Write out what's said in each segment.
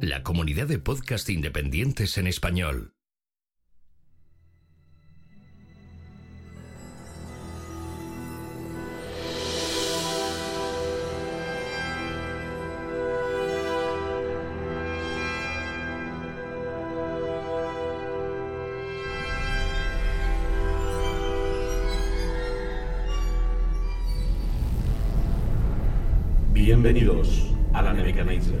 La comunidad de podcast independientes en español. Bienvenidos a la Nebuchadnezzar,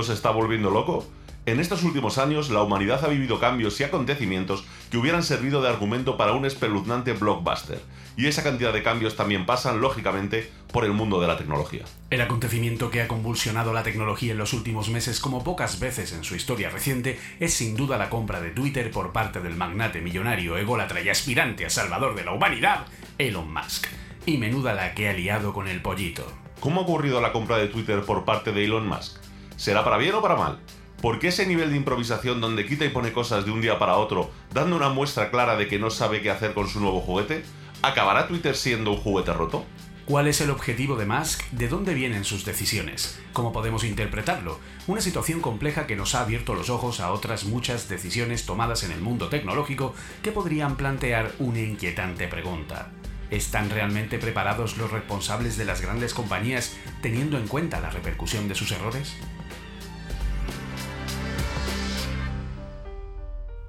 Mundo se está volviendo loco? En estos últimos años, la humanidad ha vivido cambios y acontecimientos que hubieran servido de argumento para un espeluznante blockbuster. Y esa cantidad de cambios también pasan, lógicamente, por el mundo de la tecnología. El acontecimiento que ha convulsionado la tecnología en los últimos meses como pocas veces en su historia reciente es sin duda la compra de Twitter por parte del magnate millonario, ególatra y aspirante a salvador de la humanidad, Elon Musk. Y menuda la que ha liado con el pollito. ¿Cómo ha ocurrido la compra de Twitter por parte de Elon Musk? ¿Será para bien o para mal? ¿Por qué ese nivel de improvisación donde quita y pone cosas de un día para otro, dando una muestra clara de que no sabe qué hacer con su nuevo juguete? ¿Acabará Twitter siendo un juguete roto? ¿Cuál es el objetivo de Musk? ¿De dónde vienen sus decisiones? ¿Cómo podemos interpretarlo? Una situación compleja que nos ha abierto los ojos a otras muchas decisiones tomadas en el mundo tecnológico que podrían plantear una inquietante pregunta. ¿Están realmente preparados los responsables de las grandes compañías teniendo en cuenta la repercusión de sus errores?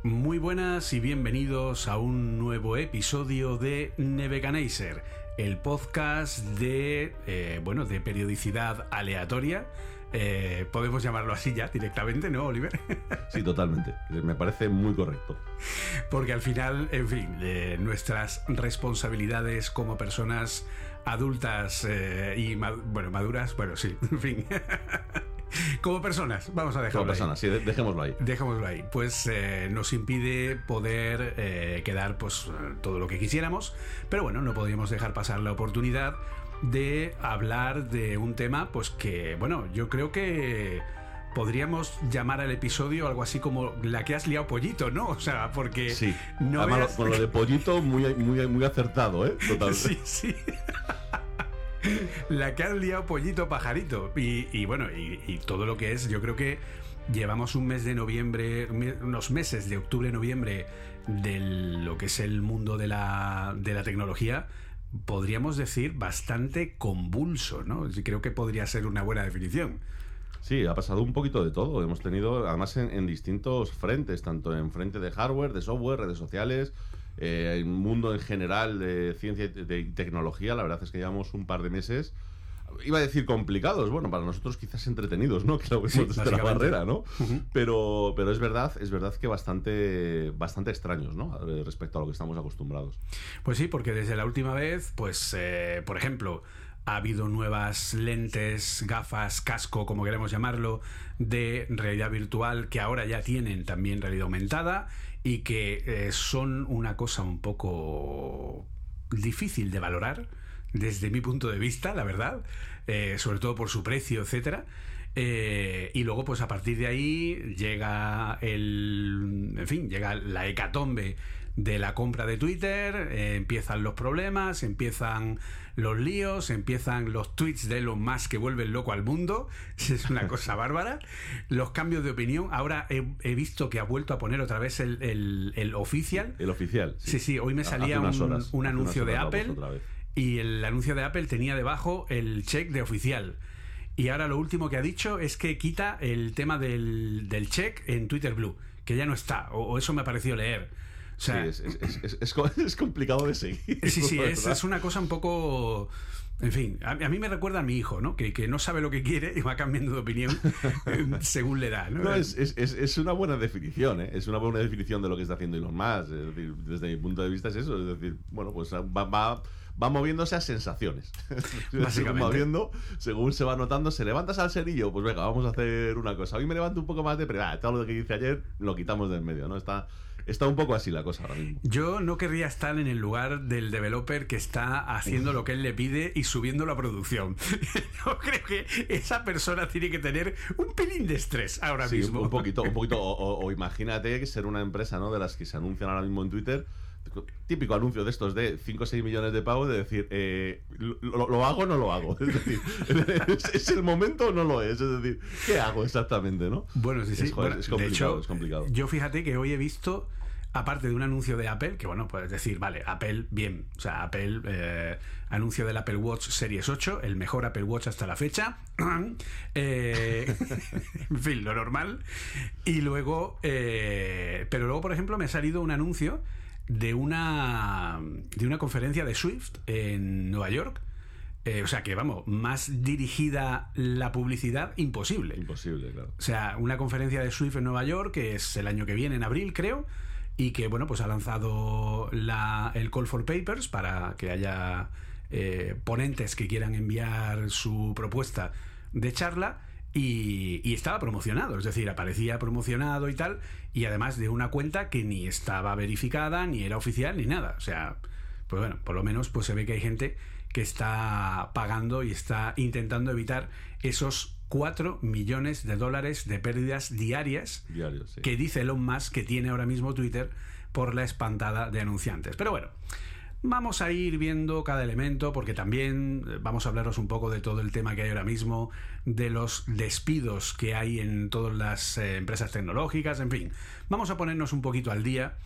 Muy buenas y bienvenidos a un nuevo episodio de Nebuchadnezzar, el podcast de, eh, bueno, de periodicidad aleatoria. Eh, podemos llamarlo así ya directamente, ¿no, Oliver? Sí, totalmente. Me parece muy correcto. Porque al final, en fin, eh, nuestras responsabilidades como personas adultas eh, y bueno, maduras, bueno, sí, en fin. como personas, vamos a dejarlo Como ahí. persona, sí, de- dejémoslo ahí. Dejémoslo ahí. Pues eh, nos impide poder eh, quedar pues eh, todo lo que quisiéramos, pero bueno, no podíamos dejar pasar la oportunidad de hablar de un tema pues que, bueno, yo creo que podríamos llamar al episodio algo así como la que has liado pollito, ¿no? O sea, porque Sí. no Además, veas- con lo de pollito, muy, muy, muy acertado, ¿eh? Total. Sí, sí. La que has liado pollito pajarito. Y, bueno, y, todo lo que es, yo creo que llevamos un mes de noviembre, unos meses de octubre, noviembre, de lo que es el mundo de la, de la tecnología, podríamos decir bastante convulso, ¿no? Creo que podría ser una buena definición. Sí, ha pasado un poquito de todo. Hemos tenido, además, en distintos frentes, tanto en frente de hardware, de software, redes sociales, eh, el mundo en general de ciencia y tecnología. La verdad es que llevamos un par de meses, iba a decir complicados, bueno, para nosotros quizás entretenidos, ¿no? Que lo vemos Sí, desde la barrera, ¿no? Pero, pero es verdad, es verdad que bastante, bastante extraños, ¿no? Eh, Respecto a lo que estamos acostumbrados. Pues sí, porque desde la última vez, pues, eh, por ejemplo, ha habido nuevas lentes, gafas, casco, como queremos llamarlo, de realidad virtual que ahora ya tienen también realidad aumentada y que eh, son una cosa un poco difícil de valorar desde mi punto de vista, la verdad, eh, sobre todo por su precio, etcétera. Eh, y luego, pues a partir de ahí llega el. En fin, llega la hecatombe de la compra de Twitter, empiezan los problemas, empiezan los líos, empiezan los tweets de Elon Musk que vuelven loco al mundo, es una cosa bárbara, los cambios de opinión, ahora he, he visto que ha vuelto a poner otra vez el, el, el oficial. El oficial. Sí, sí, hoy me salía un, horas, un anuncio de Apple y el anuncio de Apple tenía debajo el check de oficial. Y ahora lo último que ha dicho es que quita el tema del, del check en Twitter Blue, que ya no está, o, o eso me ha parecido leer. O sea, sí, es, es, es, es, complicado de seguir. Sí, sí, es, una cosa un poco... En fin, a, a, mí me recuerda a mi hijo, ¿no? Que, que, no sabe lo que quiere y va cambiando de opinión según le da, ¿no? no es, es, una buena definición, ¿eh? Es una buena definición de lo que está haciendo Elon Musk. Es decir, desde mi punto de vista es eso. Es decir, bueno, pues va, va va moviéndose a sensaciones. Básicamente. moviendo, según se va notando, se levantas al cerillo, pues venga, vamos a hacer una cosa. Hoy me levanto un poco más de pero ah, todo lo que hice ayer lo quitamos del medio, ¿no? Está, está un poco así la cosa ahora mismo. Yo no querría estar en el lugar del developer que está haciendo lo que él le pide y subiendo la producción. Yo creo que esa persona tiene que tener un pelín de estrés ahora sí, mismo. Un poquito, un poquito. O, o, o imagínate que ser una empresa, ¿no? De las que se anuncian ahora mismo en Twitter típico anuncio de estos de 5 o 6 millones de pavos de decir, eh, lo, lo, hago o no lo hago? Es decir, ¿es, ¿es, el momento o no lo es? Es decir, ¿qué hago exactamente? ¿no? Bueno, sí, sí. Es, bueno, es complicado, de hecho, es complicado. Yo fíjate que hoy he visto, aparte de un anuncio de Apple, que bueno, puedes decir, vale, Apple, bien. O sea, Apple, eh, anuncio del Apple Watch Series 8, el mejor Apple Watch hasta la fecha. eh, en fin, lo normal. Y luego, eh, pero luego, por ejemplo, me ha salido un anuncio de una, de una conferencia de Swift en Nueva York. Eh, o sea que, vamos, más dirigida la publicidad, imposible. Imposible, claro. O sea, una conferencia de Swift en Nueva York, que es el año que viene, en abril, creo, y que, bueno, pues ha lanzado la, el Call for Papers para que haya eh, ponentes que quieran enviar su propuesta de charla. Y, y, estaba promocionado, es decir, aparecía promocionado y tal, y además de una cuenta que ni estaba verificada, ni era oficial, ni nada. O sea, pues bueno, por lo menos pues se ve que hay gente que está pagando y está intentando evitar esos 4 millones de dólares de pérdidas diarias sí. que dice Elon Musk que tiene ahora mismo Twitter por la espantada de anunciantes. Pero bueno, Vamos a ir viendo cada elemento porque también vamos a hablaros un poco de todo el tema que hay ahora mismo, de los despidos que hay en todas las eh, empresas tecnológicas, en fin. Vamos a ponernos un poquito al día,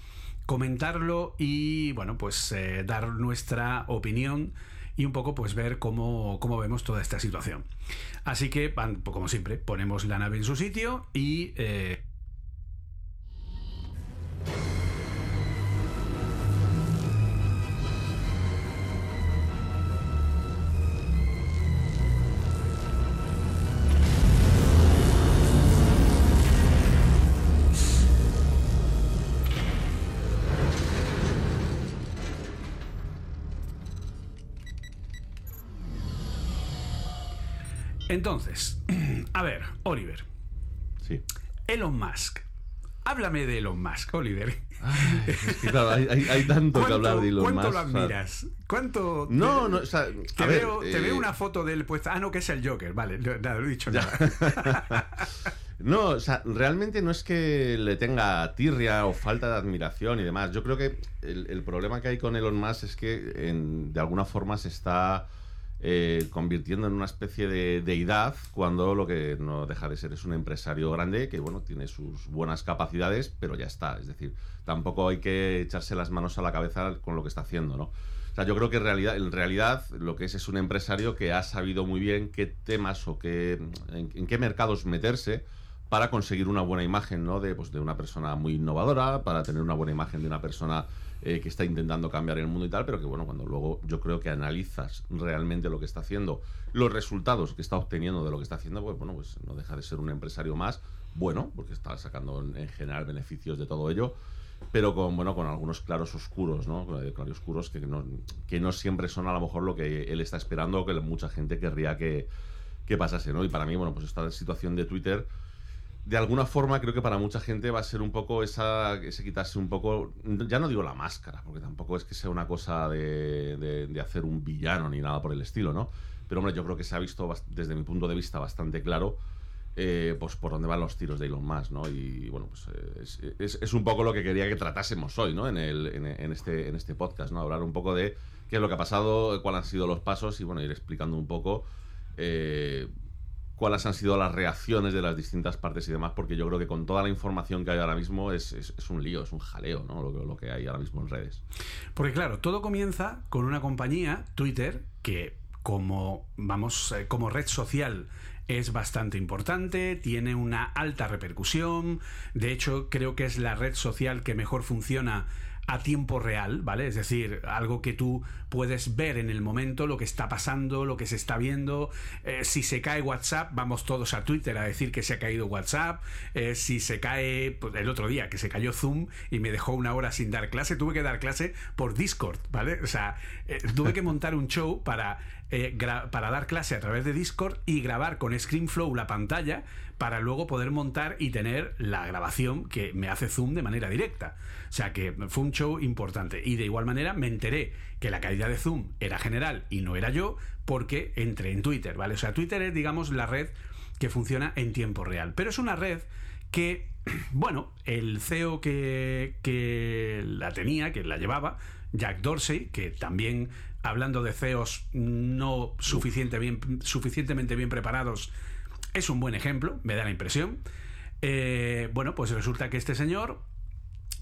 comentarlo y, bueno, pues eh, dar nuestra opinión y un poco pues ver cómo, cómo vemos toda esta situación. Así que, como siempre, ponemos la nave en su sitio y... Eh Entonces, a ver, Oliver. Sí. Elon Musk. Háblame de Elon Musk, Oliver. Ay, es que, claro, hay, hay, hay, tanto que hablar de Elon ¿cuánto Musk. lo admiras? ¿Cuánto? No, no, o sea, te, a veo, ver, te eh, veo una foto de él puesta. Ah, no, que es el Joker. Vale, nada, no he dicho nada. no, o sea, realmente no es que le tenga tirria o falta de admiración y demás. Yo creo que el, el problema que hay con Elon Musk es que en, de alguna forma se está eh, convirtiendo en una especie de deidad cuando lo que no deja de ser es un empresario grande que bueno tiene sus buenas capacidades pero ya está es decir tampoco hay que echarse las manos a la cabeza con lo que está haciendo no o sea yo creo que en realidad en realidad lo que es es un empresario que ha sabido muy bien qué temas o qué en, en qué mercados meterse para conseguir una buena imagen ¿no? de, pues, de una persona muy innovadora, para tener una buena imagen de una persona eh, que está intentando cambiar el mundo y tal, pero que bueno, cuando luego yo creo que analizas realmente lo que está haciendo, los resultados que está obteniendo de lo que está haciendo, pues bueno, pues no deja de ser un empresario más, bueno, porque está sacando en, en general beneficios de todo ello, pero con bueno con algunos claros oscuros, ¿no? Claros oscuros que no, que no siempre son a lo mejor lo que él está esperando o que mucha gente querría que, que pasase, ¿no? Y para mí, bueno, pues esta situación de Twitter de alguna forma creo que para mucha gente va a ser un poco esa, ese quitarse un poco, ya no digo la máscara, porque tampoco es que sea una cosa de, de, hacer un villano ni nada por el estilo, ¿no? Pero hombre, yo creo que se ha visto desde mi punto de vista bastante claro eh, pues por dónde van los tiros de Elon Musk, ¿no? Y bueno, pues eh, es, es- es un poco lo que quería que tratásemos hoy, ¿no? En, el, en, en este, en este podcast, ¿no? Hablar un poco de qué es lo que ha pasado, cuáles han sido los pasos y bueno, ir explicando un poco eh, cuáles han sido las reacciones de las distintas partes y demás, porque yo creo que con toda la información que hay ahora mismo es, es- un lío, es un jaleo, ¿no? Lo, que- lo que hay ahora mismo en redes. Porque claro, todo comienza con una compañía, Twitter, que como vamos, eh, como red social es bastante importante, tiene una alta repercusión, de hecho creo que es la red social que mejor funciona a tiempo real, ¿vale? Es decir, algo que tú puedes ver en el momento, lo que está pasando, lo que se está viendo. Eh, si se cae WhatsApp, vamos todos a Twitter a decir que se ha caído WhatsApp. Eh, si se cae, pues, el otro día que se cayó Zoom y me dejó una hora sin dar clase, tuve que dar clase por Discord, ¿vale? O sea, eh, tuve que montar un show para, eh, para dar clase a través de Discord y grabar con ScreenFlow la pantalla para luego poder montar y tener la grabación que me hace Zoom de manera directa. O sea que fue un show importante. Y de igual manera me enteré que la caída de Zoom era general y no era yo porque entré en Twitter, ¿vale? O sea, Twitter es, digamos, la red que funciona en tiempo real. Pero es una red que, bueno, el CEO que, que la tenía, que la llevaba, Jack Dorsey, que también, hablando de CEOs no suficientemente bien preparados, es un buen ejemplo, me da la impresión. Eh, bueno, pues resulta que este señor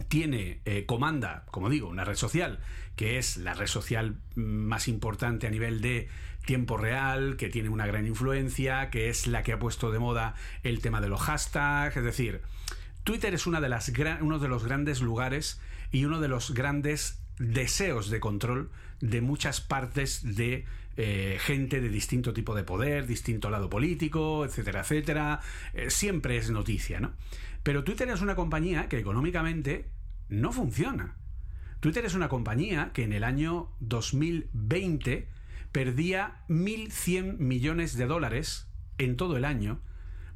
tiene, eh, comanda, como digo, una red social que es la red social más importante a nivel de tiempo real, que tiene una gran influencia, que es la que ha puesto de moda el tema de los hashtags, es decir, Twitter es uno de los grandes lugares y uno de los grandes deseos de control de muchas partes de eh, gente de distinto tipo de poder, distinto lado político, etcétera, etcétera. Eh, siempre es noticia, ¿no? Pero Twitter es una compañía que económicamente no funciona. Twitter es una compañía que en el año 2020 perdía 1.100 millones de dólares en todo el año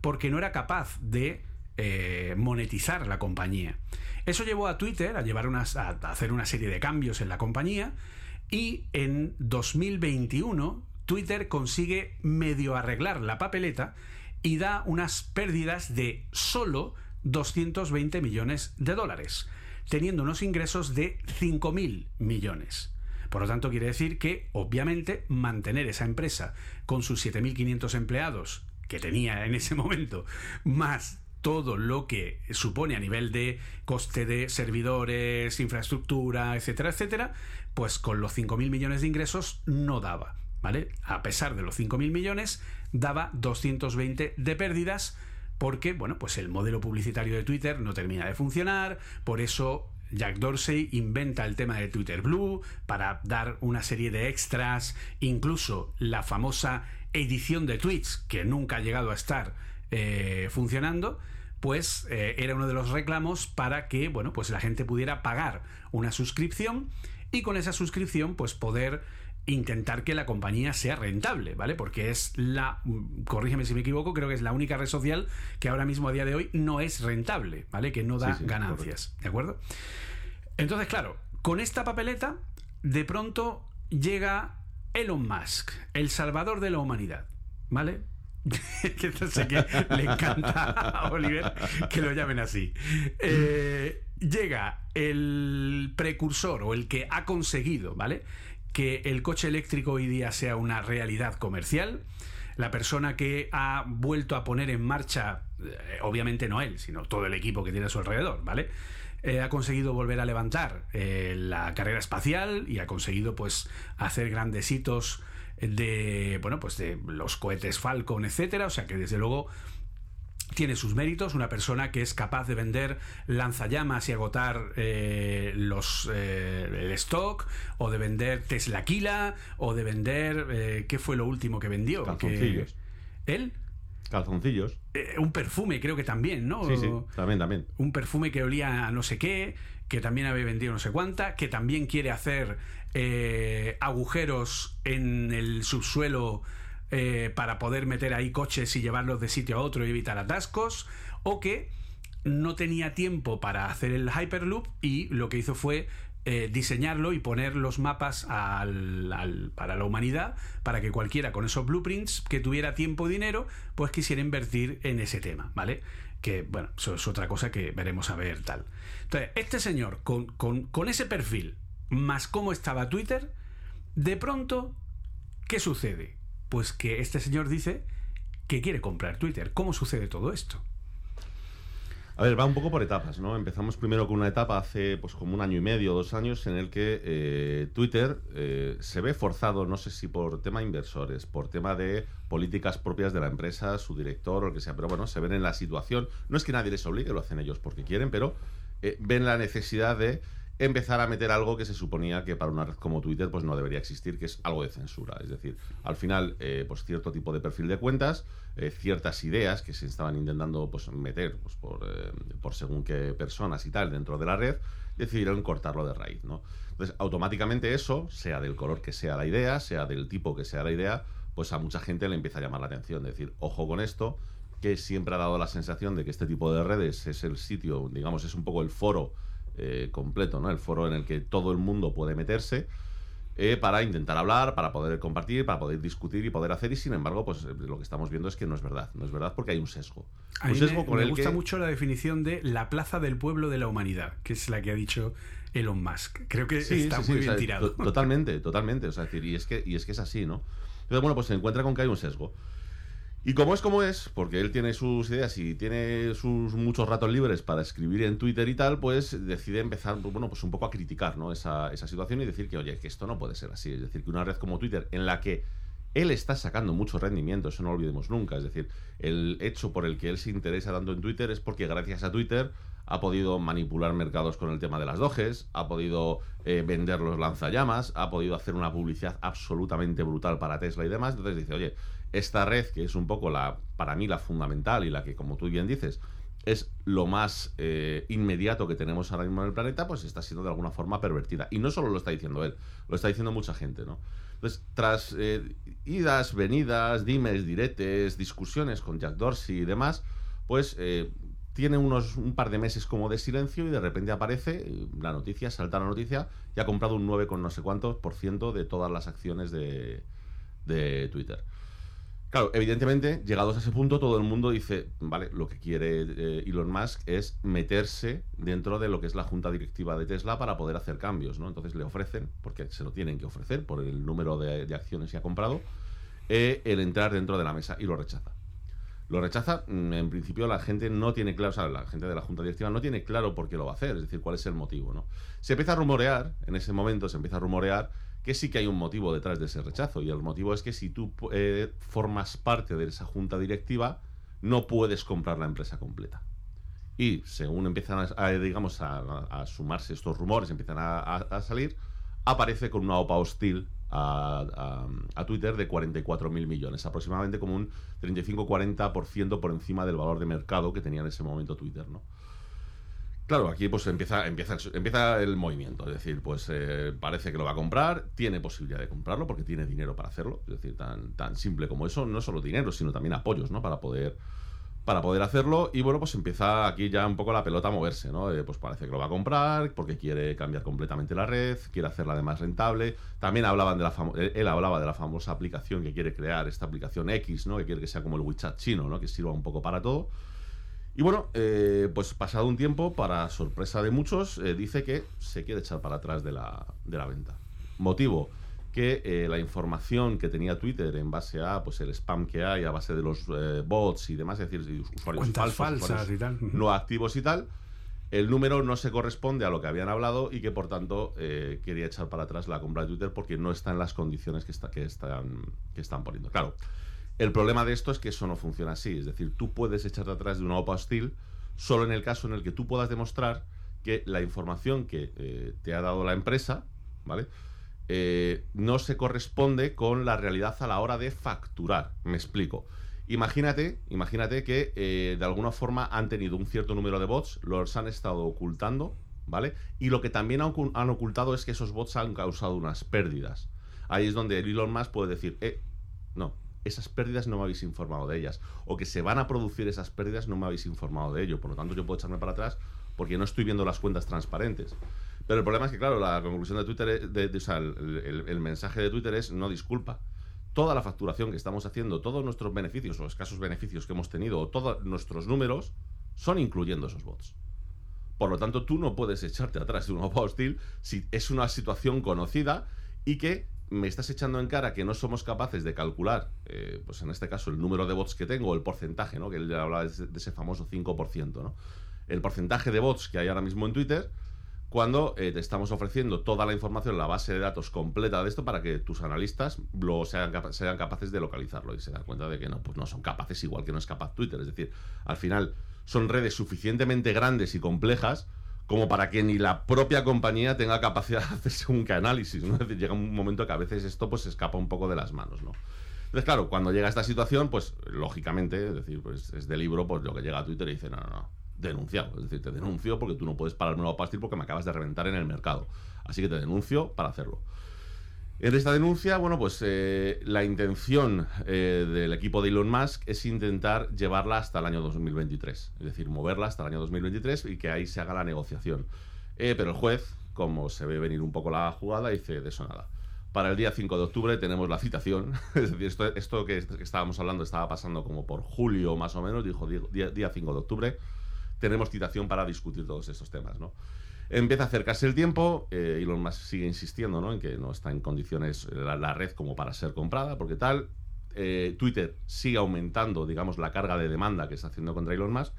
porque no era capaz de eh, monetizar la compañía. Eso llevó a Twitter a, llevar unas, a hacer una serie de cambios en la compañía y en 2021 Twitter consigue medio arreglar la papeleta y da unas pérdidas de solo 220 millones de dólares, teniendo unos ingresos de 5.000 millones. Por lo tanto, quiere decir que, obviamente, mantener esa empresa con sus 7.500 empleados que tenía en ese momento, más todo lo que supone a nivel de coste de servidores, infraestructura, etcétera, etcétera, pues con los 5.000 millones de ingresos no daba, ¿vale? A pesar de los 5.000 millones, daba 220 de pérdidas porque, bueno, pues el modelo publicitario de Twitter no termina de funcionar, por eso Jack Dorsey inventa el tema de Twitter Blue para dar una serie de extras, incluso la famosa edición de tweets que nunca ha llegado a estar eh, funcionando, pues eh, era uno de los reclamos para que, bueno, pues la gente pudiera pagar una suscripción y con esa suscripción, pues poder intentar que la compañía sea rentable, ¿vale? Porque es la, mm, corrígeme si me equivoco, creo que es la única red social que ahora mismo a día de hoy no es rentable, ¿vale? Que no da Sí, sí, ganancias, ¿de acuerdo? Entonces, claro, con esta papeleta, de pronto llega Elon Musk, el salvador de la humanidad, ¿vale? que sé qué le encanta a Oliver que lo llamen así. Eh, llega el precursor o el que ha conseguido, ¿vale? Que el coche eléctrico hoy día sea una realidad comercial. La persona que ha vuelto a poner en marcha, eh, obviamente no él, sino todo el equipo que tiene a su alrededor, ¿vale? Eh, ha conseguido volver a levantar la carrera espacial y ha conseguido pues hacer grandes hitos de bueno pues de los cohetes Falcon etcétera o sea que desde luego tiene sus méritos, una persona que es capaz de vender lanzallamas y agotar eh, los eh, el stock, o de vender Tesla Kila, o de vender eh, ¿qué fue lo último que vendió? Calzoncillos. Que- ¿Él? Calzoncillos. Un perfume, creo que también, ¿no? Sí, sí, también, también. un perfume que olía a no sé qué, que también había vendido no sé cuánta, que también quiere hacer eh, agujeros en el subsuelo eh, para poder meter ahí coches y llevarlos de sitio a otro y evitar atascos, o que no tenía tiempo para hacer el Hyperloop y lo que hizo fue eh, diseñarlo y poner los mapas para la humanidad para que cualquiera con esos blueprints que tuviera tiempo y dinero pues quisiera invertir en ese tema, ¿vale? Que bueno, eso es otra cosa que veremos a ver tal. Entonces, este señor con, con- con ese perfil, más cómo estaba Twitter, de pronto, ¿qué sucede? Pues que este señor dice que quiere comprar Twitter. ¿Cómo sucede todo esto? A ver, va un poco por etapas, ¿no? Empezamos primero con una etapa hace pues como un año y medio, dos años, en el que eh, Twitter eh, se ve forzado, no sé si por tema inversores, por tema de políticas propias de la empresa, su director o lo que sea, pero bueno, se ven en la situación, no es que nadie les obligue, lo hacen ellos porque quieren, pero eh, ven la necesidad de empezar a meter algo que se suponía que para una red como Twitter pues no debería existir, que es algo de censura. Es decir, al final, eh, pues cierto tipo de perfil de cuentas, eh, ciertas ideas que se estaban intentando pues, meter pues, por, eh, por según qué personas y tal dentro de la red, decidieron cortarlo de raíz. ¿no? Entonces, automáticamente eso, sea del color que sea la idea, sea del tipo que sea la idea, pues a mucha gente le empieza a llamar la atención. Decir, ojo con esto, que siempre ha dado la sensación de que este tipo de redes es el sitio, digamos, es un poco el foro eh, completo, ¿no? El foro en el que todo el mundo puede meterse eh, para intentar hablar, para poder compartir, para poder discutir y poder hacer. Y sin embargo, pues eh, lo que estamos viendo es que no es verdad. No es verdad porque hay un sesgo. A un mí sesgo me, con me el gusta que- mucho la definición de la plaza del pueblo de la humanidad, que es la que ha dicho Elon Musk. Creo que Sí, está sí, sí, muy o sea, bien tirado. to- Totalmente, totalmente. O sea, decir, y es que, y es que es así, ¿no? Entonces, bueno, pues se encuentra con que hay un sesgo. Y como es como es, porque él tiene sus ideas y tiene sus muchos ratos libres para escribir en Twitter y tal, pues decide empezar, bueno, pues un poco a criticar, ¿no? Esa, esa situación y decir que, oye, que esto no puede ser así. Es decir, que una red como Twitter, en la que él está sacando mucho rendimiento, eso no lo olvidemos nunca. Es decir, el hecho por el que él se interesa tanto en Twitter es porque gracias a Twitter ha podido manipular mercados con el tema de las doges, ha podido eh, vender los lanzallamas, ha podido hacer una publicidad absolutamente brutal para Tesla y demás. Entonces dice, oye, esta red, que es un poco la, para mí la fundamental y la que, como tú bien dices, es lo más eh, inmediato que tenemos ahora mismo en el planeta, pues está siendo de alguna forma pervertida. Y no solo lo está diciendo él, lo está diciendo mucha gente, ¿no? Entonces, tras eh, idas, venidas, dimes, diretes, discusiones con Jack Dorsey y demás, pues eh, tiene unos un par de meses como de silencio y de repente aparece la noticia, salta la noticia y ha comprado un 9 con no sé cuántos por ciento de todas las acciones de, de Twitter. Claro, evidentemente, llegados a ese punto, todo el mundo dice, vale, lo que quiere eh, Elon Musk es meterse dentro de lo que es la junta directiva de Tesla para poder hacer cambios, ¿no? Entonces le ofrecen, porque se lo tienen que ofrecer por el número de, acciones que ha comprado, eh, el entrar dentro de la mesa y lo rechaza. Lo rechaza, mm, en principio la gente no tiene claro, o sea, la gente de la junta directiva no tiene claro por qué lo va a hacer, es decir, cuál es el motivo, ¿no? Se empieza a rumorear, en ese momento se empieza a rumorear que sí que hay un motivo detrás de ese rechazo y el motivo es que si tú eh, formas parte de esa junta directiva no puedes comprar la empresa completa y según empiezan a, digamos a, sumarse estos rumores empiezan a, salir aparece con una OPA hostil a, Twitter de 44 mil millones aproximadamente como un 35-40% por encima del valor de mercado que tenía en ese momento Twitter ¿no? Claro, aquí pues empieza, empieza, empieza el movimiento, es decir, pues eh, parece que lo va a comprar, tiene posibilidad de comprarlo porque tiene dinero para hacerlo, es decir, tan, tan simple como eso, no solo dinero, sino también apoyos, ¿no? Para poder, para poder hacerlo y bueno, pues empieza aquí ya un poco la pelota a moverse, ¿no? Eh, pues parece que lo va a comprar porque quiere cambiar completamente la red, quiere hacerla de más rentable, también hablaban de la él hablaba de la famosa aplicación que quiere crear, esta aplicación X, ¿no? Que quiere que sea como el WeChat chino, ¿no? Que sirva un poco para todo. Y bueno, eh, pues pasado un tiempo, para sorpresa de muchos, eh, dice que se quiere echar para atrás de la, de la venta. Motivo, que eh, la información que tenía Twitter en base a pues el spam que hay, a base de los bots y demás, es decir, usuarios Cuentas falsos, falsas usuarios y tal. no activos y tal, el número no se corresponde a lo que habían hablado y que por tanto quería echar para atrás la compra de Twitter porque no está en las condiciones que, está, que, están, que están poniendo. Claro. El problema de esto es que eso no funciona así. Es decir, tú puedes echarte atrás de una OPA hostil solo en el caso en el que tú puedas demostrar que la información que eh, te ha dado la empresa, ¿vale? Eh, no se corresponde con la realidad a la hora de facturar. Me explico. Imagínate, imagínate que eh, de alguna forma han tenido un cierto número de bots, los han estado ocultando, ¿vale? Y lo que también han, ocultado es que esos bots han causado unas pérdidas. Ahí es donde Elon Musk puede decir, eh, no, esas pérdidas no me habéis informado de ellas. O que se van a producir esas pérdidas no me habéis informado de ello. Por lo tanto, yo puedo echarme para atrás porque no estoy viendo las cuentas transparentes. Pero el problema es que, claro, la conclusión de Twitter, es- de, o sea, el- el mensaje de Twitter es no disculpa. Toda la facturación que estamos haciendo, todos nuestros beneficios o escasos beneficios que hemos tenido, o todos nuestros números, son incluyendo esos bots. Por lo tanto, tú no puedes echarte atrás de un mapa hostil si es una situación conocida y que me estás echando en cara que no somos capaces de calcular, eh, pues en este caso, el número de bots que tengo, el porcentaje, ¿no? Que él hablaba de ese, de ese famoso 5%, ¿no? El porcentaje de bots que hay ahora mismo en Twitter cuando eh, te estamos ofreciendo toda la información, la base de datos completa de esto para que tus analistas lo sean, sean capaces de localizarlo y se dan cuenta de que no, pues no son capaces igual que no es capaz Twitter. Es decir, al final son redes suficientemente grandes y complejas como para que ni la propia compañía tenga capacidad de hacerse un análisis. ¿no? Es decir, llega un momento que a veces esto pues se escapa un poco de las manos, ¿no? Entonces, claro, cuando llega esta situación, pues lógicamente, es decir, pues es de libro, pues lo que llega a Twitter y dice, no, no, no, denunciado. Es decir, te denuncio porque tú no puedes pararme a pastil porque me acabas de reventar en el mercado. Así que te denuncio para hacerlo. En esta denuncia, bueno, pues eh, la intención eh, del equipo de Elon Musk es intentar llevarla hasta el año 2023. Es decir, moverla hasta el año 2023 y que ahí se haga la negociación. Eh, pero el juez, como se ve venir un poco la jugada, dice de eso nada. Para el día 5 de octubre tenemos la citación. Es decir, esto, que estábamos hablando estaba pasando como por julio más o menos. Dijo día, día 5 de octubre tenemos citación para discutir todos estos temas, ¿no? Empieza a acercarse el tiempo, eh, Elon Musk sigue insistiendo ¿no? en que no está en condiciones la, la red como para ser comprada, porque tal, eh, Twitter sigue aumentando, digamos, la carga de demanda que está haciendo contra Elon Musk.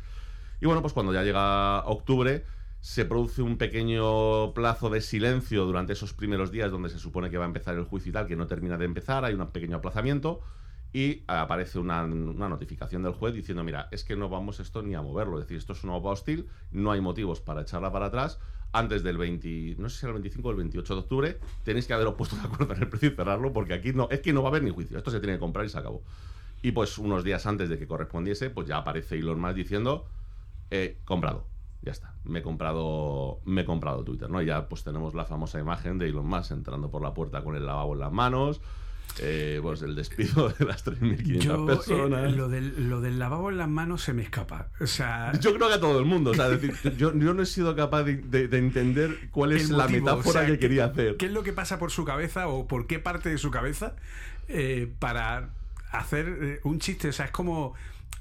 Y bueno, pues cuando ya llega octubre, se produce un pequeño plazo de silencio durante esos primeros días donde se supone que va a empezar el juicio y tal, que no termina de empezar, hay un pequeño aplazamiento y aparece una, una, notificación del juez diciendo, mira, es que no vamos esto ni a moverlo, es decir, esto es una OPA hostil, no hay motivos para echarla para atrás, antes del 20, no sé si era el 25 o el 28 de octubre, tenéis que haberos puesto de acuerdo en el precio y cerrarlo, porque aquí no, es que no va a haber ni juicio, esto se tiene que comprar y se acabó. Y pues unos días antes de que correspondiese, pues ya aparece Elon Musk diciendo, eh, comprado, ya está, me he comprado, me he comprado Twitter, ¿no? Y ya pues tenemos la famosa imagen de Elon Musk entrando por la puerta con el lavabo en las manos, eh, pues el despido de las 3.500 Yo, personas. eh, lo, del, lo del lavabo en las manos se me escapa. O sea, Yo creo que a todo el mundo. O sea, decir, yo, yo no he sido capaz de, de- de entender cuál es la metáfora o sea, que ¿qué- quería hacer. ¿Qué es lo que pasa por su cabeza o por qué parte de su cabeza eh, para hacer eh, un chiste? O sea, es como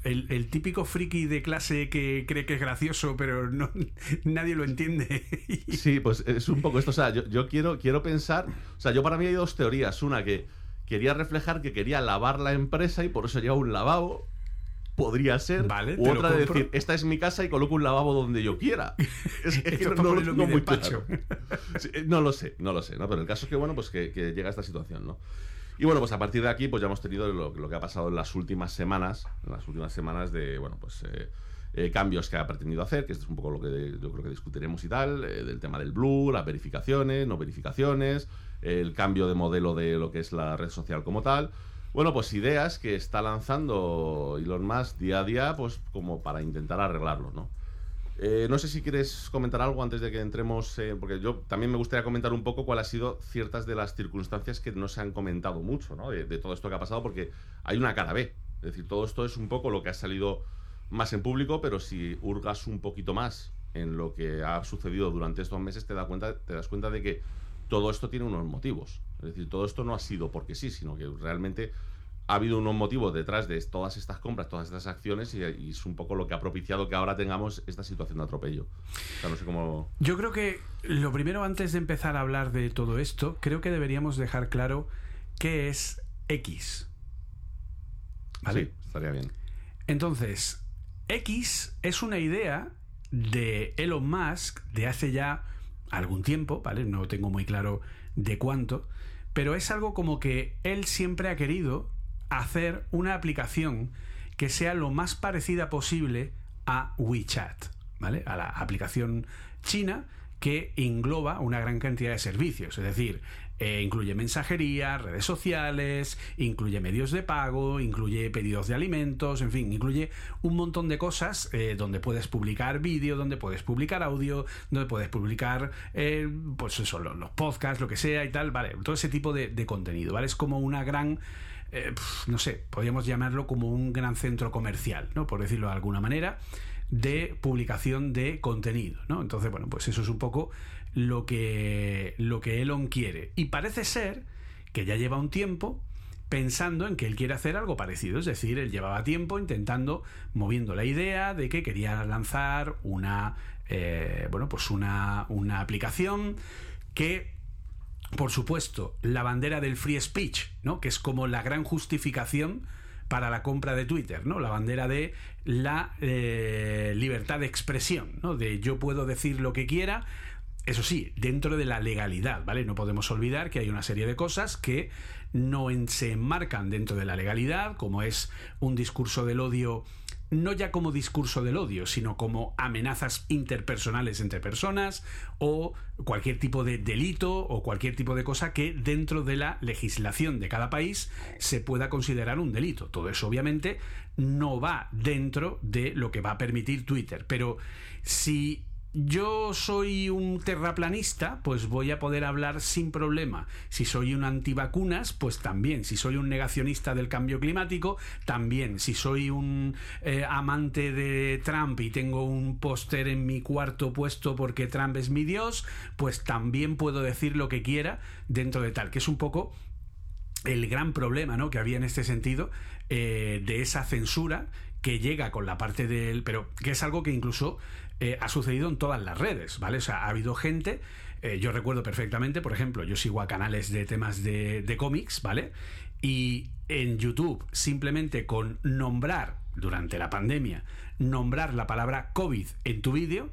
el, el típico friki de clase que cree que es gracioso, pero no, nadie lo entiende. Sí, pues es un poco esto. O sea, yo, yo quiero, quiero pensar. O sea, yo para mí hay dos teorías. Una que quería reflejar que quería lavar la empresa y por eso lleva un lavabo. Podría ser. Vale, U otra de decir, esta es mi casa y coloco un lavabo donde yo quiera. Es, es que no, no lo tengo muy claro. Sí, eh, no lo sé, no lo sé, ¿no? Pero el caso es que, bueno, pues que, que llega esta situación, ¿no? Y bueno, pues a partir de aquí, pues ya hemos tenido lo, lo que ha pasado en las últimas semanas, en las últimas semanas de, bueno, pues eh, eh, cambios que ha pretendido hacer, que esto es un poco lo que yo creo que discutiremos y tal, eh, del tema del Blue, las verificaciones, no verificaciones, el cambio de modelo de lo que es la red social como tal. Bueno, pues ideas que está lanzando Elon Musk día a día, pues como para intentar arreglarlo, ¿no? Eh, no sé si quieres comentar algo antes de que entremos, porque yo también me gustaría comentar un poco cuáles han sido ciertas de las circunstancias que no se han comentado mucho, de todo esto que ha pasado, porque hay una cara B. Es decir, todo esto es un poco lo que ha salido más en público, pero si hurgas un poquito más en lo que ha sucedido durante estos meses, te, da cuenta, te das cuenta de que todo esto tiene unos motivos. Es decir, todo esto no ha sido porque sí, sino que realmente ha habido unos motivos detrás de todas estas compras, todas estas acciones, y, y es un poco lo que ha propiciado que ahora tengamos esta situación de atropello. O sea, no sé cómo. Yo creo que lo primero, antes de empezar a hablar de todo esto, creo que deberíamos dejar claro qué es X. ¿Vale? Sí, estaría bien. Entonces, X es una idea de Elon Musk de hace ya algún tiempo, ¿vale? No tengo muy claro de cuánto, pero es algo como que él siempre ha querido hacer una aplicación que sea lo más parecida posible a WeChat, ¿vale? A la aplicación china que engloba una gran cantidad de servicios, es decir, eh, incluye mensajería, redes sociales, incluye medios de pago, incluye pedidos de alimentos, en fin, incluye un montón de cosas eh, donde puedes publicar vídeo, donde puedes publicar audio, donde puedes publicar, eh, pues eso, los, podcasts, lo que sea y tal, vale, todo ese tipo de, contenido, ¿vale? Es como una gran eh, no sé, podríamos llamarlo como un gran centro comercial, ¿no? Por decirlo de alguna manera, de publicación de contenido, ¿no? Entonces, bueno, pues eso es un poco lo que, lo que Elon quiere. Y parece ser que ya lleva un tiempo pensando en que él quiere hacer algo parecido. Es decir, él llevaba tiempo intentando, moviendo la idea de que quería lanzar una, eh, bueno, pues una, una aplicación que por supuesto, la bandera del free speech, ¿no? Que es como la gran justificación para la compra de Twitter, ¿no? La bandera de la eh, libertad de expresión, ¿no? De yo puedo decir lo que quiera, eso sí, dentro de la legalidad, ¿vale? No podemos olvidar que hay una serie de cosas que no se enmarcan dentro de la legalidad, como es un discurso del odio no ya como discurso del odio, sino como amenazas interpersonales entre personas o cualquier tipo de delito o cualquier tipo de cosa que dentro de la legislación de cada país se pueda considerar un delito. Todo eso obviamente no va dentro de lo que va a permitir Twitter, pero si yo soy un terraplanista, pues voy a poder hablar sin problema. Si soy un antivacunas, pues también. Si soy un negacionista del cambio climático, también. Si soy un eh, amante de Trump y tengo un póster en mi cuarto puesto porque Trump es mi Dios, pues también puedo decir lo que quiera dentro de tal, que es un poco el gran problema ¿no? que había en este sentido eh, de esa censura que llega con la parte del... pero que es algo que incluso eh, ha sucedido en todas las redes, ¿vale? O sea, ha habido gente, eh, yo recuerdo perfectamente, por ejemplo, yo sigo a canales de temas de, de cómics, ¿vale? Y en YouTube, simplemente con nombrar, durante la pandemia, nombrar la palabra COVID en tu vídeo,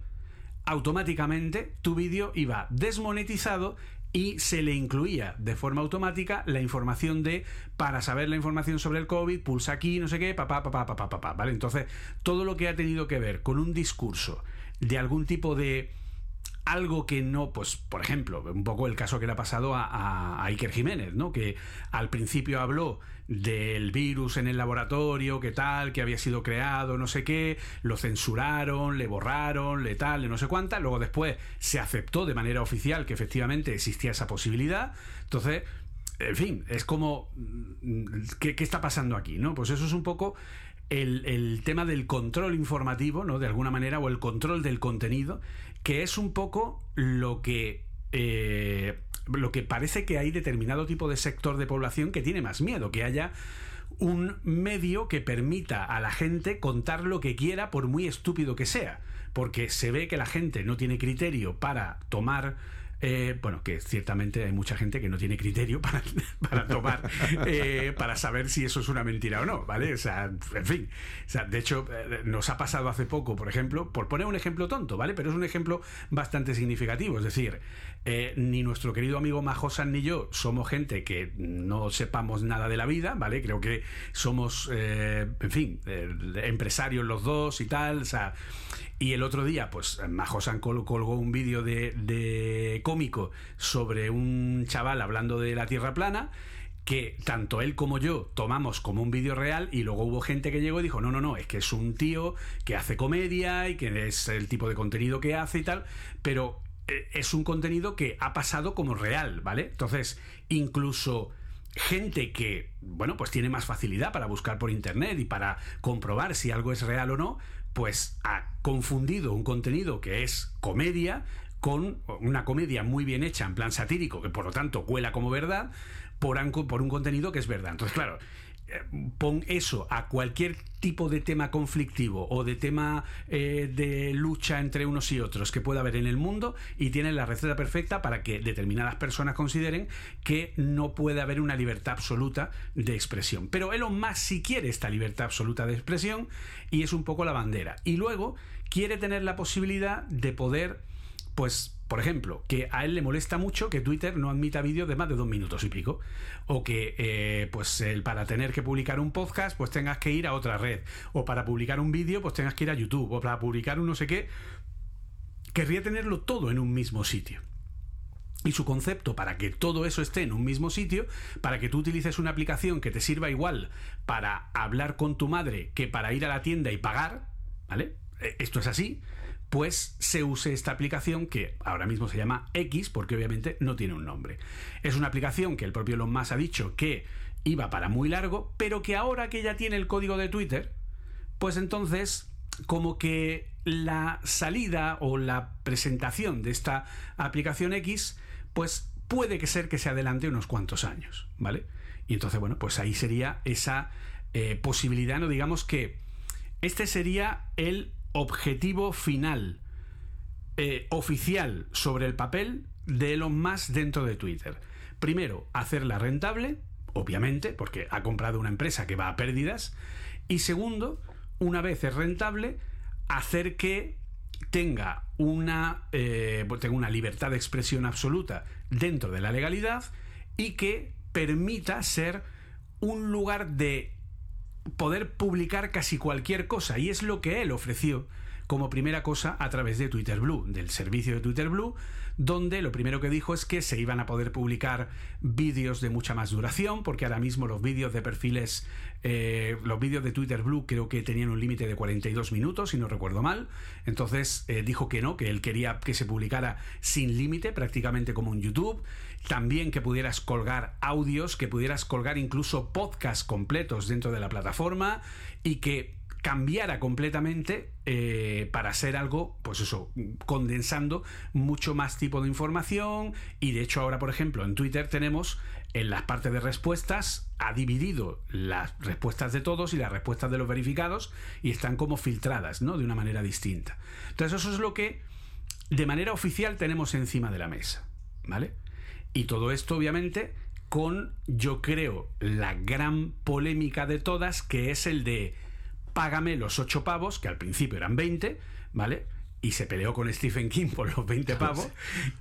automáticamente tu vídeo iba desmonetizado y se le incluía de forma automática la información de para saber la información sobre el COVID, pulsa aquí, no sé qué, papá, papá, papá, papá, ¿vale? Entonces, todo lo que ha tenido que ver con un discurso de algún tipo de algo que no, pues, por ejemplo, un poco el caso que le ha pasado a, Iker Jiménez, ¿no? Que al principio habló del virus en el laboratorio, que tal, que había sido creado, no sé qué, lo censuraron, le borraron, le tal, le no sé cuánta, luego después se aceptó de manera oficial que efectivamente existía esa posibilidad, entonces, en fin, es como, ¿qué, qué está pasando aquí, no? Pues eso es un poco el, tema del control informativo, ¿no? De alguna manera, o el control del contenido, que es un poco lo que. Eh, lo que parece que hay determinado tipo de sector de población que tiene más miedo, que haya un medio que permita a la gente contar lo que quiera por muy estúpido que sea, porque se ve que la gente no tiene criterio para tomar eh, bueno, que ciertamente hay mucha gente que no tiene criterio para, tomar, eh, para saber si eso es una mentira o no, ¿vale? O sea, en fin. O sea, de hecho, eh, nos ha pasado hace poco, por ejemplo, por poner un ejemplo tonto, ¿vale? Pero es un ejemplo bastante significativo. Es decir, ni nuestro querido amigo Majosan ni yo somos gente que no sepamos nada de la vida, ¿vale? Creo que somos, en fin, empresarios los dos y tal, o sea. Y el otro día, pues Majosan colgó un vídeo de, cómico sobre un chaval hablando de la Tierra plana que tanto él como yo tomamos como un vídeo real y luego hubo gente que llegó y dijo, no, no, no, es que es un tío que hace comedia y que es el tipo de contenido que hace y tal, pero eh, es un contenido que ha pasado como real, ¿vale? Entonces, incluso gente que, bueno, pues tiene más facilidad para buscar por internet y para comprobar si algo es real o no, pues ha confundido un contenido que es comedia con una comedia muy bien hecha en plan satírico, que por lo tanto cuela como verdad, por un, contenido que es verdad. Entonces, claro, pon eso a cualquier tipo de tema conflictivo o de tema eh, de lucha entre unos y otros que pueda haber en el mundo y tienen la receta perfecta para que determinadas personas consideren que no puede haber una libertad absoluta de expresión. Pero Elon Musk sí quiere esta libertad absoluta de expresión y es un poco la bandera. Y luego quiere tener la posibilidad de poder, pues, por ejemplo, que a él le molesta mucho que Twitter no admita vídeos de más de dos minutos y pico. O que, eh, pues, el, para tener que publicar un podcast, pues tengas que ir a otra red. O para publicar un vídeo, pues tengas que ir a YouTube. O para publicar un no sé qué. Querría tenerlo todo en un mismo sitio. Y su concepto para que todo eso esté en un mismo sitio, para que tú utilices una aplicación que te sirva igual para hablar con tu madre que para ir a la tienda y pagar, ¿vale? Eh, esto es así pues se use esta aplicación que ahora mismo se llama X porque obviamente no tiene un nombre. Es una aplicación que el propio Elon Musk ha dicho que iba para muy largo, pero que ahora que ya tiene el código de Twitter, pues entonces como que la salida o la presentación de esta aplicación X, pues puede que ser que se adelante unos cuantos años, ¿vale? Y entonces, bueno, pues ahí sería esa eh, posibilidad, no digamos que este sería el objetivo final eh, oficial sobre el papel de Elon Musk dentro de Twitter. Primero, hacerla rentable, obviamente, porque ha comprado una empresa que va a pérdidas. Y segundo, una vez es rentable, hacer que tenga una, eh, tenga una libertad de expresión absoluta dentro de la legalidad y que permita ser un lugar de poder publicar casi cualquier cosa. Y es lo que él ofreció como primera cosa a través de Twitter Blue, del servicio de Twitter Blue, donde lo primero que dijo es que se iban a poder publicar vídeos de mucha más duración, porque ahora mismo los vídeos de perfiles, eh, los vídeos de Twitter Blue creo que tenían un límite de 42 minutos, si no recuerdo mal. Entonces eh, dijo que no, que él quería que se publicara sin límite, prácticamente como en YouTube. También que pudieras colgar audios, que pudieras colgar incluso podcasts completos dentro de la plataforma y que cambiara completamente eh, para ser algo, pues eso, condensando mucho más tipo de información. Y de hecho, ahora, por ejemplo, en Twitter tenemos en las partes de respuestas, ha dividido las respuestas de todos y las respuestas de los verificados y están como filtradas, ¿no? De una manera distinta. Entonces, eso es lo que de manera oficial tenemos encima de la mesa, ¿vale? Y todo esto, obviamente, con, yo creo, la gran polémica de todas, que es el de págame los 8 pavos, que al principio eran 20, ¿vale? y se peleó con Stephen King por los 20 pavos,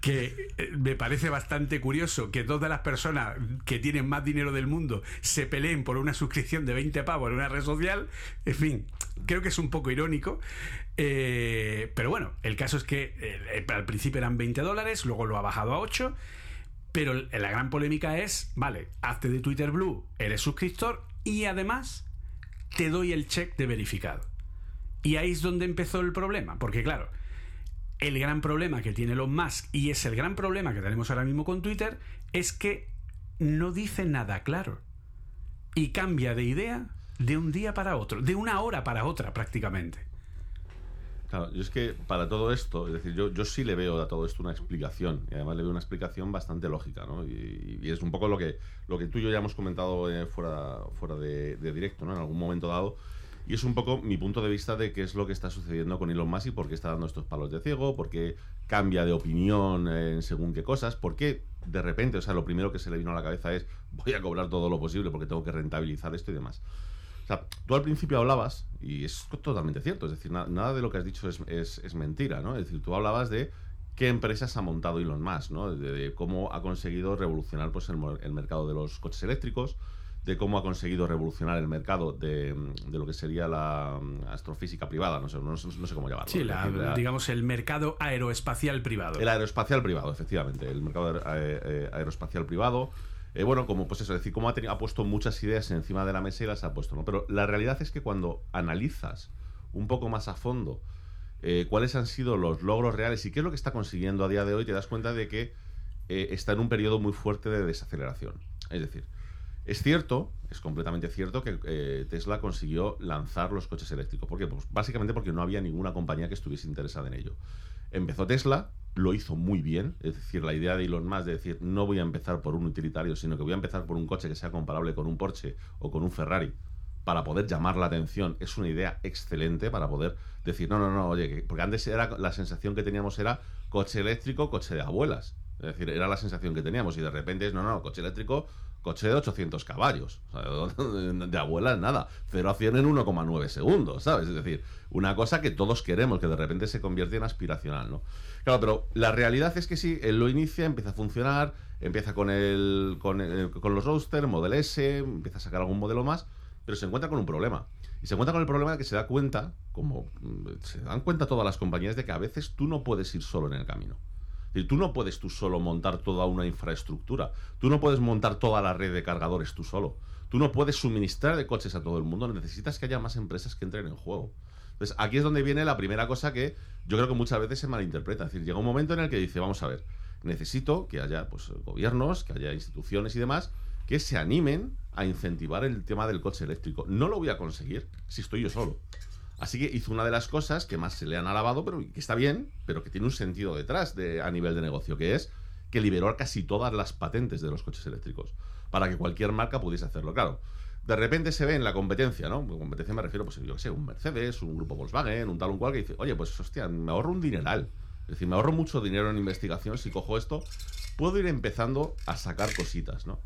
que eh, me parece bastante curioso que todas las personas que tienen más dinero del mundo se peleen por una suscripción de 20 pavos en una red social. En fin, creo que es un poco irónico. Eh, pero bueno, el caso es que eh, al principio eran 20 dólares, luego lo ha bajado a 8. Pero la gran polémica es, vale, hazte de Twitter Blue, eres suscriptor y además te doy el check de verificado. Y ahí es donde empezó el problema, porque claro, el gran problema que tiene Elon Musk, y es el gran problema que tenemos ahora mismo con Twitter, es que no dice nada claro. Y cambia de idea de un día para otro, de una hora para otra prácticamente. Claro, yo es que para todo esto, es decir, yo, yo sí le veo a todo esto una explicación, y además le veo una explicación bastante lógica, ¿no? Y, es un poco lo que, lo que tú y yo ya hemos comentado eh, fuera, fuera de, directo, ¿no? En algún momento dado. Y es un poco mi punto de vista de qué es lo que está sucediendo con Elon Musk y por qué está dando estos palos de ciego, por qué cambia de opinión en según qué cosas, por qué de repente, o sea, lo primero que se le vino a la cabeza es voy a cobrar todo lo posible porque tengo que rentabilizar esto y demás. Sea, tú al principio hablabas, y es totalmente cierto, es decir, nada de lo que has dicho es, mentira, ¿no? Es decir, tú hablabas de qué empresas ha montado Elon Musk, ¿no? De, cómo ha conseguido revolucionar pues, el, mercado de los coches eléctricos, de cómo ha conseguido revolucionar el mercado de, lo que sería la mm, astrofísica privada, no sé, no, sé cómo llamarlo. Sí, digamos el mercado aeroespacial privado. El aeroespacial privado, efectivamente, el mercado eh, aeroespacial privado. Eh, bueno, como pues eso, decir, cómo ha, ha, puesto muchas ideas encima de la mesa y las ha puesto, ¿no? Pero la realidad es que cuando analizas un poco más a fondo eh, cuáles han sido los logros reales y qué es lo que está consiguiendo a día de hoy, te das cuenta de que eh, está en un periodo muy fuerte de desaceleración. Es decir, es cierto, es completamente cierto que Tesla consiguió lanzar los coches eléctricos. ¿Por qué? Pues básicamente porque no había ninguna compañía que estuviese interesada en ello. Empezó Tesla, lo hizo muy bien. Es decir, la idea de Elon Musk de decir no voy a empezar por un utilitario, sino que voy a empezar por un coche que sea comparable con un Porsche o con un Ferrari para poder llamar la atención es una idea excelente para poder decir no, no, no, oye, porque antes era la sensación que teníamos era coche eléctrico, coche de abuelas. Es decir, era la sensación que teníamos y de repente es no, no, coche eléctrico, coche de 800 caballos. de abuelas nada. 0 a 100 en 1,9 segundos, ¿sabes? Es decir, una cosa que todos queremos, que de repente se convierte en aspiracional, ¿no? Claro, pero la realidad es que sí, él lo inicia, empieza a funcionar, empieza con, el, con, los roadster, Model S, empieza a sacar algún modelo más, pero se encuentra con un problema. Y se encuentra con el problema de que se da cuenta, como mm, se dan cuenta todas las compañías, de que a veces tú no puedes ir solo en el camino. Tú no puedes tú solo montar toda una infraestructura. Tú no puedes montar toda la red de cargadores tú solo. Tú no puedes suministrar de coches a todo el mundo. Necesitas que haya más empresas que entren en juego. Entonces, aquí es donde viene la primera cosa que yo creo que muchas veces se malinterpreta. Es decir, llega un momento en el que dice, vamos a ver, necesito que haya pues, gobiernos, que haya instituciones y demás que se animen a incentivar el tema del coche eléctrico. No lo voy a conseguir si estoy yo solo. Así que hizo una de las cosas que más se le han alabado, pero que está bien, pero que tiene un sentido detrás de, a nivel de negocio, que es que liberó casi todas las patentes de los coches eléctricos para que cualquier marca pudiese hacerlo. Claro, de repente se ve en la competencia, ¿no? Con competencia me refiero, pues yo qué sé, un Mercedes, un grupo Volkswagen, un tal, un cual, que dice, oye, pues hostia, me ahorro un dineral. Es decir, me ahorro mucho dinero en investigación si cojo esto, puedo ir empezando a sacar cositas, ¿no?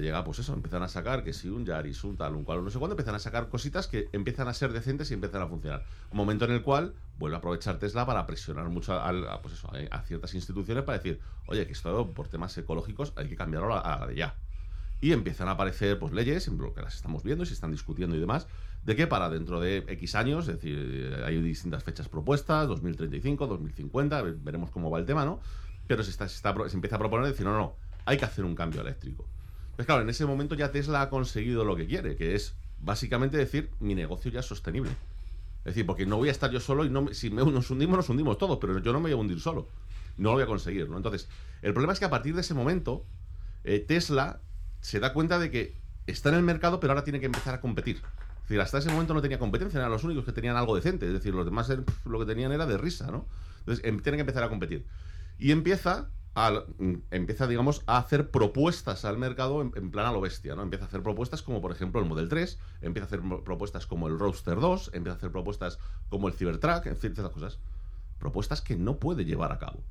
Llega, pues eso, empiezan a sacar que si un Yaris, un tal, un cual, no sé cuándo, empiezan a sacar cositas que empiezan a ser decentes y empiezan a funcionar. Un momento en el cual vuelve a aprovechar Tesla para presionar mucho a, pues eso, a, ciertas instituciones para decir, oye, que esto por temas ecológicos hay que cambiarlo a, la de ya. Y empiezan a aparecer pues leyes, en que las estamos viendo y se están discutiendo y demás, de que para dentro de X años, es decir, hay distintas fechas propuestas, 2035, 2050, veremos cómo va el tema, ¿no? Pero se, está, se, se empieza a proponer decir, no, no, hay que hacer un cambio eléctrico. Pues claro, en ese momento ya Tesla ha conseguido lo que quiere, que es básicamente decir, mi negocio ya es sostenible. Es decir, porque no voy a estar yo solo y no si nos hundimos, nos hundimos todos, pero yo no me voy a hundir solo. No lo voy a conseguir. Entonces, el problema es que a partir de ese momento, eh, Tesla se da cuenta de que está en el mercado, pero ahora tiene que empezar a competir. Es decir, hasta ese momento no tenía competencia, eran los únicos que tenían algo decente. Es decir, los demás lo que tenían era de risa, ¿no? Entonces, em, tiene que empezar a competir. Y empieza Mm, empieza, digamos, a hacer propuestas al mercado en, plan a lo bestia, ¿no? Empieza a hacer propuestas como, por ejemplo, el Model 3, empieza a hacer propuestas como el Roadster 2, empieza a hacer propuestas como el Cybertruck, en fin, esas cosas. Propuestas que no puede llevar a cabo.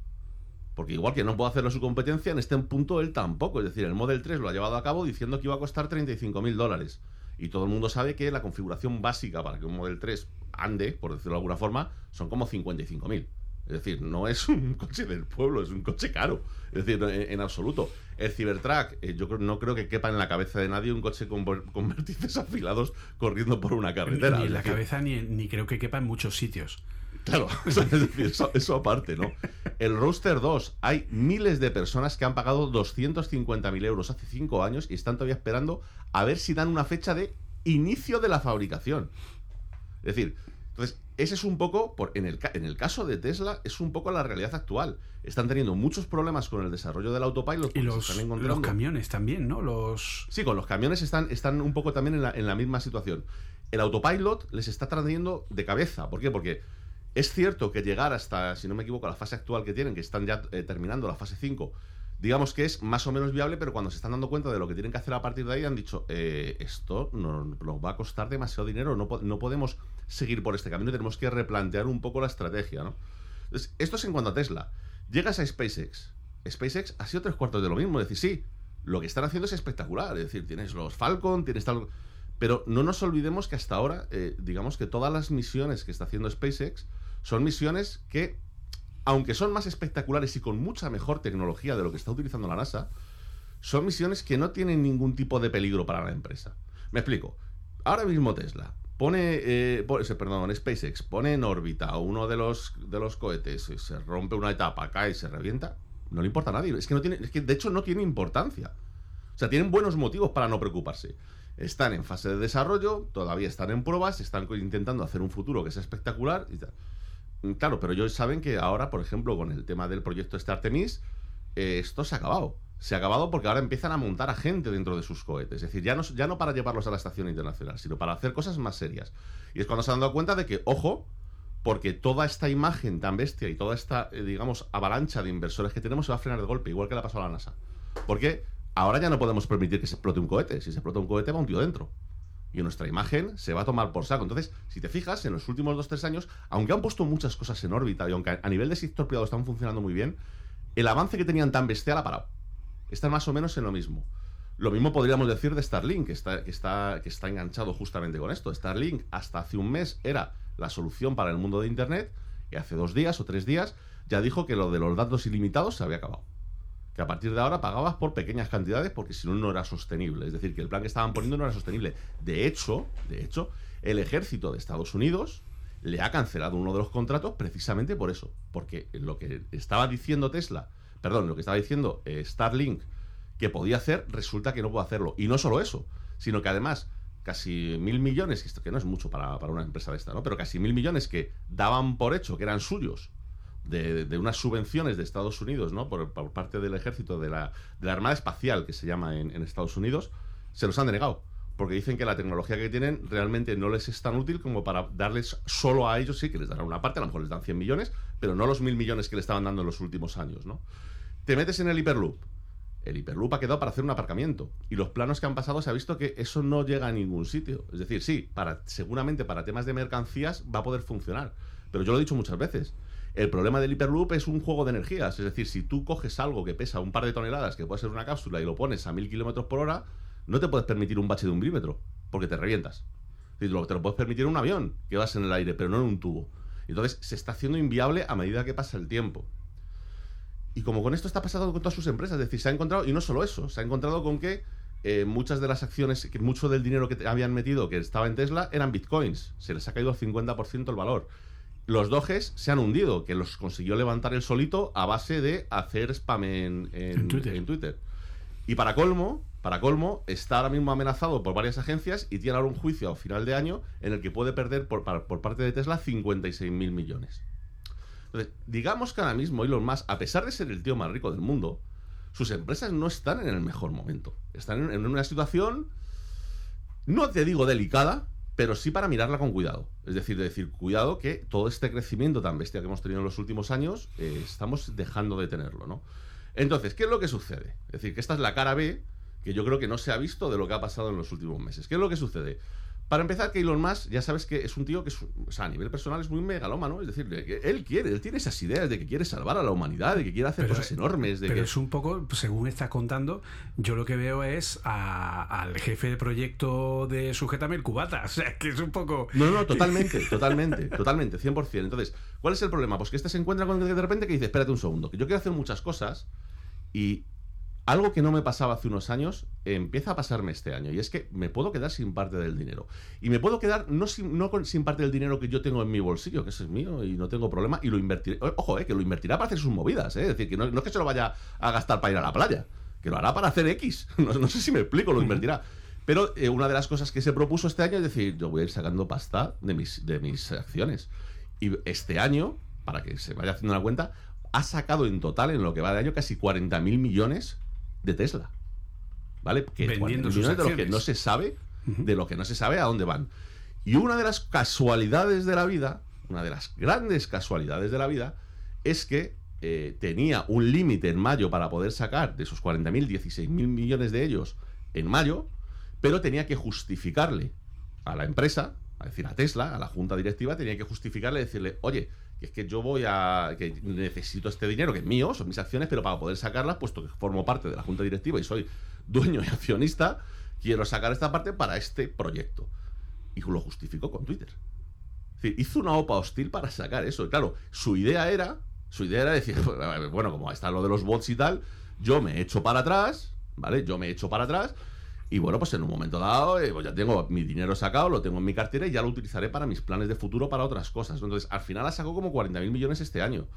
Porque igual que no puede hacerlo su competencia, en este punto él tampoco. Es decir, el Model 3 lo ha llevado a cabo diciendo que iba a costar 35 mil dólares. Y todo el mundo sabe que la configuración básica para que un Model 3 ande, por decirlo de alguna forma, son como 55 mil. Es decir, no es un coche del pueblo, es un coche caro. Es decir, en, absoluto. El Cybertruck, eh, yo no creo que quepa en la cabeza de nadie un coche con, con vértices afilados corriendo por una carretera. Ni en la cabeza, ni, ni, creo que quepa en muchos sitios. Claro, es decir, eso, aparte, ¿no? El Roadster 2, hay miles de personas que han pagado 250.000 euros hace 5 años y están todavía esperando a ver si dan una fecha de inicio de la fabricación. Es decir, entonces, ese es un poco, por, en, el, en el caso de Tesla, es un poco la realidad actual. Están teniendo muchos problemas con el desarrollo del autopilot. Y los, los camiones también, ¿no? Los... Sí, con los camiones están, están un poco también en la, en la misma situación. El autopilot les está trayendo de cabeza. ¿Por qué? Porque es cierto que llegar hasta, si no me equivoco, la fase actual que tienen, que están ya eh, terminando la fase 5, digamos que es más o menos viable, pero cuando se están dando cuenta de lo que tienen que hacer a partir de ahí, han dicho, eh, esto nos, va a costar demasiado dinero, no, no, podemos seguir por este camino, tenemos que replantear un poco la estrategia, ¿no? Esto es en cuanto a Tesla. Llegas a SpaceX. SpaceX ha sido tres cuartos de lo mismo, es decir, sí, lo que están haciendo es espectacular, es decir, tienes los Falcon, tienes tal... Pero no nos olvidemos que hasta ahora, eh, digamos que todas las misiones que está haciendo SpaceX son misiones que aunque son más espectaculares y con mucha mejor tecnología de lo que está utilizando la NASA, son misiones que no tienen ningún tipo de peligro para la empresa. Me explico. Ahora mismo Tesla pone, eh, perdón, SpaceX pone en órbita uno de los, de los cohetes, se rompe una etapa, cae se revienta. No le importa a nadie. Es que, no tiene, es que de hecho no tiene importancia. O sea, tienen buenos motivos para no preocuparse. Están en fase de desarrollo, todavía están en pruebas, están intentando hacer un futuro que sea espectacular y tal. Mm, claro, pero ellos saben que ahora, por ejemplo, con el tema del proyecto este Artemis, eh, esto se ha acabado. Se ha acabado porque ahora empiezan a montar a gente dentro de sus cohetes. Es decir, ya no, para llevarlos a la estación internacional, sino para hacer cosas más serias. Y es cuando se han dado cuenta de que, ojo, porque toda esta imagen tan bestia y toda esta, eh, digamos, avalancha de inversores que tenemos se va a frenar de golpe, igual que le ha pasado a la NASA. Porque ahora ya no podemos permitir que se explote un cohete. Si se explota un cohete, va un tío dentro y nuestra imagen se va a tomar por saco. Entonces, si te fijas, en los últimos 2-3 años, aunque han puesto muchas cosas en órbita y aunque a nivel de sector privado están funcionando muy bien, el avance que tenían tan bestial ha parado. Están más o menos en lo mismo. Lo mismo podríamos decir de Starlink, que está, que está, que está enganchado justamente con esto. Starlink hasta hace un mes era la solución para el mundo de Internet y hace dos días o tres días ya dijo que lo de los datos ilimitados se había acabado que a partir de ahora pagabas por pequeñas cantidades porque si no no era sostenible. Es decir, que el plan que estaban poniendo no era sostenible. De hecho, de hecho, el ejército de Estados Unidos le ha cancelado uno de los contratos precisamente por eso. Porque lo que estaba diciendo Tesla, perdón, lo que estaba diciendo eh, Starlink que podía hacer, resulta que no puede hacerlo. Y no solo eso, sino que además casi mil millones, que esto que no es mucho para, para una empresa de esta, ¿no? Pero casi mil millones que daban por hecho que eran suyos de, unas subvenciones de Estados Unidos, ¿no? Por, parte del ejército de la, de Armada Espacial, que se llama en, Estados Unidos, se los han denegado. porque dicen que la tecnología que tienen realmente no les es tan útil como para darles solo a ellos, sí, que les darán una parte, a lo mejor les dan 100 millones, pero no los mil millones que le estaban dando en los últimos años, ¿no? Te metes en el Hyperloop. El Hyperloop ha quedado para hacer un aparcamiento. Y los planos que han pasado se ha visto que eso no llega a ningún sitio. Es decir, sí, para, seguramente para temas de mercancías va a poder funcionar. Pero yo lo he dicho muchas veces. El problema del Hyperloop es un juego de energías. Es decir, si tú coges algo que pesa un par de toneladas, que puede ser una cápsula, y lo pones a mil kilómetros por hora, no te puedes permitir un bache de un milímetro, porque te revientas. te lo puedes permitir en un avión, que vas en el aire, pero no en un tubo. Entonces se está haciendo inviable a medida que pasa el tiempo. Y como con esto está pasando con todas sus empresas, es decir, se ha encontrado, y no solo eso, se ha encontrado con que eh, muchas de las acciones, que mucho del dinero que habían metido que estaba en Tesla eran bitcoins. Se les ha caído al 50% el valor. Los doges se han hundido, que los consiguió levantar el solito a base de hacer spam en, en Twitter. Y para colmo, para colmo, está ahora mismo amenazado por varias agencias y tiene ahora un juicio a final de año en el que puede perder por, por parte de Tesla 56 mil millones. Entonces, digamos que ahora mismo Elon Musk, a pesar de ser el tío más rico del mundo, sus empresas no están en el mejor momento. Están en, una situación, no te digo delicada, pero sí para mirarla con cuidado. Es decir, de decir, cuidado que todo este crecimiento tan bestia que hemos tenido en los últimos años, eh, estamos dejando de tenerlo, ¿no? Entonces, ¿qué es lo que sucede? Es decir, que esta es la cara B que yo creo que no se ha visto de lo que ha pasado en los últimos meses. ¿Qué es lo que sucede? Para empezar, que Elon Musk, ya sabes que es un tío que o sea, a nivel personal es muy megalómano, es decir, él quiere, él tiene esas ideas de que quiere salvar a la humanidad, de que quiere hacer cosas enormes. De pero es un poco, según estás contando, yo lo que veo es al jefe de proyecto de Sujétame el Cubata, o sea, que es un poco... No, no, totalmente, totalmente, totalmente, 100%. Entonces, ¿cuál es el problema? Pues que este se encuentra con de repente que dice, espérate un segundo, que yo quiero hacer muchas cosas y algo que no me pasaba hace unos años empieza a pasarme este año y es que me puedo quedar sin parte del dinero. Y me puedo quedar no sin, no sin parte del dinero que yo tengo en mi bolsillo, que es mío y no tengo problema, y lo invertiré. Ojo, eh, que lo invertirá para hacer sus movidas, eh, es decir, que no, es que se lo vaya a gastar para ir a la playa, que lo hará para hacer X. No, sé si me explico, lo invertirá. Pero eh, una de las cosas que se propuso este año es decir, yo voy a ir sacando pasta de mis, de mis acciones. Y este año, para que se vaya haciendo una cuenta, ha sacado en total, en lo que va de año, casi 40 mil millones de Tesla. ¿Vale? Que Vendiendo de lo que no se sabe, de lo que no se sabe a dónde van. Y una de las casualidades de la vida, una de las grandes casualidades de la vida, es que eh, tenía un límite en mayo para poder sacar de esos 40.000, 16.000 millones de ellos en mayo, pero tenía que justificarle a la empresa, es decir, a Tesla, a la junta directiva, tenía que justificarle, decirle, oye, que es que yo voy a. que necesito este dinero, que es mío, son mis acciones, pero para poder sacarlas, puesto que formo parte de la junta directiva y soy dueño y accionista, quiero sacar esta parte para este proyecto. Y lo justificó con Twitter. Es decir, hizo una OPA hostil para sacar eso. Claro, su idea era. Su idea era decir, bueno, como está lo de los bots y tal, yo me echo para atrás, ¿vale? Yo me echo para atrás y bueno, pues en un momento dado, eh, pues ya tengo mi dinero sacado, lo tengo en mi cartera y ya lo utilizaré para mis planes de futuro, para otras cosas. Entonces, al final ha sacado como 40.000 millones este año.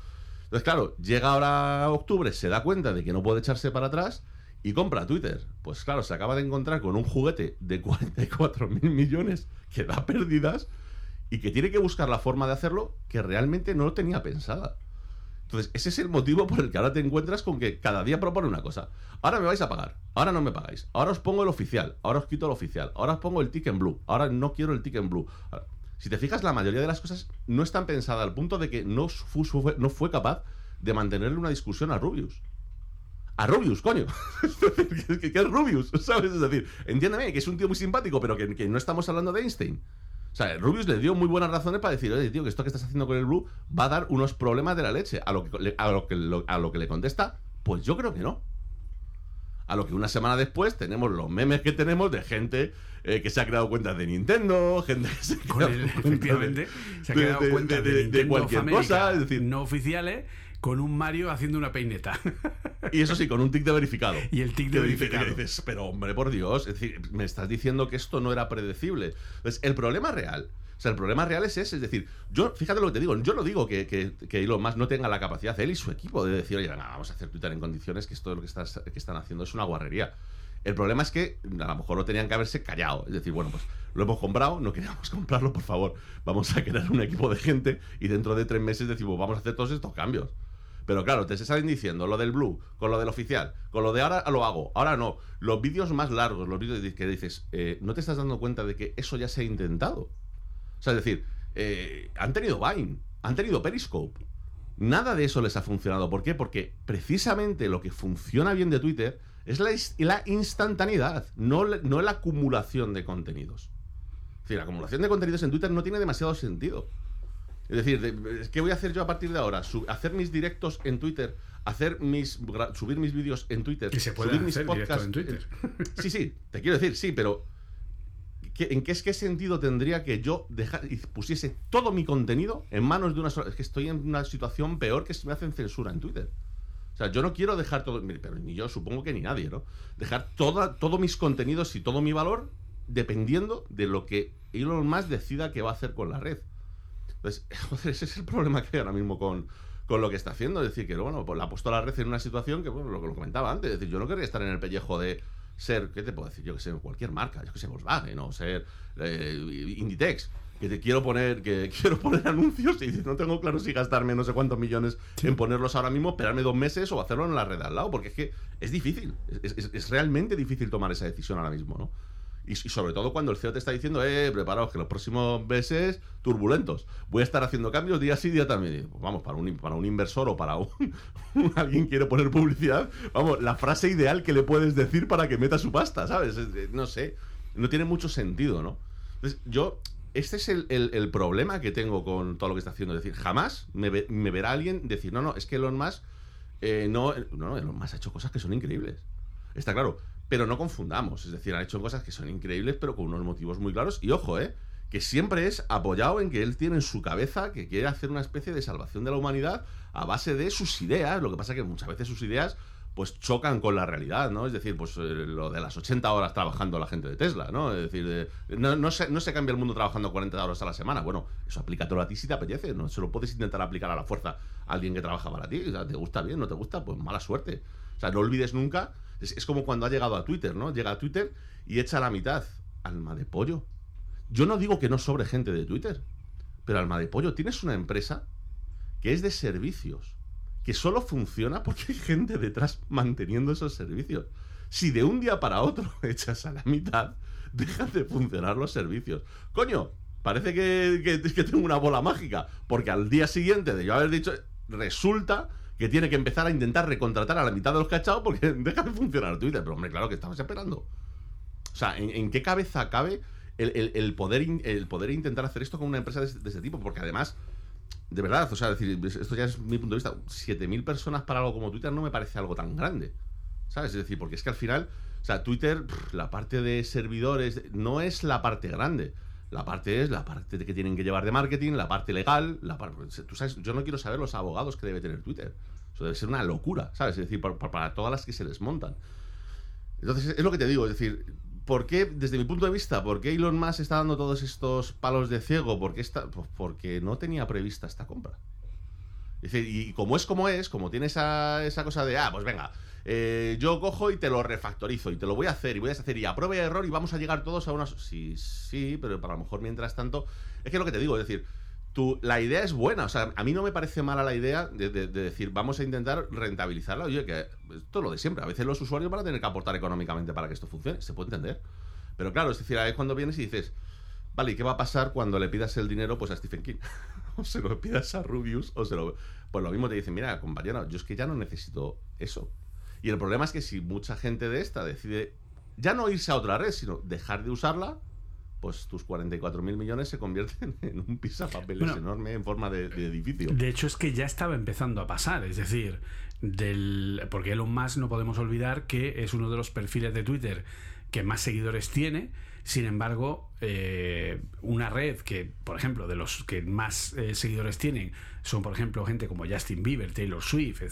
Entonces, claro, llega ahora octubre, se da cuenta de que no puede echarse para atrás y compra Twitter. Pues claro, se acaba de encontrar con un juguete de 44.000 millones que da pérdidas y que tiene que buscar la forma de hacerlo que realmente no lo tenía pensada. Entonces, ese es el motivo por el que ahora te encuentras con que cada día propone una cosa. Ahora me vais a pagar, ahora no me pagáis, ahora os pongo el oficial, ahora os quito el oficial, ahora os pongo el ticket en blue, ahora no quiero el ticket en blue. si te fijas, la mayoría de las cosas no están pensadas al punto de que no fue, capaz de mantenerle una discusión a Rubius. A Rubius, coño. ¿Qué, es Rubius? ¿Sabes? Es decir, entiéndeme que es un tío muy simpático, pero que no estamos hablando de Einstein. O sea, Rubius le dio muy buenas razones para decir, oye, tío, que esto que estás haciendo con el Blue va a dar unos problemas de la leche. A lo que, le, a lo que, a lo que le contesta, pues yo creo que no. A lo que una semana después tenemos los memes que tenemos de gente eh, que se ha creado cuentas de Nintendo, gente que se ha creado efectivamente, se ha creado cuentas de, cualquier cosa, es decir, no oficiales con un Mario haciendo una peineta. Y eso sí, con un tic de verificado. Y el tic de verificado. dices, pero hombre, por Dios, es decir, me estás diciendo que esto no era predecible. Pues el problema real. O sea, el problema real es ese, es decir, yo, fíjate lo que te digo, yo no digo que, que, que Elon Musk no tenga la capacidad, él y su equipo, de decir, oye, vamos a hacer Twitter en condiciones que esto lo que, estás, que están haciendo es una guarrería. El problema es que a lo mejor no tenían que haberse callado. Es decir, bueno, pues lo hemos comprado, no queríamos comprarlo, por favor, vamos a crear un equipo de gente y dentro de tres meses decimos, vamos a hacer todos estos cambios. Pero claro, te salen diciendo lo del Blue, con lo del oficial, con lo de ahora lo hago, ahora no. Los vídeos más largos, los vídeos que dices, eh, no te estás dando cuenta de que eso ya se ha intentado. O sea, es decir, eh, han tenido Vine, han tenido Periscope. Nada de eso les ha funcionado. ¿Por qué? Porque precisamente lo que funciona bien de Twitter es la, la instantaneidad, no, no la acumulación de contenidos. Es decir, la acumulación de contenidos en Twitter no tiene demasiado sentido. Es decir, ¿qué voy a hacer yo a partir de ahora? hacer mis directos en Twitter, hacer mis subir mis vídeos en Twitter, se puede subir mis podcasts en Twitter. Sí, sí, te quiero decir, sí, pero ¿en qué, qué sentido tendría que yo y pusiese todo mi contenido en manos de una sola... Es que estoy en una situación peor que si me hacen censura en Twitter. O sea, yo no quiero dejar todo, pero ni yo supongo que ni nadie, ¿no? Dejar toda, todos mis contenidos y todo mi valor dependiendo de lo que Elon Musk decida que va a hacer con la red. Entonces, joder, ese es el problema que hay ahora mismo con, con lo que está haciendo. Es decir, que bueno, pues la ha puesto la red en una situación que, bueno, lo que lo comentaba antes. Es decir, yo no querría estar en el pellejo de ser, ¿qué te puedo decir? Yo que sé, cualquier marca, yo que sé, Volkswagen o ser eh, Inditex. Que te quiero poner, que quiero poner anuncios y no tengo claro si gastarme no sé cuántos millones en ponerlos ahora mismo, esperarme dos meses o hacerlo en la red al lado, porque es que es difícil, es, es realmente difícil tomar esa decisión ahora mismo, ¿no? Y, sobre todo cuando el CEO te está diciendo, eh, preparaos que los próximos meses turbulentos. Voy a estar haciendo cambios día sí, día también. Pues vamos, para un, para un inversor o para un, alguien quiere poner publicidad, vamos, la frase ideal que le puedes decir para que meta su pasta, ¿sabes? No sé, no tiene mucho sentido, ¿no? Entonces, yo, este es el, problema que tengo con todo lo que está haciendo. Es decir, jamás me, verá alguien decir, no, no, es que Elon Musk, eh, no, no, Elon Musk ha hecho cosas que son increíbles. Está claro, pero no confundamos, es decir, ha hecho cosas que son increíbles, pero con unos motivos muy claros. Y ojo, ¿eh? que siempre es apoyado en que él tiene en su cabeza que quiere hacer una especie de salvación de la humanidad a base de sus ideas. Lo que pasa es que muchas veces sus ideas pues chocan con la realidad, ¿no? Es decir, pues eh, lo de las 80 horas trabajando la gente de Tesla, ¿no? Es decir, no, se, no se cambia el mundo trabajando 40 horas a la semana. Bueno, eso aplícatelo a ti si te apetece, ¿no? Se lo puedes intentar aplicar a la fuerza a alguien que trabaja para ti. O sea, ¿te gusta bien? ¿No te gusta? Pues mala suerte. O sea, no olvides nunca es, como cuando ha llegado a Twitter, ¿no? Llega a Twitter y echa la mitad. Alma de pollo. Yo no digo que no sobre gente de Twitter, pero alma de pollo, tienes una empresa que es de servicios, que solo funciona porque hay gente detrás manteniendo esos servicios. Si de un día para otro echas a la mitad, dejan de funcionar los servicios. Coño, parece que, que tengo una bola mágica, porque al día siguiente de yo haber dicho, resulta que tiene que empezar a intentar recontratar a la mitad de los cachados porque deja de funcionar Twitter. Pero hombre, claro que estamos esperando. O sea, ¿en, qué cabeza cabe el, poder el poder intentar hacer esto con una empresa de, ese tipo? Porque además, de verdad, o sea, decir, esto ya es mi punto de vista, 7.000 personas para algo como Twitter no me parece algo tan grande. ¿Sabes? Es decir, porque es que al final, o sea, Twitter, la parte de servidores, no es la parte grande. La parte es la parte que tienen que llevar de marketing, la parte legal, la tú sabes, yo no quiero saber los abogados que debe tener Twitter. Eso debe ser una locura, ¿sabes? Es decir, para, todas las que se desmontan. Entonces, es lo que te digo, es decir, ¿por qué, desde mi punto de vista, por qué Elon Musk está dando todos estos palos de ciego? Porque, está, pues porque no tenía prevista esta compra. Es decir, y como es como es, como tiene esa, esa cosa de, ah, pues venga, eh, yo cojo y te lo refactorizo y te lo voy a hacer y voy a hacer y a prueba y error y vamos a llegar todos a una... Sí, sí, pero para lo mejor mientras tanto... Es que lo que te digo, es decir, tú, la idea es buena, o sea, a mí no me parece mala la idea de, decir, vamos a intentar rentabilizarla. Oye, que esto es lo de siempre, a veces los usuarios van a tener que aportar económicamente para que esto funcione, se puede entender. Pero claro, es decir, es cuando vienes y dices, vale, ¿y qué va a pasar cuando le pidas el dinero pues a Stephen King? o se lo pidas a Rubius, o se lo... Pues lo mismo te dicen, mira, compañero, yo es que ya no necesito eso. Y el problema es que si mucha gente de esta decide ya no irse a otra red, sino dejar de usarla, pues tus 44 mil millones se convierten en un pisapapeles enorme en forma de, edificio. De hecho, es que ya estaba empezando a pasar. Es decir, del, porque Elon Musk no podemos olvidar que es uno de los perfiles de Twitter que más seguidores tiene. Sin embargo, eh, una red que, por ejemplo, de los que más eh, seguidores tienen son, por ejemplo, gente como Justin Bieber, Taylor Swift,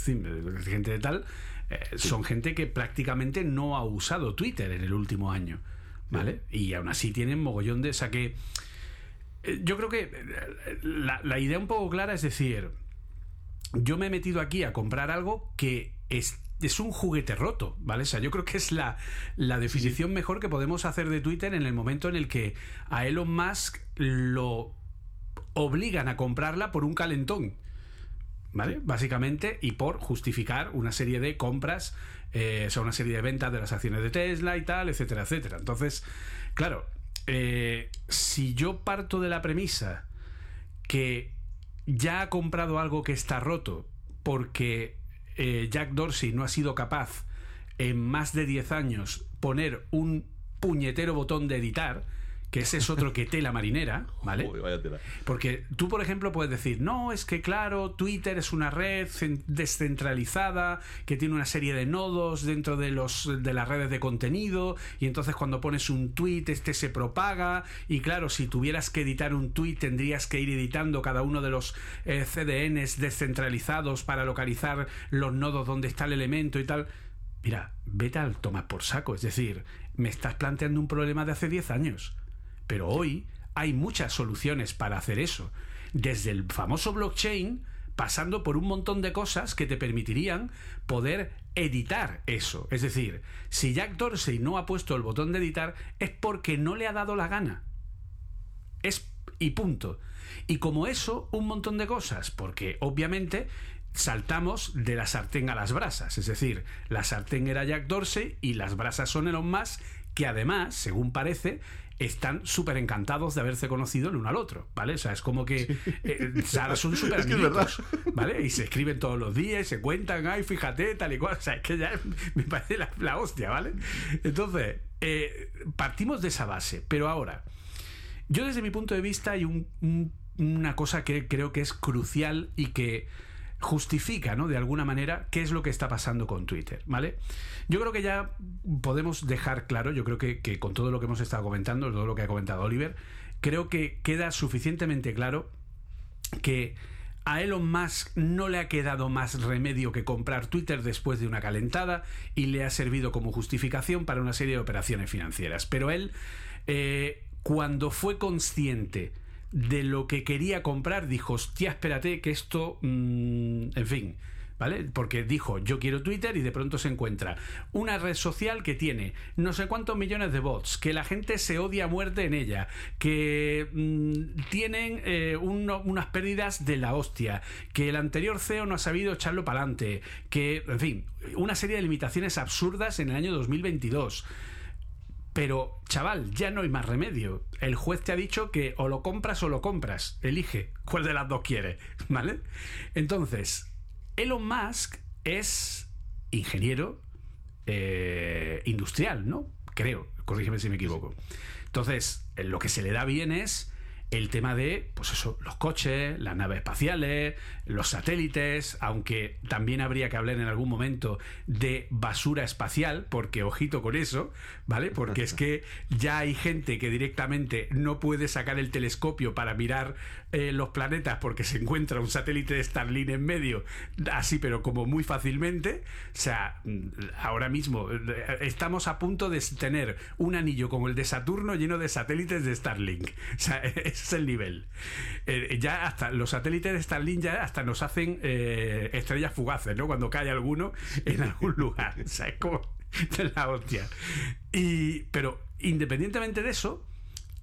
gente de tal, eh, son gente que prácticamente no ha usado Twitter en el último año. ¿Vale? Y aún así tienen mogollón de. O sea que. Eh, yo creo que eh, la, idea un poco clara es decir. Yo me he metido aquí a comprar algo que es es un juguete roto, ¿vale? O sea, yo creo que es la, la, definición mejor que podemos hacer de Twitter en el momento en el que a Elon Musk lo obligan a comprarla por un calentón. ¿Vale? Básicamente, y por justificar una serie de compras, eh, o sea, una serie de ventas de las acciones de Tesla y tal, etcétera, etcétera. Entonces, claro, eh, si yo parto de la premisa que ya ha comprado algo que está roto porque eh, Jack Dorsey no ha sido capaz en más de 10 años poner un puñetero botón de editar, que ese es otro que tela marinera, ¿vale? Uy, vaya tela. Porque tú, por ejemplo, puedes decir, no, es que claro, Twitter es una red cen- descentralizada que tiene una serie de nodos dentro de los de las redes de contenido y entonces cuando pones un tweet este se propaga y claro, si tuvieras que editar un tweet tendrías que ir editando cada uno de los eh, CDNs descentralizados para localizar los nodos donde está el elemento y tal. Mira, vete al tomar por saco, es decir, me estás planteando un problema de hace 10 años. Pero hoy hay muchas soluciones para hacer eso. Desde el famoso blockchain, pasando por un montón de cosas que te permitirían poder editar eso. Es decir, si Jack Dorsey no ha puesto el botón de editar, es porque no le ha dado la gana. Es y punto. Y como eso, un montón de cosas, porque obviamente saltamos de la sartén a las brasas. Es decir, la sartén era Jack Dorsey y las brasas son Elon Musk, que además, según parece, están súper encantados de haberse conocido el uno al otro, ¿vale? O sea, es como que eh, o sea, ahora son súper verdad. ¿vale? Y se escriben todos los días, y se cuentan, ay, fíjate, tal y cual. O sea, es que ya me parece la, la hostia, ¿vale? Entonces, eh, partimos de esa base, pero ahora, yo desde mi punto de vista hay un- un- una cosa que creo que es crucial y que justifica, ¿no? De alguna manera, qué es lo que está pasando con Twitter, ¿vale? Yo creo que ya podemos dejar claro, yo creo que, con todo lo que hemos estado comentando, todo lo que ha comentado Oliver, creo que queda suficientemente claro que a Elon Musk no le ha quedado más remedio que comprar Twitter después de una calentada y le ha servido como justificación para una serie de operaciones financieras. Pero él, eh, cuando fue consciente de lo que quería comprar, dijo, hostia, espérate, que esto, mm, en fin, ¿vale? Porque dijo, yo quiero Twitter y de pronto se encuentra una red social que tiene no sé cuántos millones de bots, que la gente se odia a muerte en ella, que mm, tienen eh, unas pérdidas de la hostia, que el anterior CEO no ha sabido echarlo para adelante, que, en fin, una serie de limitaciones absurdas en el año 2022. Pero, chaval, ya no hay más remedio. El juez te ha dicho que o lo compras o lo compras. Elige cuál de las dos quieres, ¿vale? Entonces, Elon Musk es ingeniero eh, industrial, ¿no? Creo, corrígeme si me equivoco. Entonces, eh, lo que se le da bien es el tema de, pues eso, los coches, las naves espaciales, los satélites, aunque también habría que hablar en algún momento de basura espacial, porque ojito con eso, ¿vale? Porque es que ya hay gente que directamente no puede sacar el telescopio para mirar eh, los planetas porque se encuentra un satélite de Starlink en medio, así pero como muy fácilmente. O sea, mm, ahora mismo eh, estamos a punto de tener un anillo como el de Saturno lleno de satélites de Starlink. O sea, ese es el nivel. Eh, ya hasta los satélites de Starlink ya hasta nos hacen eh, estrellas fugaces, ¿no? Cuando cae alguno en algún lugar. O sea, es como de la hostia. Y, pero independientemente de eso,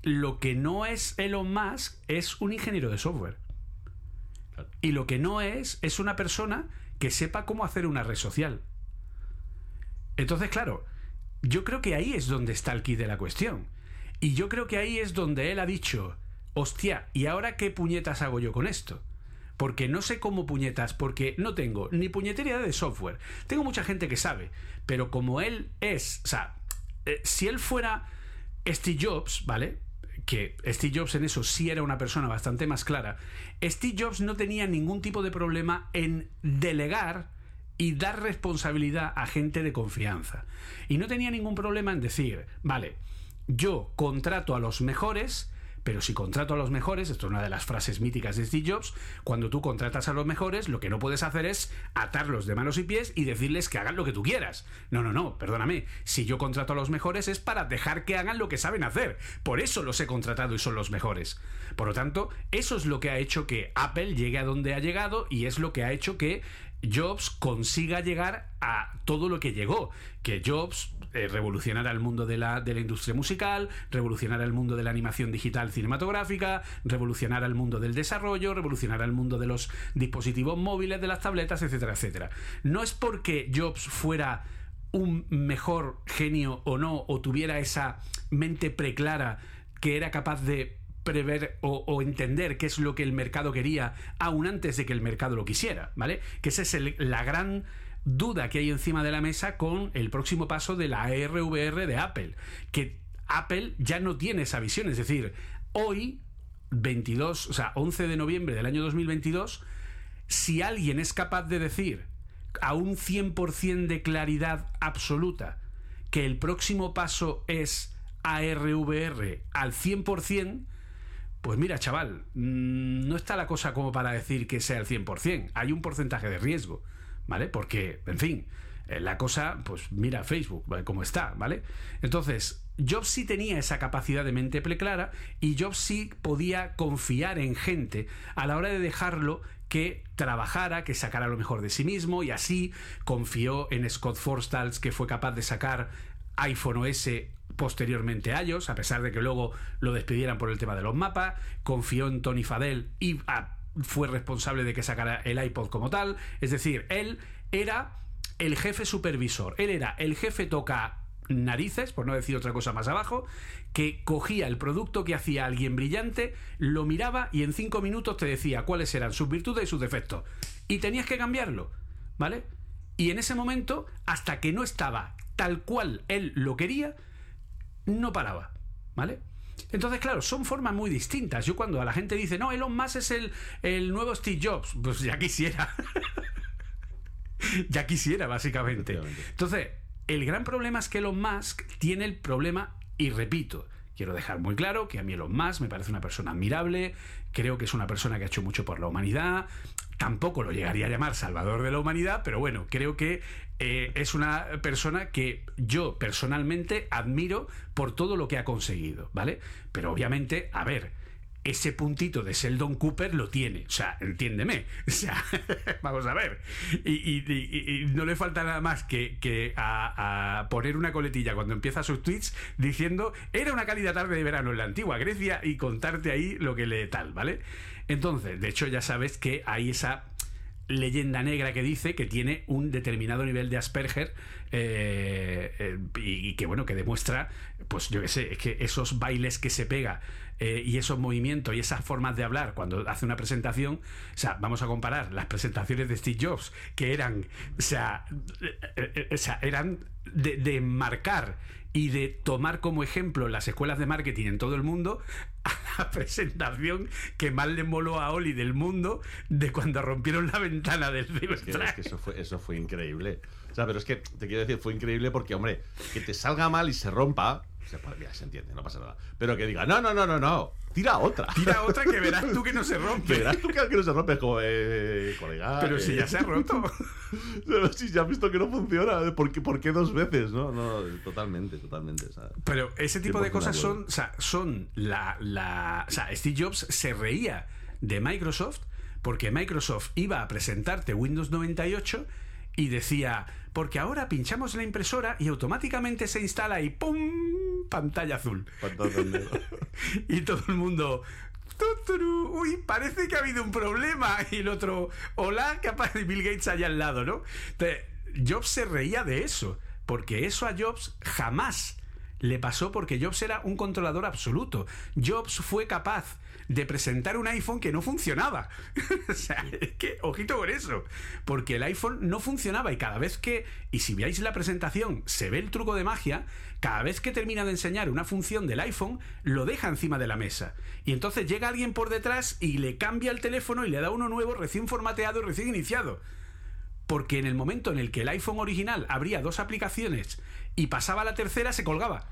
lo que no es Elon Musk es un ingeniero de software. Y lo que no es es una persona que sepa cómo hacer una red social. Entonces, claro, yo creo que ahí es donde está el kit de la cuestión. Y yo creo que ahí es donde él ha dicho, hostia, ¿y ahora qué puñetas hago yo con esto? Porque no sé cómo puñetas, porque no tengo ni puñetería de software. Tengo mucha gente que sabe, pero como él es, o sea, eh, si él fuera Steve Jobs, ¿vale? Que Steve Jobs en eso sí era una persona bastante más clara. Steve Jobs no tenía ningún tipo de problema en delegar y dar responsabilidad a gente de confianza. Y no tenía ningún problema en decir, vale, yo contrato a los mejores, pero si contrato a los mejores, esto es una de las frases míticas de Steve Jobs, cuando tú contratas a los mejores, lo que no puedes hacer es atarlos de manos y pies y decirles que hagan lo que tú quieras. No, no, no, perdóname. Si yo contrato a los mejores es para dejar que hagan lo que saben hacer. Por eso los he contratado y son los mejores. Por lo tanto, eso es lo que ha hecho que Apple llegue a donde ha llegado y es lo que ha hecho que Jobs consiga llegar a todo lo que llegó. Que Jobs eh, revolucionara el mundo de la, de la industria musical, revolucionara el mundo de la animación digital cinematográfica, revolucionara el mundo del desarrollo, revolucionara el mundo de los dispositivos móviles, de las tabletas, etcétera, etcétera. No es porque Jobs fuera un mejor genio o no, o tuviera esa mente preclara que era capaz de prever o, entender qué es lo que el mercado quería aún antes de que el mercado lo quisiera, ¿vale? Que esa es la gran duda que hay encima de la mesa con el próximo paso de la ARVR de Apple, que Apple ya no tiene esa visión, es decir, hoy 22, o sea, 11 de noviembre del año 2022, si alguien es capaz de decir a un 100% de claridad absoluta que el próximo paso es ARVR al 100%, pues mira, chaval, mm, no está la cosa como para decir que sea el 100%. Hay un porcentaje de riesgo, ¿vale? Porque, en fin, eh, la cosa, pues mira Facebook, ¿vale? Como está, ¿vale? Entonces, Jobs sí tenía esa capacidad de mente preclara y Jobs sí podía confiar en gente a la hora de dejarlo que trabajara, que sacara lo mejor de sí mismo y así confió en Scott Forstall, que fue capaz de sacar iPhone OS posteriormente a ellos, a pesar de que luego lo despidieran por el tema de los mapas, confió en Tony Fadell y ah, fue responsable de que sacara el iPod como tal, es decir, él era el jefe supervisor, él era el jefe toca narices, por no decir otra cosa más abajo, que cogía el producto que hacía alguien brillante, lo miraba y en cinco minutos te decía cuáles eran sus virtudes y sus defectos. Y tenías que cambiarlo, ¿vale? Y en ese momento, hasta que no estaba tal cual él lo quería, no paraba, ¿vale? Entonces, claro, son formas muy distintas. Yo cuando a la gente dice, no, Elon Musk es el, el nuevo Steve Jobs, pues ya quisiera. ya quisiera, básicamente. Entonces, el gran problema es que Elon Musk tiene el problema, y repito, quiero dejar muy claro que a mí Elon Musk me parece una persona admirable, creo que es una persona que ha hecho mucho por la humanidad, tampoco lo llegaría a llamar salvador de la humanidad, pero bueno, creo que eh, es una persona que yo personalmente admiro por todo lo que ha conseguido, ¿vale? Pero obviamente, a ver, ese puntito de Sheldon Cooper lo tiene. O sea, entiéndeme. O sea, vamos a ver. Y, no le falta nada más que, a, poner una coletilla cuando empieza sus tweets diciendo era una cálida tarde de verano en la antigua Grecia y contarte ahí lo que le tal, ¿vale? Entonces, de hecho, ya sabes que hay esa leyenda negra que dice que tiene un determinado nivel de Asperger eh, eh, y, que bueno que demuestra pues yo qué sé es que esos bailes que se pega eh, y esos movimientos y esas formas de hablar cuando hace una presentación, o sea, vamos a comparar las presentaciones de Steve Jobs, que eran, o sea, eh, eh, eran de, de marcar y de tomar como ejemplo las escuelas de marketing en todo el mundo a la presentación que más le moló a Oli del mundo de cuando rompieron la ventana del Cybertruck. Es que, eso, fue, eso fue increíble. O sea, pero es que te quiero decir, fue increíble porque, hombre, que te salga mal y se rompa, se, se entiende, no pasa nada. Pero que diga, no, no, no, no, no, tira otra. Tira otra que verás tú que no se rompe. verás tú que, no se rompe, como, eh, colega. Pero si ya se ha roto. Pero si ya has visto que no funciona, ¿por qué, por qué dos veces? No, no, totalmente, totalmente. Pero ese tipo de cosas son, o sea, son la, la. O sea, Steve Jobs se reía de Microsoft porque Microsoft iba a presentarte Windows 98 y decía, porque ahora pinchamos la impresora y automáticamente se instala y ¡pum! pantalla azul. y todo el mundo, uy, parece que ha habido un problema. Y el otro, hola, que aparece Bill Gates allá al lado, ¿no? Jobs se reía de eso, porque eso a Jobs jamás le pasó porque Jobs era un controlador absoluto. Jobs fue capaz de presentar un iPhone que no funcionaba. o sea, es que, ojito con eso. Porque el iPhone no funcionaba y cada vez que, y si veáis la presentación, se ve el truco de magia, cada vez que termina de enseñar una función del iPhone, lo deja encima de la mesa. Y entonces llega alguien por detrás y le cambia el teléfono y le da uno nuevo, recién formateado y recién iniciado. Porque en el momento en el que el iPhone original abría dos aplicaciones y pasaba a la tercera, se colgaba.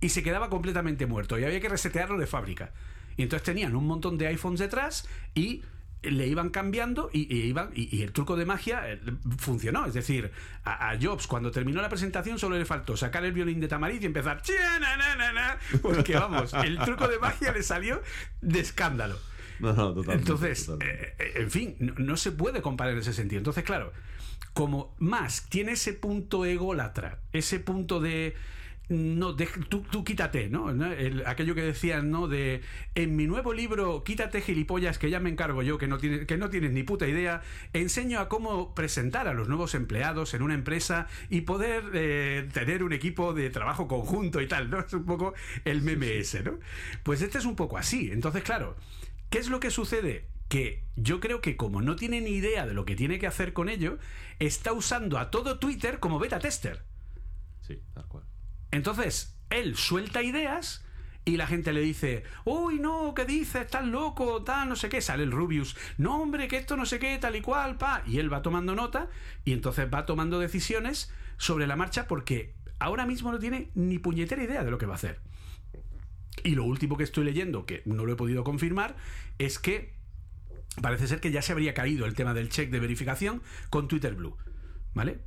Y se quedaba completamente muerto. Y había que resetearlo de fábrica. Y entonces tenían un montón de iPhones detrás y le iban cambiando y, iban y, el truco de magia eh, funcionó. Es decir, a, Jobs cuando terminó la presentación solo le faltó sacar el violín de Tamariz y empezar porque vamos, el truco de magia le salió de escándalo. No, no, totalmente, Entonces, totalmente. eh, en fin, no, no se puede comparar en ese sentido. Entonces, claro, como más tiene ese punto ególatra, ese punto de no, de- tú, tú quítate, ¿no? ¿No? El- aquello que decían, ¿no? De en mi nuevo libro, quítate gilipollas, que ya me encargo yo, que no, tienes, que no tienes ni puta idea, enseño a cómo presentar a los nuevos empleados en una empresa y poder eh, tener un equipo de trabajo conjunto y tal, ¿no? Es un poco el meme ese, ¿no? Pues este es un poco así. Entonces, claro, ¿qué es lo que sucede? Que yo creo que como no tiene ni idea de lo que tiene que hacer con ello, está usando a todo Twitter como beta tester. Sí, tal cual. Entonces, él suelta ideas y la gente le dice, uy, no, ¿qué dices? Estás loco, tal, no sé qué. Sale el Rubius, no, hombre, que esto no sé qué, tal y cual, pa. Y él va tomando nota y entonces va tomando decisiones sobre la marcha porque ahora mismo no tiene ni puñetera idea de lo que va a hacer. Y lo último que estoy leyendo, que no lo he podido confirmar, es que parece ser que ya se habría caído el tema del check de verificación con Twitter Blue. ¿Vale?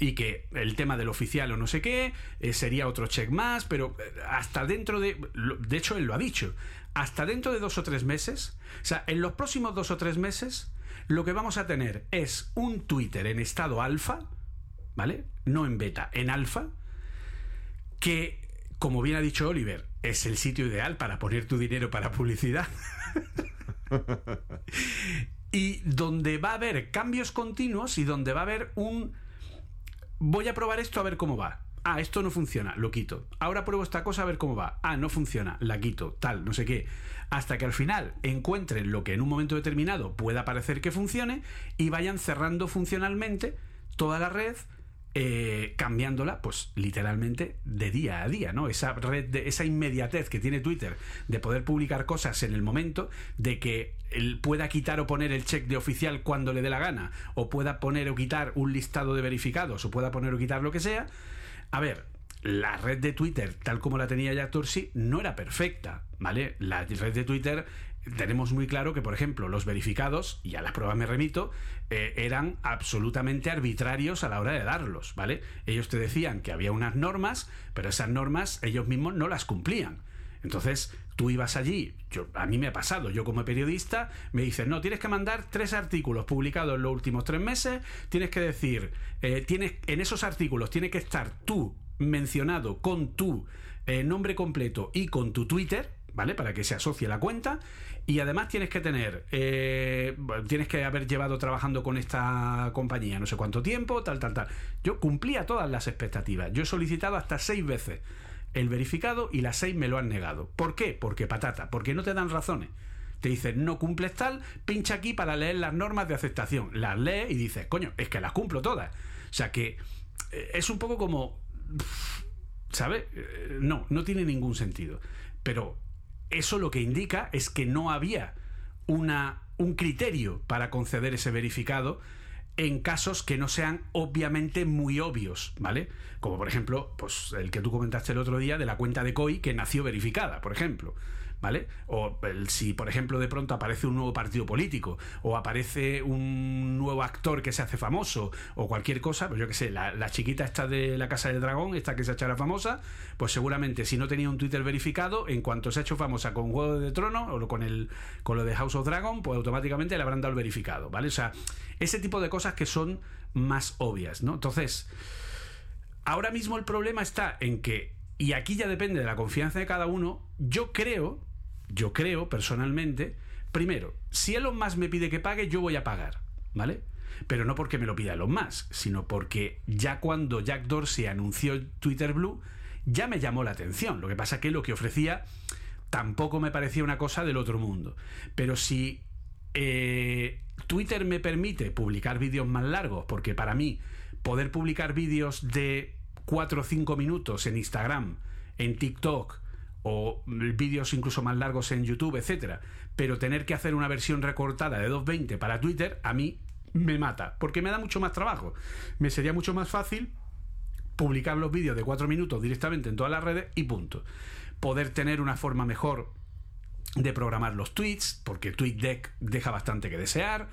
Y que el tema del oficial o no sé qué eh, sería otro check más, pero eh, hasta dentro de. De hecho, él lo ha dicho. Hasta dentro de dos o tres meses, o sea, en los próximos dos o tres meses, lo que vamos a tener es un Twitter en estado alfa, ¿vale? No en beta, en alfa, que, como bien ha dicho Oliver, es el sitio ideal para poner tu dinero para publicidad. y donde va a haber cambios continuos y donde va a haber un... Voy a probar esto a ver cómo va. Ah, esto no funciona, lo quito. Ahora pruebo esta cosa a ver cómo va. Ah, no funciona, la quito, tal, no sé qué. Hasta que al final encuentren lo que en un momento determinado pueda parecer que funcione y vayan cerrando funcionalmente toda la red eh, cambiándola, pues literalmente de día a día, ¿no? Esa red, de, esa inmediatez que tiene Twitter de poder publicar cosas en el momento, de que él pueda quitar o poner el check de oficial cuando le dé la gana, o pueda poner o quitar un listado de verificados, o pueda poner o quitar lo que sea. A ver, la red de Twitter, tal como la tenía Jack Dorsey, no era perfecta, ¿vale? La red de Twitter tenemos muy claro que, por ejemplo, los verificados, y a las pruebas me remito, eh, eran absolutamente arbitrarios a la hora de darlos, ¿vale? Ellos te decían que había unas normas, pero esas normas ellos mismos no las cumplían. Entonces, tú ibas allí, yo, a mí me ha pasado, yo como periodista, me dicen, no, tienes que mandar tres artículos publicados en los últimos tres meses, tienes que decir, eh, tienes, en esos artículos tiene que estar tú mencionado con tu eh, nombre completo y con tu Twitter, ¿vale? Para que se asocie la cuenta. Y además tienes que tener, eh, tienes que haber llevado trabajando con esta compañía no sé cuánto tiempo, tal, tal, tal. Yo cumplía todas las expectativas. Yo he solicitado hasta seis veces el verificado y las seis me lo han negado. ¿Por qué? Porque patata, porque no te dan razones. Te dicen, no cumples tal, pincha aquí para leer las normas de aceptación. Las lees y dices, coño, es que las cumplo todas. O sea que eh, es un poco como, ¿sabes? Eh, No, no tiene ningún sentido. Pero eso lo que indica es que no había una, un criterio para conceder ese verificado en casos que no sean obviamente muy obvios, ¿vale? Como por ejemplo, pues el que tú comentaste el otro día de la cuenta de COI que nació verificada, por ejemplo. ¿Vale? O si, por ejemplo, de pronto aparece un nuevo partido político, o aparece un nuevo actor que se hace famoso, o cualquier cosa, pues yo qué sé, la, chiquita esta de la Casa del Dragón, esta que se ha hecho famosa, pues seguramente si no tenía un Twitter verificado, en cuanto se ha hecho famosa con Juego de Tronos o con, el, con lo de House of Dragon, pues automáticamente le habrán dado el verificado, ¿vale? O sea, ese tipo de cosas que son más obvias, ¿no? Entonces, ahora mismo el problema está en que, y aquí ya depende de la confianza de cada uno, yo creo, yo creo personalmente, primero, si Elon Musk me pide que pague, yo voy a pagar, ¿vale? Pero no porque me lo pida Elon Musk, sino porque ya cuando Jack Dorsey anunció Twitter Blue, ya me llamó la atención. Lo que pasa que lo que ofrecía tampoco me parecía una cosa del otro mundo. Pero si eh, Twitter me permite publicar vídeos más largos, porque para mí poder publicar vídeos de 4 o 5 minutos en Instagram, en TikTok o vídeos incluso más largos en YouTube, etcétera, pero tener que hacer una versión recortada de 220 para Twitter, a mí me mata, porque me da mucho más trabajo. Me sería mucho más fácil publicar los vídeos de 4 minutos directamente en todas las redes y punto. Poder tener una forma mejor de programar los tweets, porque TweetDeck deja bastante que desear.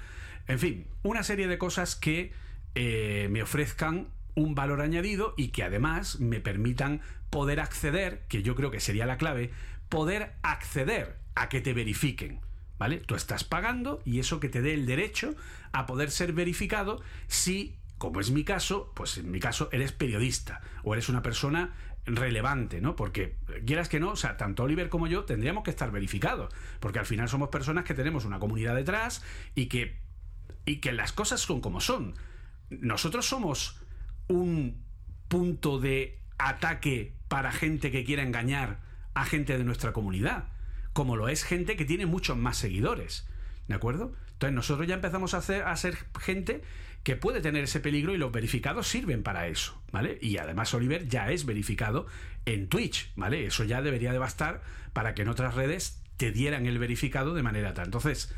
En fin, una serie de cosas que eh, me ofrezcan un valor añadido y que además me permitan poder acceder, que yo creo que sería la clave, poder acceder a que te verifiquen. ¿vale? Tú estás pagando y eso que te dé el derecho a poder ser verificado si, como es mi caso, pues en mi caso eres periodista o eres una persona relevante, ¿no? Porque quieras que no, o sea, tanto Oliver como yo tendríamos que estar verificados, porque al final somos personas que tenemos una comunidad detrás y que y que las cosas son como son. Nosotros somos un punto de ataque para gente que quiera engañar a gente de nuestra comunidad, como lo es gente que tiene muchos más seguidores. ¿De acuerdo? Entonces nosotros ya empezamos a, hacer, a ser gente que puede tener ese peligro y los verificados sirven para eso, ¿vale? Y además Oliver ya es verificado en Twitch, ¿vale? Eso ya debería de bastar para que en otras redes te dieran el verificado de manera tal. Entonces,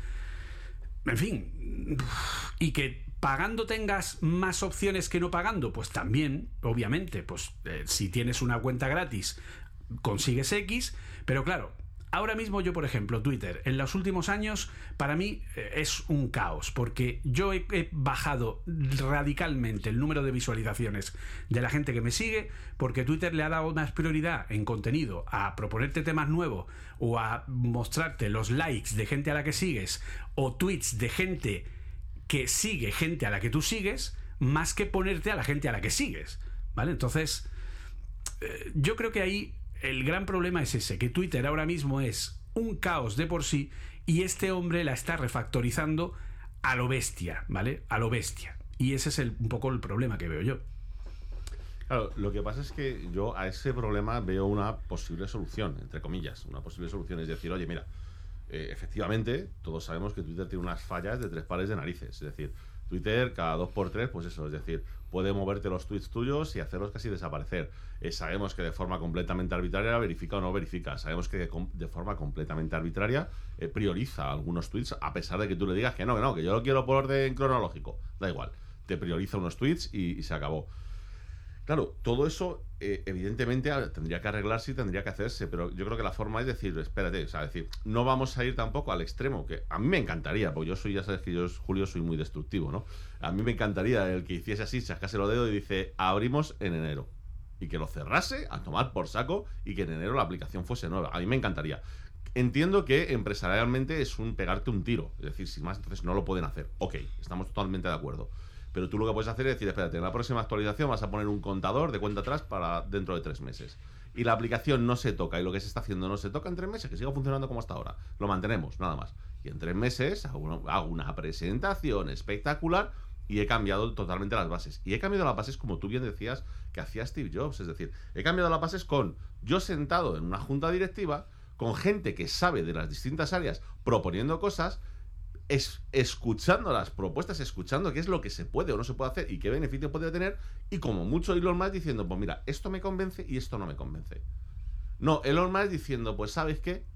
en fin, y que pagando tengas más opciones que no pagando, pues también, obviamente, pues eh, si tienes una cuenta gratis consigues X, pero claro, Ahora mismo yo, por ejemplo, Twitter, en los últimos años, para mí eh, es un caos, porque yo he, he, bajado radicalmente el número de visualizaciones de la gente que me sigue, porque Twitter le ha dado más prioridad en contenido a proponerte temas nuevos o a mostrarte los likes de gente a la que sigues o tweets de gente que sigue gente a la que tú sigues, más que ponerte a la gente a la que sigues. ¿Vale? Entonces, eh, yo creo que ahí el gran problema es ese, que Twitter ahora mismo es un caos de por sí y este hombre la está refactorizando a lo bestia, ¿vale? A lo bestia. Y ese es el, un poco el problema que veo yo. Claro, lo que pasa es que yo a ese problema veo una posible solución, entre comillas. Una posible solución es decir, oye, mira, eh, efectivamente, todos sabemos que Twitter tiene unas fallas de tres pares de narices. Es decir, Twitter cada dos por tres, pues eso, es decir, puede moverte los tweets tuyos y hacerlos casi desaparecer. Eh, sabemos que de forma completamente arbitraria verifica o no verifica. Sabemos que de, forma completamente arbitraria eh, prioriza algunos tweets a pesar de que tú le digas que no, que no, que yo lo quiero por orden cronológico. Da igual. Te prioriza unos tweets y se acabó. Claro, todo eso eh, evidentemente tendría que arreglarse y tendría que hacerse, pero yo creo que la forma es decir, espérate, o sea, decir, no vamos a ir tampoco al extremo, que a mí me encantaría, porque yo soy, ya sabes que yo, Julio, soy muy destructivo, ¿no? A mí me encantaría el que hiciese así, sacase los dedos y dice, abrimos en enero. Y que lo cerrase a tomar por saco y que en enero la aplicación fuese nueva. A mí me encantaría. Entiendo que empresarialmente es un pegarte un tiro, es decir, sin más, entonces no lo pueden hacer. Ok, estamos totalmente de acuerdo. Pero tú lo que puedes hacer es decir, espérate, en la próxima actualización vas a poner un contador de cuenta atrás para dentro de tres meses. Y la aplicación no se toca y lo que se está haciendo no se toca en tres meses, que siga funcionando como hasta ahora. Lo mantenemos, nada más. Y en tres meses hago una, presentación espectacular y he cambiado totalmente las bases. Y he cambiado las bases como tú bien decías que hacía Steve Jobs. Es decir, he cambiado las bases con yo sentado en una junta directiva, con gente que sabe de las distintas áreas proponiendo cosas es, escuchando las propuestas, escuchando qué es lo que se puede o no se puede hacer y qué beneficio puede tener, y como mucho Elon Musk diciendo, pues mira, esto me convence y esto no me convence. No, Elon Musk diciendo, pues sabes qué,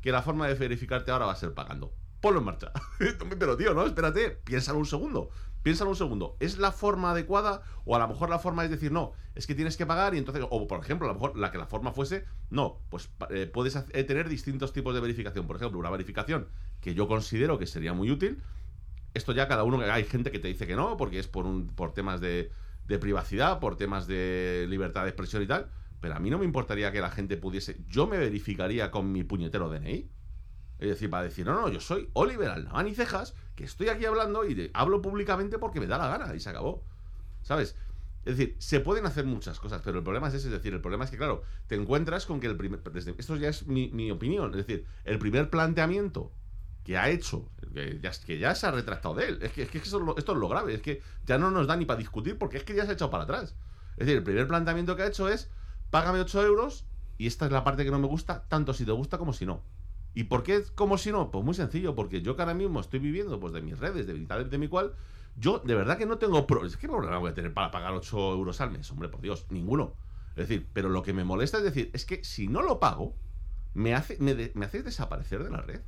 que la forma de verificarte ahora va a ser pagando. Ponlo en marcha. Pero tío, no, espérate, piénsalo un segundo. Piénsalo un segundo. ¿Es la forma adecuada? O a lo mejor la forma es decir, no, es que tienes que pagar y entonces, o por ejemplo, a lo mejor la que la forma fuese, no, pues eh, puedes hacer, tener distintos tipos de verificación. Por ejemplo, una verificación que yo considero que sería muy útil. Esto ya cada uno, hay gente que te dice que no, porque es por, un, por temas de, privacidad, por temas de libertad de expresión y tal. Pero a mí no me importaría que la gente pudiese. Yo me verificaría con mi puñetero DNI. Es decir, para decir, no, no, yo soy Oliver Alnavan y Cejas, que estoy aquí hablando y hablo públicamente porque me da la gana y se acabó. ¿Sabes? Es decir, se pueden hacer muchas cosas, pero el problema es ese. Es decir, el problema es que, claro, te encuentras con que el primer. Desde, esto ya es mi opinión. Es decir, el primer planteamiento que ha hecho, que ya, se ha retractado de él. Es que, esto es lo grave, es que ya no nos da ni para discutir porque es que ya se ha echado para atrás. Es decir, el primer planteamiento que ha hecho es, págame 8 euros y esta es la parte que no me gusta, tanto si te gusta como si no. ¿Y por qué como si no? Pues muy sencillo, porque yo que ahora mismo estoy viviendo pues de mis redes, de tal, de mi cual, yo de verdad que no tengo problemas. ¿Qué problema voy a tener para pagar 8 euros al mes? Hombre, por Dios, ninguno. Es decir, pero lo que me molesta es decir, es que si no lo pago, me, hace, me, me desaparecer de la red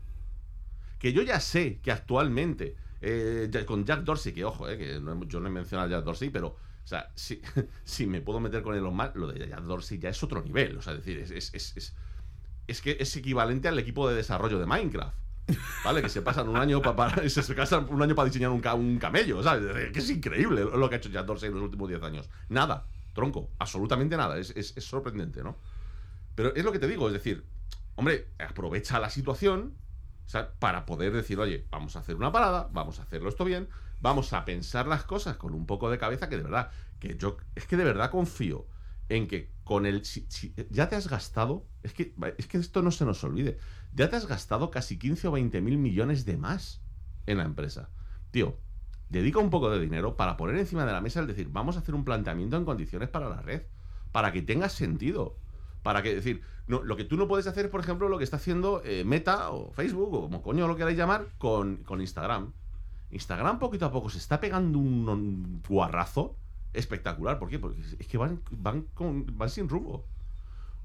que yo ya sé que actualmente, eh, con Jack Dorsey, que ojo, eh, que no, yo no he mencionado a Jack Dorsey, pero, o sea, si, me puedo meter con Elon Musk, lo de Jack Dorsey ya es otro nivel, o sea, es decir, es, es, es, es, que es equivalente al equipo de desarrollo de Minecraft. ¿Vale? Que se pasan un año para, se, pasan un año para diseñar un, un camello, ¿sabes? Que es increíble lo que ha hecho Jack Dorsey en los últimos 10 años. Nada, tronco, absolutamente nada. Es, es, es sorprendente, ¿no? Pero es lo que te digo, es decir, hombre, aprovecha la situación, sea, para poder decir, oye, vamos a hacer una parada, vamos a hacerlo esto bien, vamos a pensar las cosas con un poco de cabeza, que de verdad, que yo, es que de verdad confío en que con el... ya te has gastado, es que, es que esto no se nos olvide, ya te has gastado casi 15 o 20 mil millones de más en la empresa. Tío, dedica un poco de dinero para poner encima de la mesa el decir, vamos a hacer un planteamiento en condiciones para la red, para que tenga sentido. Para que, decir, no, lo que tú no puedes hacer es, por ejemplo, lo que está haciendo eh, Meta o Facebook o como coño lo queráis llamar con, con Instagram. Instagram poquito a poco se está pegando un, guarrazo espectacular. ¿Por qué? Porque es que van, van, con- van sin rumbo.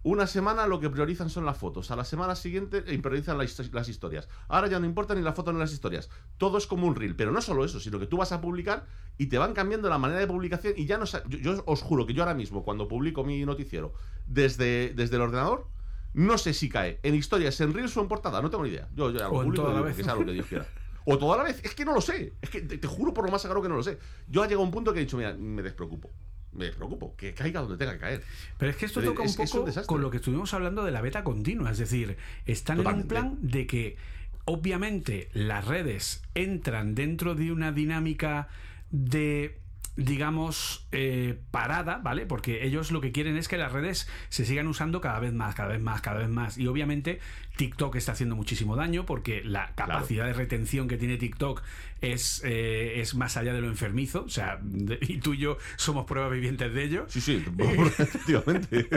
Una semana lo que priorizan son las fotos. A la semana siguiente eh, priorizan las, las historias. Ahora ya no importa ni la foto ni las historias. Todo es como un reel. Pero no solo eso, sino que tú vas a publicar y te van cambiando la manera de publicación. Y ya no yo, yo os juro que yo ahora mismo, cuando publico mi noticiero desde, desde el ordenador, no sé si cae en historias, en reels o en portada. No tengo ni idea. Yo, yo ya lo O en publico toda la vez. que sea lo que Dios quiera. O toda la vez. Es que no lo sé. Es que te, te juro por lo más sagrado que no lo sé. Yo ha llegado a un punto que he dicho, mira, me despreocupo. Me despreocupo. Que caiga donde tenga que caer. Pero es que esto Pero toca un es- es un poco con lo que estuvimos hablando de la beta continua. Es decir, están en un plan de que obviamente las redes entran dentro de una dinámica de digamos eh, parada, ¿vale? Porque ellos lo que quieren es que las redes se sigan usando cada vez más, cada vez más, cada vez más. Y obviamente TikTok está haciendo muchísimo daño porque la capacidad de retención que tiene TikTok es, eh, es más allá de lo enfermizo. O sea, de- y tú y yo somos pruebas vivientes de ello. Sí, sí, efectivamente.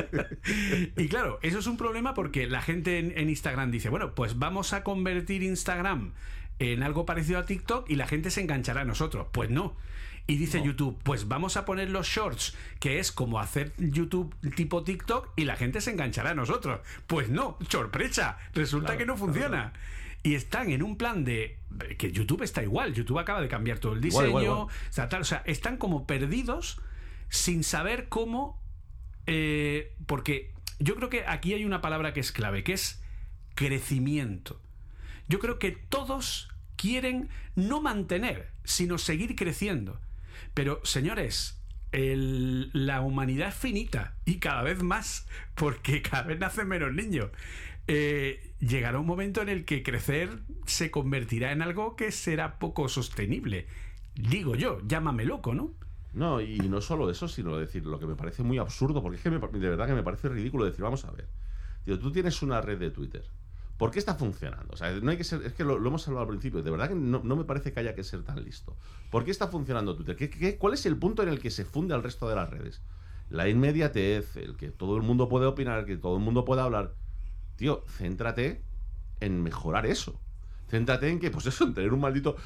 Y claro, eso es un problema porque la gente en, en Instagram dice, bueno, pues vamos a convertir Instagram en algo parecido a TikTok y la gente se enganchará a nosotros. Pues no. Y dice YouTube, pues vamos a poner los shorts, que es como hacer YouTube tipo TikTok y la gente se enganchará a nosotros. Pues no, sorpresa, resulta Claro, que no claro, funciona. Y están en un plan de que YouTube está igual, YouTube acaba de cambiar todo el diseño, igual, igual. o sea, tal, o sea, están como perdidos sin saber cómo eh, porque yo creo que aquí hay una palabra que es clave, que es crecimiento. Yo creo que todos quieren no mantener, sino seguir creciendo. Pero, señores, la humanidad es finita y cada vez más, porque cada vez nacen menos niños. Eh, llegará un momento en el que crecer se convertirá en algo que será poco sostenible. Digo yo, llámame loco, ¿no? No, y no solo eso, sino decir lo que me parece muy absurdo, porque es que me de verdad que me parece ridículo decir, vamos a ver, tú tienes una red de Twitter. ¿Por qué está funcionando? O sea, no hay que ser, es que lo, hemos hablado al principio, de verdad que no, me parece que haya que ser tan listo. ¿Por qué está funcionando Twitter? ¿Qué, qué- cuál es el punto en el que se funde al resto de las redes? La inmediatez, el que todo el mundo puede opinar, que todo el mundo pueda hablar. Tío, céntrate en mejorar eso. Céntrate en que, pues eso, en tener un maldito.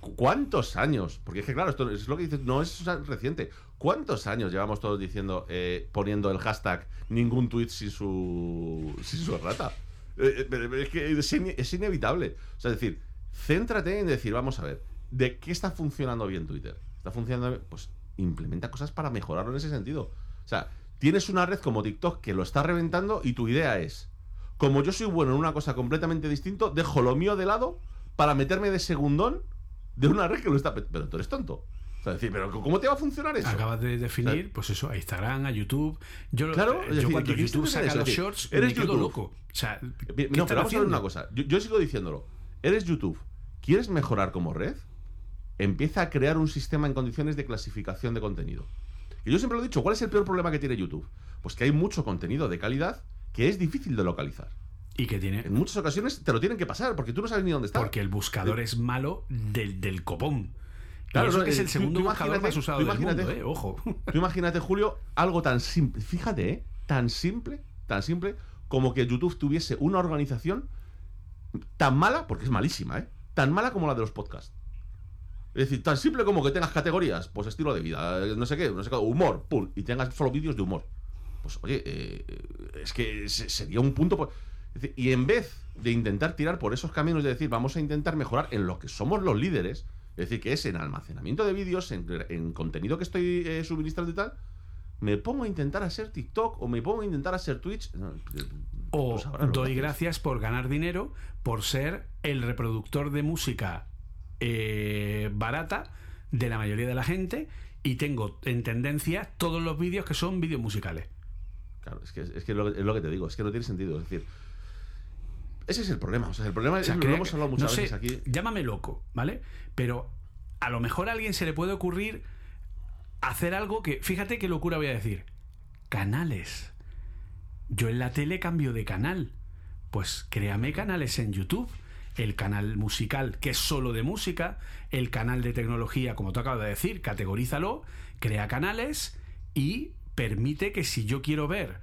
¿cu- ¿cuántos años? Porque es que, claro, esto es lo que dices, no es reciente. ¿Cuántos años llevamos todos diciendo, eh, poniendo el hashtag ningún tweet sin su, sin su rata? Eh, eh, es que es, ine- es inevitable. O sea, es decir, céntrate en decir, vamos a ver, ¿de qué está funcionando bien Twitter? ¿Está funcionando bien? Pues implementa cosas para mejorarlo en ese sentido. O sea, tienes una red como TikTok que lo está reventando y tu idea es, como yo soy bueno en una cosa completamente distinta, dejo lo mío de lado para meterme de segundón de una red que lo está... pe- Pero tú eres tonto. O sea, decir, pero ¿cómo te va a funcionar eso? Acabas de definir, pues eso, a Instagram, a YouTube. Yo, Claro, eh, yo decir, cuando ¿qué YouTube saca decir? los decir, shorts, eres me quedo YouTube. loco. O sea, ¿qué Bien, están No, pero vamos a ver una cosa. Yo, yo sigo diciéndolo. Eres YouTube. ¿Quieres mejorar como red? Empieza a crear un sistema en condiciones de clasificación de contenido. Y yo siempre lo he dicho, ¿cuál es el peor problema que tiene YouTube? Pues que hay mucho contenido de calidad que es difícil de localizar. Y que tiene. En muchas ocasiones te lo tienen que pasar porque tú no sabes ni dónde está. Porque el buscador es malo del, del copón. Claro, y eso no, que es eh, el segundo tú más usado tú del mundo, imagínate- eh, ojo. Tú imagínate, Julio, algo tan simple. Fíjate, ¿eh? Tan simple, tan simple como que YouTube tuviese una organización tan mala, porque es malísima, ¿eh? Tan mala como la de los podcasts. Es decir, tan simple como que tengas categorías, pues estilo de vida, eh, no sé qué, no sé qué, humor, pum, y tengas solo vídeos de humor. Pues oye, eh, es que se- sería un punto. por- es decir, y en vez de intentar tirar por esos caminos de decir, vamos a intentar mejorar en lo que somos los líderes, es decir, que es en almacenamiento de vídeos, en, en contenido que estoy eh, suministrando y tal, me pongo a intentar hacer TikTok o me pongo a intentar hacer Twitch. No, O que doy gracias por ganar dinero, por ser el reproductor de música eh, barata de la mayoría de la gente y tengo en tendencia todos los vídeos que son vídeos musicales. Claro, es que, es que lo, es lo que te digo, es que no tiene sentido. Es decir, Ese es el problema. O sea, el problema O sea, es, lo crea hemos que- hablado muchas no sé, veces aquí. Llámame loco, ¿vale? Pero a lo mejor a alguien se le puede ocurrir hacer algo que, fíjate qué locura voy a decir. Canales. Yo en la tele cambio de canal. Pues créame canales en YouTube. El canal musical, que es solo de música. El canal de tecnología, como tú acabas de decir, categorízalo. Crea canales y permite que si yo quiero ver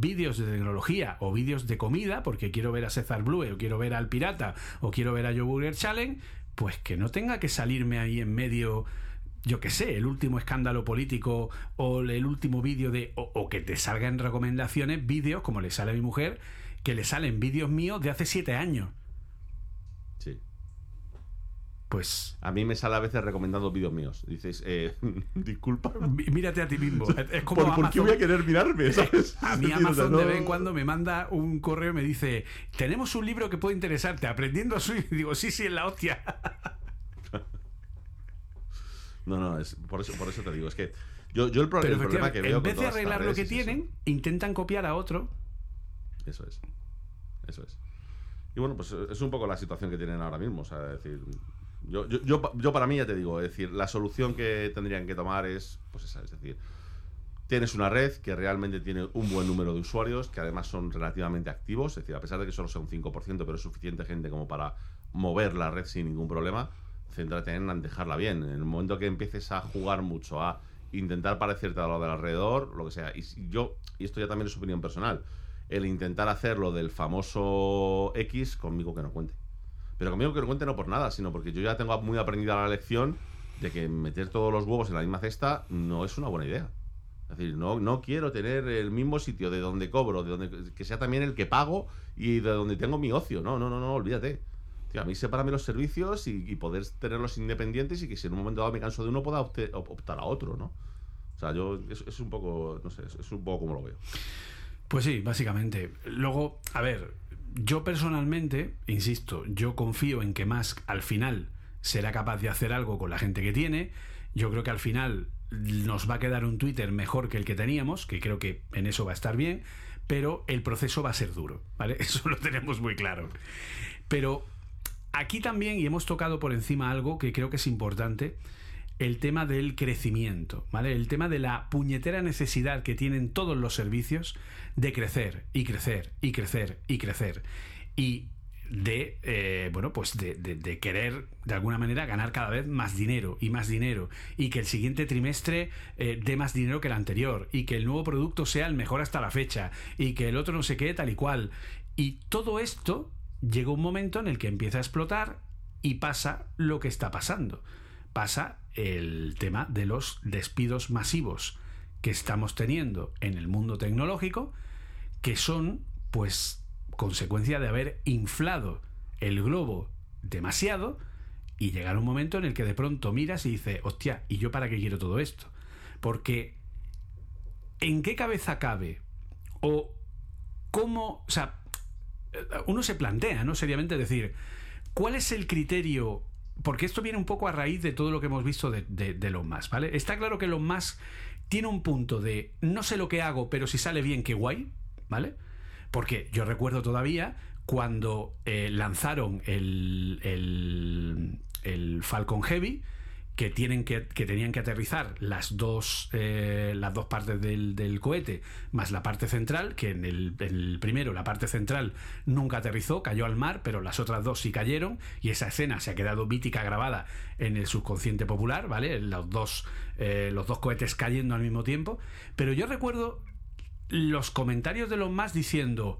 vídeos de tecnología o vídeos de comida, porque quiero ver a César Blue o quiero ver al Pirata o quiero ver a Joe Burger Challenge, pues que no tenga que salirme ahí en medio yo qué sé, el último escándalo político o el último vídeo de. O, o que te salgan recomendaciones, vídeos, como le sale a mi mujer, que le salen vídeos míos de hace siete años. Sí. Pues. A mí me sale a veces recomendando vídeos míos. Dices, eh, disculpa. mí- Mírate a ti mismo. Es como ¿Por, por qué voy a querer mirarme? ¿sabes? A Es mí Amazon o sea, de no- vez en cuando me manda un correo y me dice, tenemos un libro que puede interesarte, aprendiendo a su... Y digo, sí, sí, en la hostia. No, no, es, por, eso, por eso te digo. Es que yo, yo el, pro- Pero el problema que veo en vez con de arreglar lo que es eso. tienen, intentan copiar a otro. Eso es. Eso es. Y bueno, pues es un poco la situación que tienen ahora mismo. O sea, es decir, yo, yo, yo, yo para mí ya te digo, es decir, la solución que tendrían que tomar es, pues esa, es decir, tienes una red que realmente tiene un buen número de usuarios, que además son relativamente activos, es decir, a pesar de que solo sea un 5%, pero es suficiente gente como para mover la red sin ningún problema, céntrate en dejarla bien. En el momento que empieces a jugar mucho, a intentar parecerte a lo del alrededor, lo que sea, y yo, y esto ya también es opinión personal, el intentar hacerlo del famoso X, conmigo que no cuente. Pero conmigo que no cuente no por nada, sino porque yo ya tengo muy aprendida la lección de que meter todos los huevos en la misma cesta no es una buena idea. Es decir, no, no quiero tener el mismo sitio de donde cobro, de donde que sea también el que pago y de donde tengo mi ocio. No, no, no, no, olvídate. A mí sepárame los servicios y, y poder tenerlos independientes y que si en un momento dado me canso de uno pueda optar a otro, ¿no? O sea, yo es, es un poco, no sé, es, es un poco como lo veo. Pues sí, básicamente. Luego, a ver, yo personalmente, insisto, yo confío en que Musk al final será capaz de hacer algo con la gente que tiene. Yo creo que al final nos va a quedar un Twitter mejor que el que teníamos, que creo que en eso va a estar bien, pero el proceso va a ser duro. Eso lo tenemos muy claro. Pero aquí también, y hemos tocado por encima algo que creo que es importante, el tema del crecimiento, ¿vale? El tema de la puñetera necesidad que tienen todos los servicios de crecer y crecer y crecer y crecer. Y de, eh, bueno, pues de, querer de alguna manera ganar cada vez más dinero y más dinero y que el siguiente trimestre eh, dé más dinero que el anterior y que el nuevo producto sea el mejor hasta la fecha y que el otro no sé qué tal y cual. Y todo esto llega un momento en el que empieza a explotar y pasa lo que está pasando. Pasa el tema de los despidos masivos que estamos teniendo en el mundo tecnológico, que son, pues, consecuencia de haber inflado el globo demasiado y llegar un momento en el que de pronto miras y dices, hostia, ¿y yo para qué quiero todo esto? Porque, ¿en qué cabeza cabe? O cómo, o sea, uno se plantea, ¿no? Seriamente decir, ¿cuál es el criterio? Porque esto viene un poco a raíz de todo lo que hemos visto de, de, de Elon Musk, ¿vale? Está claro que Elon Musk tiene un punto de no sé lo que hago, pero si sale bien, qué guay, ¿vale? Porque yo recuerdo todavía cuando eh, lanzaron el, el, el Falcon Heavy, que, tienen que, que tenían que aterrizar las dos, eh, las dos partes del, del cohete, más la parte central, que en el, el primero, la parte central, nunca aterrizó, cayó al mar, pero las otras dos sí cayeron, y esa escena se ha quedado mítica grabada en el subconsciente popular, ¿vale? Los dos, eh, los dos cohetes cayendo al mismo tiempo. Pero yo recuerdo los comentarios de los más diciendo,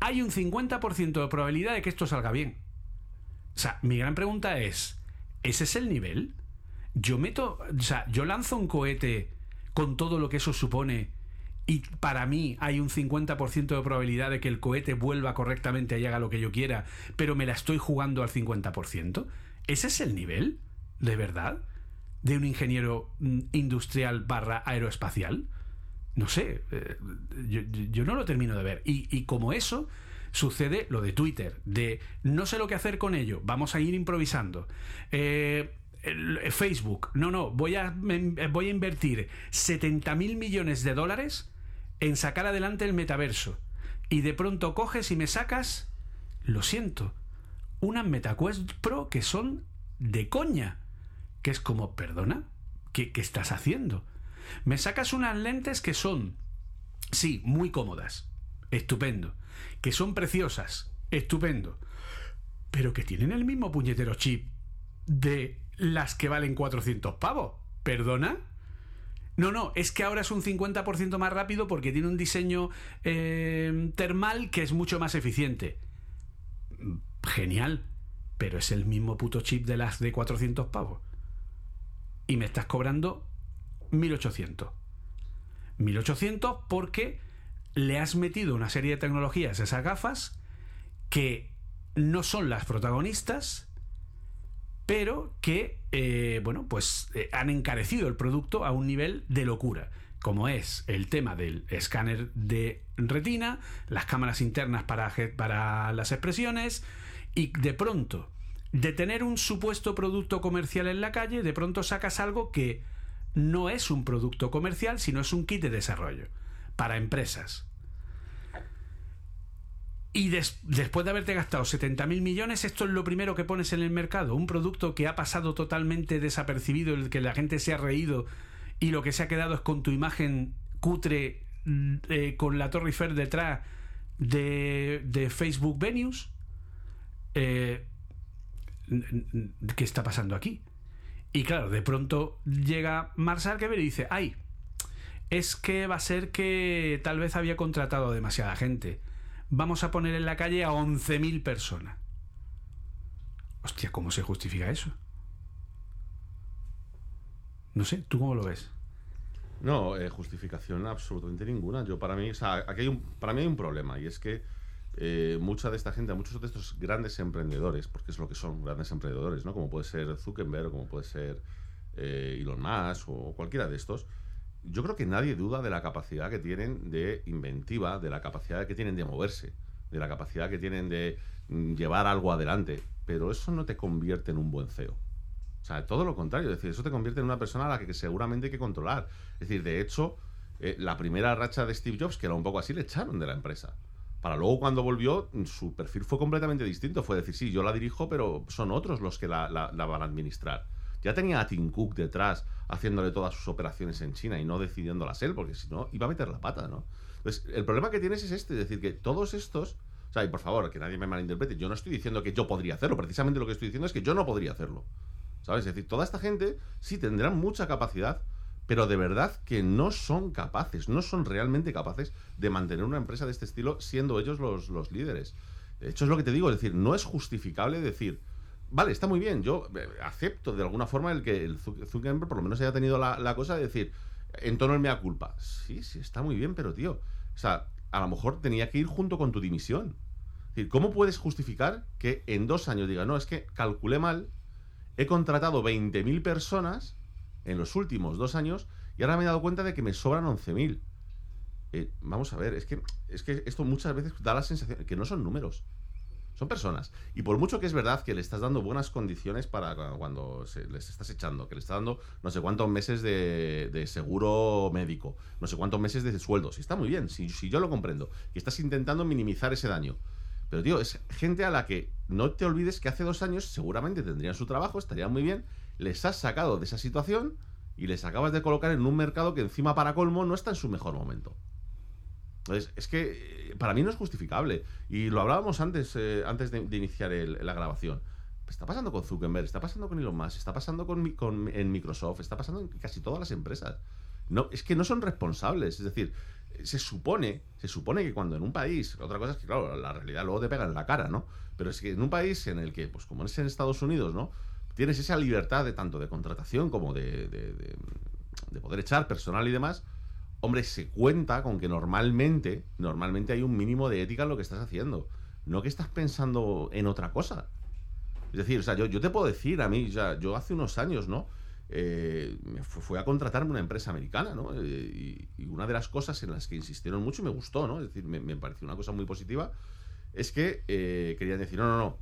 hay un 50% de probabilidad de que esto salga bien. O sea, mi gran pregunta es, ¿ese es el nivel? Yo meto, o sea, yo lanzo un cohete con todo lo que eso supone y para mí hay un 50% de probabilidad de que el cohete vuelva correctamente y haga lo que yo quiera, pero me la estoy jugando al 50%. ¿Ese es el nivel? ¿De verdad? ¿De un ingeniero mm, industrial barra aeroespacial? No sé, eh, yo, no lo termino de ver. Y, y como eso, sucede lo de Twitter, de no sé lo que hacer con ello, vamos a ir improvisando. Eh, Facebook, no, no, voy a, me- voy a invertir 70 mil millones de dólares en sacar adelante el metaverso. Y de pronto coges y me sacas lo siento, unas MetaQuest Pro que son de coña. Que es como, perdona, ¿qué, qué estás haciendo? Me sacas unas lentes que son, sí, muy cómodas, estupendo. Que son preciosas, estupendo. Pero que tienen el mismo puñetero chip de las que valen 400 pavos. ¿Perdona? No, no, es que ahora es un 50% más rápido porque tiene un diseño eh, termal que es mucho más eficiente. Genial, pero es el mismo puto chip de las de 400 pavos. Y me estás cobrando 1800. 1800 porque le has metido una serie de tecnologías a esas gafas que no son las protagonistas, pero que, eh, bueno, pues eh, han encarecido el producto a un nivel de locura, como es el tema del escáner de retina, las cámaras internas para, para las expresiones, y de pronto, de tener un supuesto producto comercial en la calle, de pronto sacas algo que no es un producto comercial, sino es un kit de desarrollo para empresas. Y después de haberte gastado 70.000 millones, esto es lo primero que pones en el mercado. Un producto que ha pasado totalmente desapercibido, el que la gente se ha reído y lo que se ha quedado es con tu imagen cutre mm, eh, con la Torre Eiffel detrás de, de Facebook Venues. Eh, ¿Qué está pasando aquí? Y claro, de pronto llega Mark Zuckerberg y dice, ay, es que va a ser que tal vez había contratado a demasiada gente. Vamos a poner en la calle a 11.000 personas. Hostia, ¿cómo se justifica eso? No sé, ¿tú cómo lo ves? No, eh, justificación absolutamente ninguna. Yo para mí, o sea, aquí hay un, para mí hay un problema y es que eh, mucha de esta gente, muchos de estos grandes emprendedores, porque es lo que son grandes emprendedores, ¿no? Como puede ser Zuckerberg, o como puede ser eh, Elon Musk o cualquiera de estos, yo creo que nadie duda de la capacidad que tienen de inventiva, de la capacidad que tienen de moverse, de la capacidad que tienen de mm, llevar algo adelante, pero eso no te convierte en un buen CEO. O sea, todo lo contrario, es decir, eso te convierte en una persona a la que seguramente hay que controlar. Es decir, de hecho, eh, la primera racha de Steve Jobs, que era un poco así, le echaron de la empresa. Para luego cuando volvió, su perfil fue completamente distinto. Fue decir, sí, yo la dirijo, pero son otros los que la, van a administrar. Ya tenía a Tim Cook detrás haciéndole todas sus operaciones en China y no decidiéndolas él, porque si no, iba a meter la pata, ¿no? Entonces, el problema que tienes es este, es decir, que todos estos... O sea, y por favor, que nadie me malinterprete, yo no estoy diciendo que yo podría hacerlo, precisamente lo que estoy diciendo es que yo no podría hacerlo. ¿Sabes? Es decir, toda esta gente sí tendrá mucha capacidad pero de verdad que no son capaces, no son realmente capaces de mantener una empresa de este estilo siendo ellos los, los líderes. De hecho, es lo que te digo, es decir, no es justificable decir, vale, está muy bien, yo eh, acepto de alguna forma el que el Zuckerberg por lo menos haya tenido la, cosa de decir, en tono el mea culpa. Sí, sí, está muy bien, pero tío, o sea, a lo mejor tenía que ir junto con tu dimisión. Decir, ¿cómo puedes justificar que en dos años diga, no, es que calculé mal, he contratado 20.000 personas en los últimos dos años y ahora me he dado cuenta de que me sobran 11.000. Eh, vamos a ver, es que, es que esto muchas veces da la sensación que no son números, son personas. Y por mucho que es verdad que le estás dando buenas condiciones para cuando les estás echando, que le estás dando no sé cuántos meses de, seguro médico, no sé cuántos meses de sueldo, si está muy bien, si, si yo lo comprendo, y estás intentando minimizar ese daño. Pero, tío, es gente a la que no te olvides que hace dos años seguramente tendrían su trabajo, estarían muy bien, les has sacado de esa situación y les acabas de colocar en un mercado que encima para colmo no está en su mejor momento. Entonces, es que eh, para mí no es justificable. Y lo hablábamos antes, eh, antes de, iniciar la grabación. Está pasando con Zuckerberg, está pasando con Elon Musk, está pasando con, con, en Microsoft, está pasando en casi todas las empresas. No, es que no son responsables. Es decir, se supone, se supone que cuando en un país, otra cosa es que, claro, la realidad luego te pega en la cara, ¿no? Pero es que en un país en el que, pues como es en Estados Unidos, ¿no? tienes esa libertad de tanto de contratación como de, poder echar personal y demás, hombre, se cuenta con que normalmente, normalmente hay un mínimo de ética en lo que estás haciendo. No que estás pensando en otra cosa. Es decir, o sea, yo, te puedo decir a mí, ya, yo hace unos años, ¿no? Eh, fue a contratarme una empresa americana, ¿no? Eh, y, una de las cosas en las que insistieron mucho y me gustó, ¿no? Es decir, me, pareció una cosa muy positiva, es que eh, querían decir, no, no, no,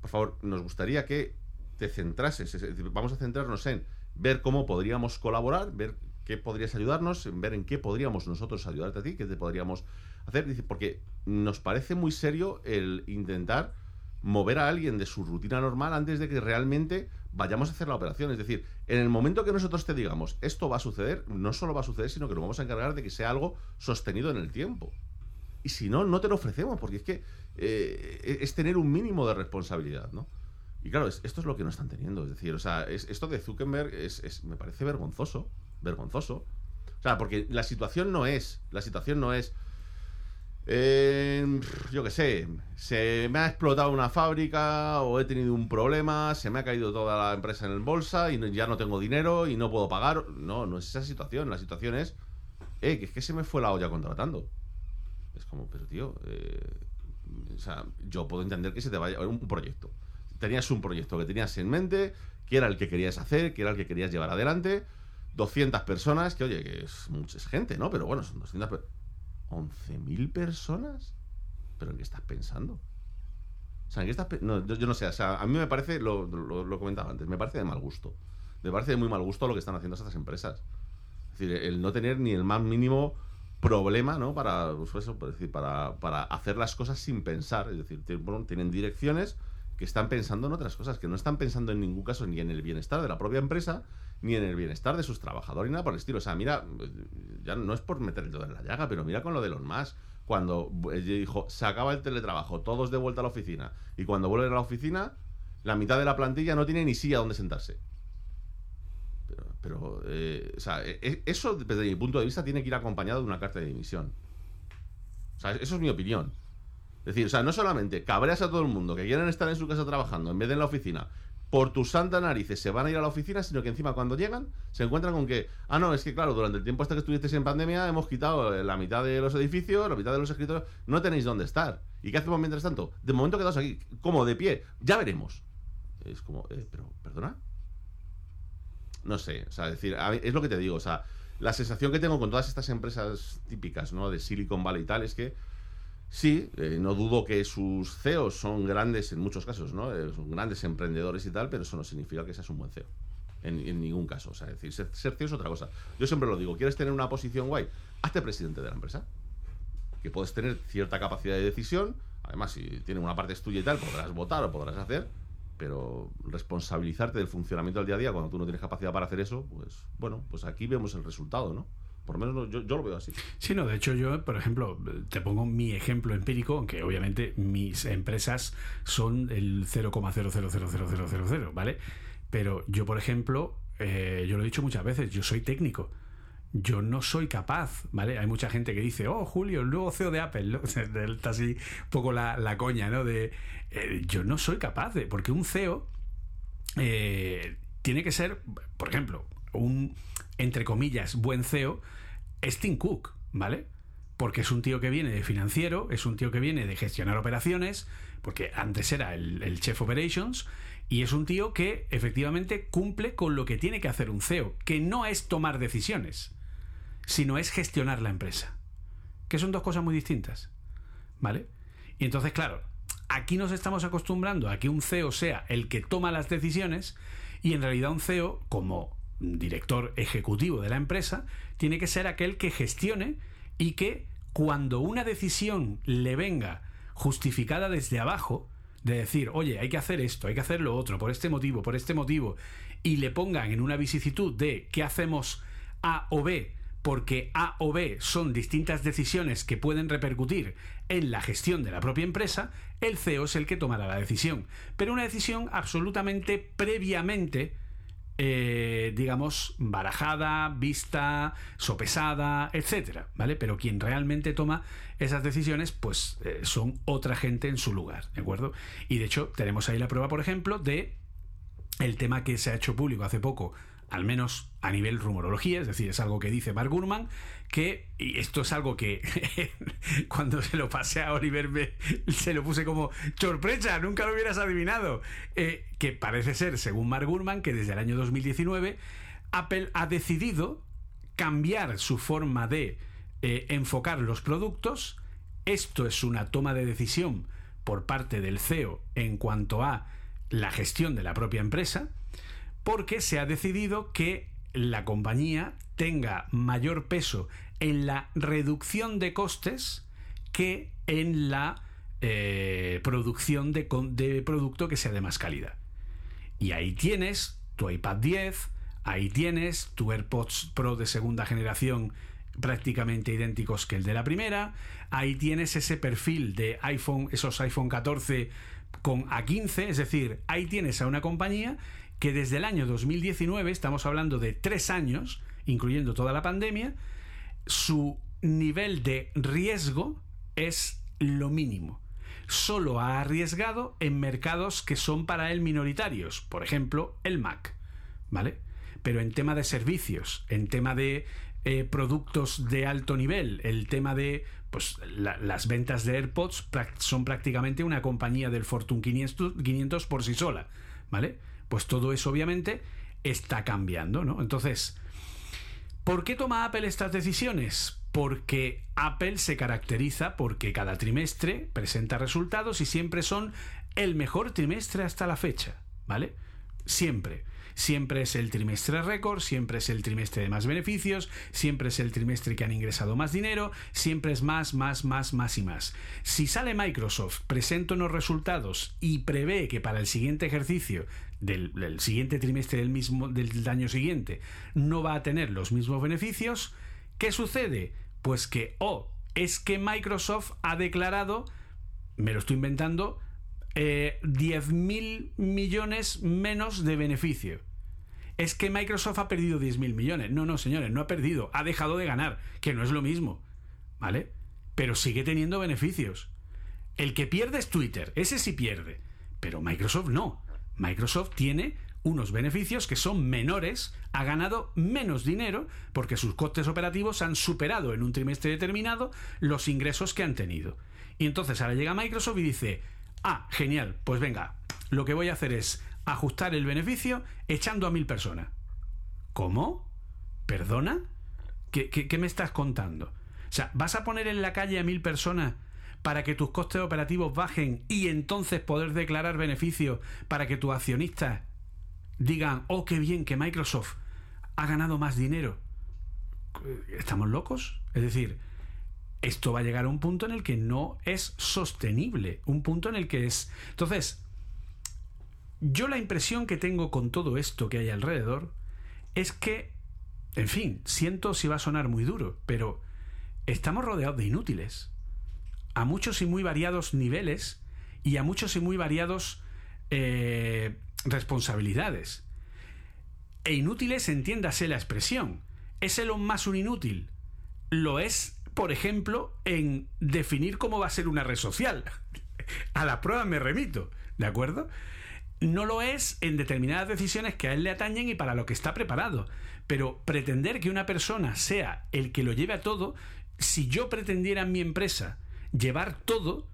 por favor, nos gustaría que te centrases, es decir, vamos a centrarnos en ver cómo podríamos colaborar, ver qué podrías ayudarnos, en ver en qué podríamos nosotros ayudarte a ti, qué te podríamos hacer. Dice, porque nos parece muy serio el intentar mover a alguien de su rutina normal antes de que realmente vayamos a hacer la operación. Es decir, en el momento que nosotros te digamos esto va a suceder, no solo va a suceder, sino que nos vamos a encargar de que sea algo sostenido en el tiempo. Y si no, no te lo ofrecemos, porque es que eh, es tener un mínimo de responsabilidad, ¿no? Y claro, esto es lo que no están teniendo. Es decir, o sea, esto de Zuckerberg es, me parece vergonzoso. Vergonzoso. O sea, porque la situación no es. La situación no es yo qué sé, se me ha explotado una fábrica o he tenido un problema, se me ha caído toda la empresa en el bolsa y ya no tengo dinero y no puedo pagar. No, no es esa situación. La situación es, eh, que es que se me fue la olla contratando. Es como, pero tío, eh, o sea, yo puedo entender que se te vaya un proyecto. Tenías un proyecto que tenías en mente, que era el que querías hacer, que era el que querías llevar adelante. 200 personas, que oye, que es mucha gente, ¿no? Pero bueno, son 200 personas ¿11.000 personas? ¿Pero en qué estás pensando? O sea, ¿en qué estás no, yo, no sé, o sea, a mí me parece, lo, lo, comentaba antes, me parece de mal gusto. Me parece de muy mal gusto lo que están haciendo estas empresas. Es decir, el no tener ni el más mínimo problema, ¿no? Para, pues decir, para, para hacer las cosas sin pensar. Es decir, tienen direcciones que están pensando en otras cosas, que no están pensando en ningún caso ni en el bienestar de la propia empresa, ni en el bienestar de sus trabajadores, ni nada por el estilo. O sea, mira, ya no es por meter el en la llaga, pero mira con lo de los más. Cuando dijo, se acaba el teletrabajo, todos de vuelta a la oficina, y cuando vuelven a la oficina, la mitad de la plantilla no tiene ni silla donde sentarse. Pero, pero eh, o sea, e, e, eso desde mi punto de vista tiene que ir acompañado de una carta de dimisión. O sea, eso es mi opinión. Es decir, o sea, no solamente cabreas a todo el mundo que quieren estar en su casa trabajando en vez de en la oficina, por tus santas narices se van a ir a la oficina, sino que encima cuando llegan se encuentran con que, ah, no, es que claro, durante el tiempo hasta que estuviste en pandemia hemos quitado la mitad de los edificios, la mitad de los escritorios, no tenéis dónde estar. ¿Y qué hacemos mientras tanto? De momento quedaos aquí, como de pie, ya veremos. Es como, eh, pero, ¿perdona? No sé, o sea, decir, es lo que te digo, o sea, la sensación que tengo con todas estas empresas típicas, ¿no? De Silicon Valley y tal, es que Sí, eh, no dudo que sus CEOs son grandes en muchos casos, ¿no? Eh, son grandes emprendedores y tal, pero eso no significa que seas un buen CEO. En, ningún caso. O sea, decir, ser, CEO es otra cosa. Yo siempre lo digo, ¿quieres tener una posición guay? Hazte presidente de la empresa. Que puedes tener cierta capacidad de decisión. Además, si tiene una parte tuya y tal, podrás votar o podrás hacer. Pero responsabilizarte del funcionamiento del día a día cuando tú no tienes capacidad para hacer eso, pues bueno, pues aquí vemos el resultado, ¿no? Por lo menos yo, lo veo así. Sí, no, de hecho yo, por ejemplo, te pongo mi ejemplo empírico, aunque obviamente mis empresas son el 0,000000, ¿vale? Pero yo, por ejemplo, eh, yo lo he dicho muchas veces, yo soy técnico. Yo no soy capaz, ¿vale? Hay mucha gente que dice, oh, Julio, el nuevo CEO de Apple. Está así un poco la, coña, ¿no? De, eh, yo no soy capaz de, porque un CEO eh, tiene que ser, por ejemplo, un, entre comillas, buen CEO, es Tim Cook, ¿vale? Porque es un tío que viene de financiero, es un tío que viene de gestionar operaciones, porque antes era el, el Chef Operations, y es un tío que efectivamente cumple con lo que tiene que hacer un CEO, que no es tomar decisiones, sino es gestionar la empresa. Que son dos cosas muy distintas. ¿Vale? Y entonces, claro, aquí nos estamos acostumbrando a que un CEO sea el que toma las decisiones y en realidad un CEO, como director ejecutivo de la empresa, tiene que ser aquel que gestione y que cuando una decisión le venga justificada desde abajo, de decir, oye, hay que hacer esto, hay que hacer lo otro, por este motivo, por este motivo, y le pongan en una vicisitud de qué hacemos A o B, porque A o B son distintas decisiones que pueden repercutir en la gestión de la propia empresa, el CEO es el que tomará la decisión. Pero una decisión absolutamente previamente eh, digamos, barajada, vista, sopesada, etcétera, ¿vale? Pero quien realmente toma esas decisiones, pues eh, son otra gente en su lugar, ¿de acuerdo? Y de hecho, tenemos ahí la prueba, por ejemplo, de el tema que se ha hecho público hace poco al menos a nivel rumorología, es decir, es algo que dice Mark Gurman, que, y esto es algo que cuando se lo pasé a Oliver se lo puse como sorpresa, nunca lo hubieras adivinado, eh, que parece ser, según Mark Gurman, que desde el año 2019 Apple ha decidido cambiar su forma de eh, enfocar los productos, esto es una toma de decisión por parte del CEO en cuanto a la gestión de la propia empresa, porque se ha decidido que la compañía tenga mayor peso en la reducción de costes que en la eh, producción de, de producto que sea de más calidad. Y ahí tienes tu iPad 10, ahí tienes tu AirPods Pro de segunda generación prácticamente idénticos que el de la primera, ahí tienes ese perfil de iPhone, esos iPhone 14 con A15, es decir, ahí tienes a una compañía que desde el año 2019, estamos hablando de tres años, incluyendo toda la pandemia, su nivel de riesgo es lo mínimo. Solo ha arriesgado en mercados que son para él minoritarios, por ejemplo, el Mac, ¿vale? Pero en tema de servicios, en tema de eh, productos de alto nivel, el tema de pues la- las ventas de AirPods son prácticamente una compañía del Fortune 500, 500 por sí sola, ¿vale? Pues todo eso obviamente está cambiando, ¿no? Entonces, ¿Por qué toma Apple estas decisiones? Porque Apple se caracteriza porque cada trimestre presenta resultados y siempre son el mejor trimestre hasta la fecha, ¿vale? Siempre. Siempre es el trimestre récord, siempre es el trimestre de más beneficios, siempre es el trimestre que han ingresado más dinero, siempre es más, más, más, más y más. Si sale Microsoft, presenta unos resultados y prevé que para el siguiente ejercicio del, siguiente trimestre del mismo del año siguiente no va a tener los mismos beneficios, ¿qué sucede? Pues que o es que Microsoft ha declarado, me lo estoy inventando, eh, 10.000 millones menos de beneficio. Es que Microsoft ha perdido 10.000 millones. No, no, señores, no ha perdido, ha dejado de ganar, que no es lo mismo. ¿Vale? Pero sigue teniendo beneficios. El que pierde es Twitter, ese sí pierde, pero Microsoft no. Microsoft tiene unos beneficios que son menores, ha ganado menos dinero porque sus costes operativos han superado en un trimestre determinado los ingresos que han tenido. Y entonces ahora llega Microsoft y dice, ah, genial, pues venga, lo que voy a hacer es ajustar el beneficio echando a mil personas. ¿Cómo? ¿Perdona? ¿Qué, me estás contando? O sea, ¿vas a poner en la calle a mil personas para que tus costes operativos bajen y entonces poder declarar beneficio para que tus accionistas digan, oh, qué bien que Microsoft ha ganado más dinero? ¿Estamos locos? Es decir, esto va a llegar a un punto en el que no es sostenible, un punto en el que es... Entonces, yo la impresión que tengo con todo esto que hay alrededor es que, en fin, siento si va a sonar muy duro, pero estamos rodeados de inútiles, a muchos y muy variados niveles y a muchos y muy variados eh, responsabilidades. E inútiles, entiéndase la expresión. ¿Es Elon Musk un inútil? Lo es, por ejemplo, en definir cómo va a ser una red social. A la prueba me remito, ¿de acuerdo? No lo es en determinadas decisiones que a él le atañen y para lo que está preparado. Pero pretender que una persona sea el que lo lleve a todo, si yo pretendiera en mi empresa llevar todo,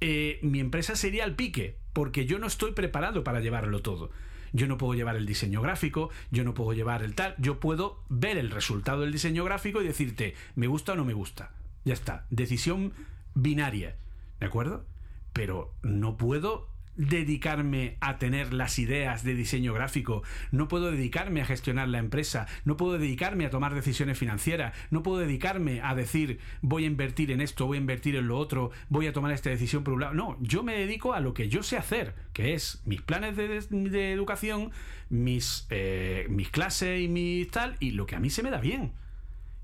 eh, mi empresa sería al pique, porque yo no estoy preparado para llevarlo todo. Yo no puedo llevar el diseño gráfico, yo no puedo llevar el tal, yo puedo ver el resultado del diseño gráfico y decirte, me gusta o no me gusta. Ya está, decisión binaria, ¿de acuerdo? Pero no puedo dedicarme a tener las ideas de diseño gráfico, no puedo dedicarme a gestionar la empresa, no puedo dedicarme a tomar decisiones financieras, no puedo dedicarme a decir voy a invertir en esto, voy a invertir en lo otro, voy a tomar esta decisión por un lado. No, yo me dedico a lo que yo sé hacer, que es mis planes de, de educación, mis, eh, mis clases y mis tal, y lo que a mí se me da bien.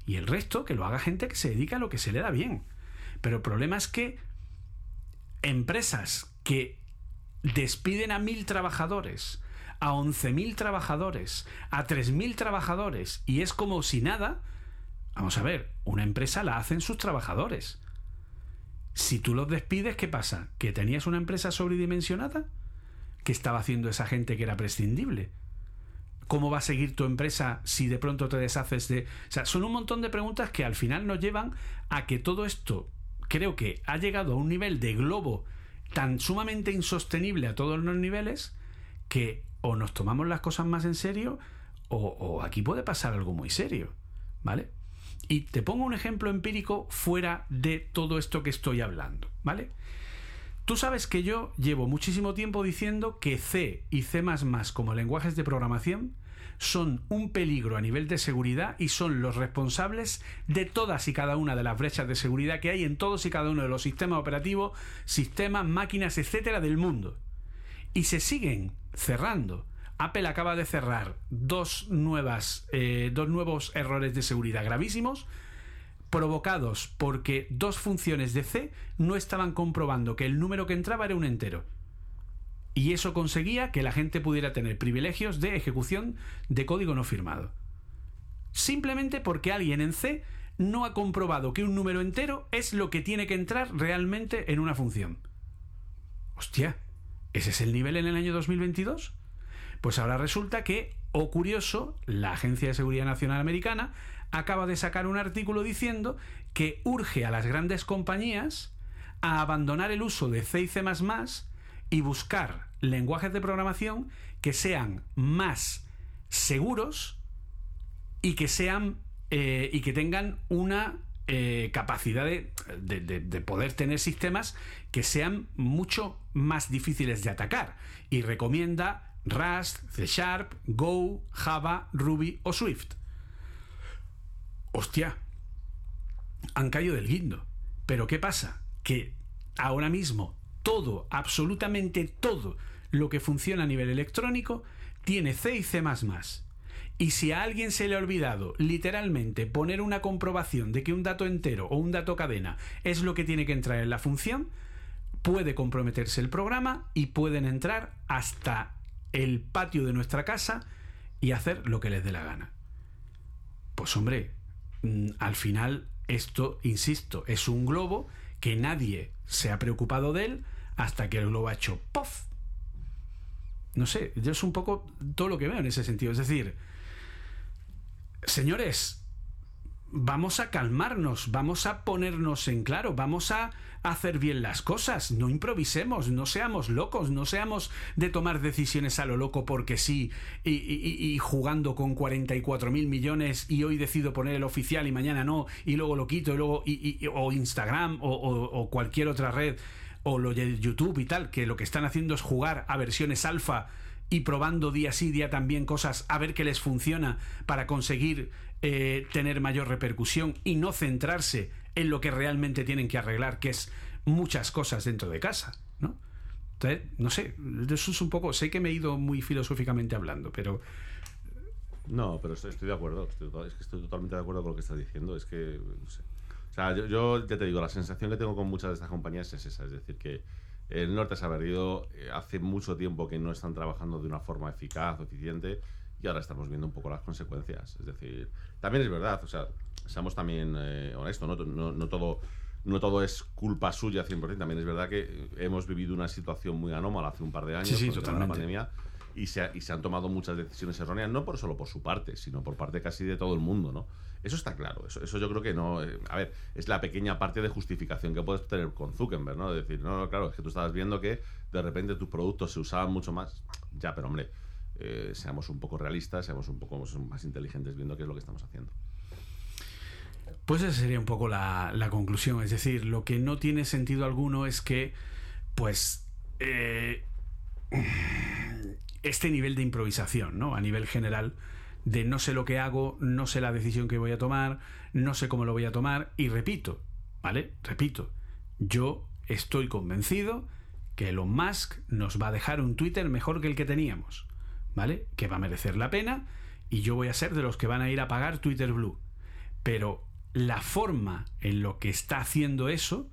Y el resto, que lo haga gente que se dedica a lo que se le da bien. Pero el problema es que empresas que despiden a mil trabajadores, a once mil trabajadores, a tres mil trabajadores, y es como si nada. Vamos a ver, una empresa la hacen sus trabajadores. Si tú los despides, ¿qué pasa? ¿Que tenías una empresa sobredimensionada? ¿Qué estaba haciendo esa gente que era prescindible? ¿Cómo va a seguir tu empresa si de pronto te deshaces de.? O sea, son un montón de preguntas que al final nos llevan a que todo esto creo que ha llegado a un nivel de globo tan sumamente insostenible a todos los niveles que o nos tomamos las cosas más en serio o, aquí puede pasar algo muy serio, ¿vale? Y te pongo un ejemplo empírico fuera de todo esto que estoy hablando, ¿vale? Tú sabes que yo llevo muchísimo tiempo diciendo que C y C como lenguajes de programación son un peligro a nivel de seguridad y son los responsables de todas y cada una de las brechas de seguridad que hay en todos y cada uno de los sistemas operativos, sistemas, máquinas, etcétera del mundo. Y se siguen cerrando. Apple acaba de cerrar dos nuevas, eh, dos nuevos errores de seguridad gravísimos provocados porque dos funciones de C no estaban comprobando que el número que entraba era un entero. Y eso conseguía que la gente pudiera tener privilegios de ejecución de código no firmado. Simplemente porque alguien en C no ha comprobado que un número entero es lo que tiene que entrar realmente en una función. Hostia, ¿ese es el nivel en el año 2022? Pues ahora resulta que, o oh curioso, la Agencia de Seguridad Nacional Americana acaba de sacar un artículo diciendo que urge a las grandes compañías a abandonar el uso de C y C y buscar lenguajes de programación que sean más seguros y que sean eh, y que tengan una eh, capacidad de, de, poder tener sistemas que sean mucho más difíciles de atacar y recomienda Rust, C Sharp, Go, Java, Ruby o Swift hostia, han caído del guindo. Pero ¿qué pasa? Que ahora mismo todo, absolutamente todo lo que funciona a nivel electrónico tiene C y C ⁇ y si a alguien se le ha olvidado literalmente poner una comprobación de que un dato entero o un dato cadena es lo que tiene que entrar en la función, puede comprometerse el programa y pueden entrar hasta el patio de nuestra casa y hacer lo que les dé la gana. Pues hombre, Mm, al final esto, insisto, es un globo que nadie se ha preocupado de él hasta que el globo ha hecho ¡pof! No sé, yo es un poco todo lo que veo en ese sentido. Es decir, señores, vamos a calmarnos, vamos a ponernos en claro, vamos a hacer bien las cosas, no improvisemos, no seamos locos, no seamos de tomar decisiones a lo loco porque sí y, jugando con 44 mil millones y hoy decido poner el oficial y mañana no y luego lo quito y luego o Instagram o cualquier otra red o lo de YouTube y tal, que lo que están haciendo es jugar a versiones alfa y probando día sí, día también cosas a ver qué les funciona para conseguir eh, tener mayor repercusión y no centrarse en lo que realmente tienen que arreglar, que es muchas cosas dentro de casa, ¿no? Entonces, no sé, eso es un poco, sé que me he ido muy filosóficamente hablando, pero... No, pero estoy, de acuerdo, es que estoy totalmente de acuerdo con lo que estás diciendo, es que, no sé. Sea, yo, yo ya te digo, la sensación que tengo con muchas de estas compañías es esa, es decir, que el norte se ha perdido, eh, hace mucho tiempo que no están trabajando de una forma eficaz o eficiente y ahora estamos viendo un poco las consecuencias. Es decir, también es verdad, o sea, seamos también eh, honestos, ¿no? No, todo, no todo es culpa suya 100%, también es verdad que hemos vivido una situación muy anómala hace un par de años sí, con la pandemia y se, y se han tomado muchas decisiones erróneas, no por solo por su parte, sino por parte casi de todo el mundo, ¿no? Eso está claro, eso, eso yo creo que no... Eh, a ver, es la pequeña parte de justificación que puedes tener con Zuckerberg, ¿no? De decir, no, no, claro, es que tú estabas viendo que de repente tus productos se usaban mucho más. Ya, pero hombre, eh, seamos un poco realistas, seamos un poco más inteligentes viendo qué es lo que estamos haciendo. Pues esa sería un poco la, conclusión. Es decir, lo que no tiene sentido alguno es que, pues, eh, este nivel de improvisación, ¿no? A nivel general, de no sé lo que hago, no sé la decisión que voy a tomar, no sé cómo lo voy a tomar, y repito, ¿vale? Repito, yo estoy convencido que Elon Musk nos va a dejar un Twitter mejor que el que teníamos. ¿vale? Que va a merecer la pena y yo voy a ser de los que van a ir a pagar Twitter Blue. Pero la forma en lo que está haciendo eso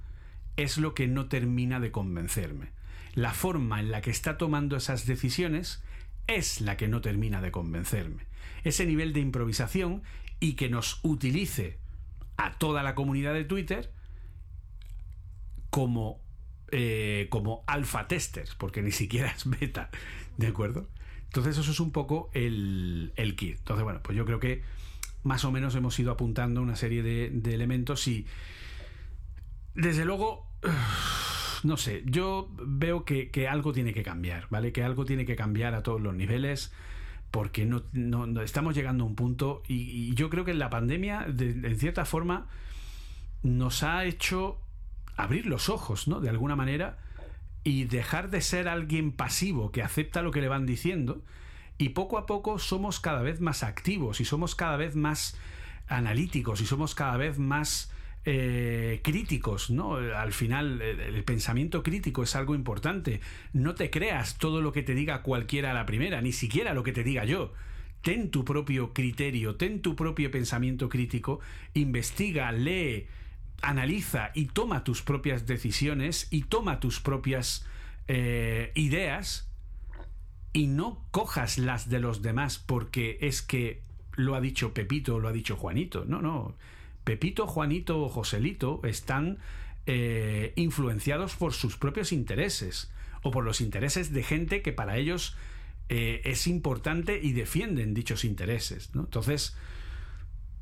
es lo que no termina de convencerme. La forma en la que está tomando esas decisiones es la que no termina de convencerme. Ese nivel de improvisación y que nos utilice a toda la comunidad de Twitter como, eh, como alfa testers, porque ni siquiera es beta, ¿de acuerdo? Entonces eso es un poco el, kit. Entonces, bueno, pues yo creo que más o menos hemos ido apuntando una serie de, elementos y desde luego, no sé, yo veo que, algo tiene que cambiar, ¿vale? Que algo tiene que cambiar a todos los niveles porque no, estamos llegando a un punto y, yo creo que la pandemia, en cierta forma, nos ha hecho abrir los ojos, ¿no? De alguna manera y dejar de ser alguien pasivo que acepta lo que le van diciendo y poco a poco somos cada vez más activos y somos cada vez más analíticos y somos cada vez más eh, críticos, ¿no? Al final, el, pensamiento crítico es algo importante. No te creas todo lo que te diga cualquiera a la primera, ni siquiera lo que te diga yo. Ten tu propio criterio, ten tu propio pensamiento crítico, investiga, lee, analiza y toma tus propias decisiones y toma tus propias eh, ideas y no cojas las de los demás porque es que lo ha dicho Pepito lo ha dicho Juanito. No, no. Pepito, Juanito o Joselito están eh, influenciados por sus propios intereses o por los intereses de gente que para ellos eh, es importante y defienden dichos intereses. Entonces,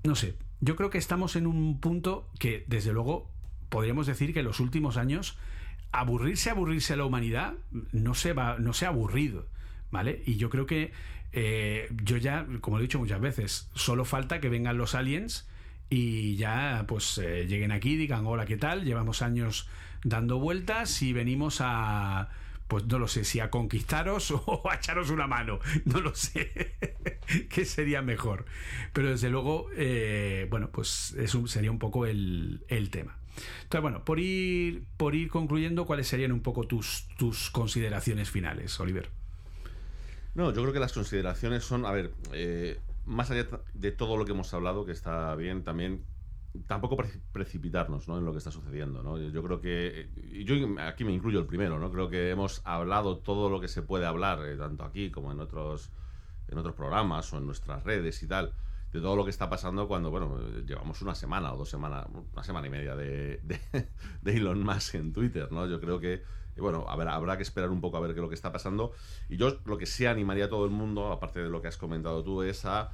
no sé, yo creo que estamos en un punto que, desde luego, podríamos decir que en los últimos años, aburrirse, aburrirse a la humanidad no se, va, no se ha aburrido. ¿Vale? Y yo creo que eh, yo ya, como he dicho muchas veces, solo falta que vengan los aliens y ya pues eh, lleguen aquí, digan hola, ¿qué tal? Llevamos años dando vueltas y venimos a pues no lo sé, si a conquistaros o a echaros una mano, no lo sé, qué sería mejor. Pero desde luego, eh, bueno, pues eso sería un poco el, el, tema. Entonces, bueno, por ir, por ir concluyendo, ¿cuáles serían un poco tus, tus consideraciones finales, Oliver? No, yo creo que las consideraciones son, a ver, eh, más allá de todo lo que hemos hablado, que está bien, también tampoco precipitarnos ¿no? en lo que está sucediendo. ¿no? Yo creo que, y yo aquí me incluyo el primero, ¿no? creo que hemos hablado todo lo que se puede hablar, eh, tanto aquí como en otros, en otros programas o en nuestras redes y tal, de todo lo que está pasando cuando, bueno, llevamos una semana o dos semanas, una semana y media de, de, de Elon Musk en Twitter. ¿no? Yo creo que y bueno, ver, habrá que esperar un poco a ver qué es lo que está pasando. Y yo lo que sí animaría a todo el mundo, aparte de lo que has comentado tú, es a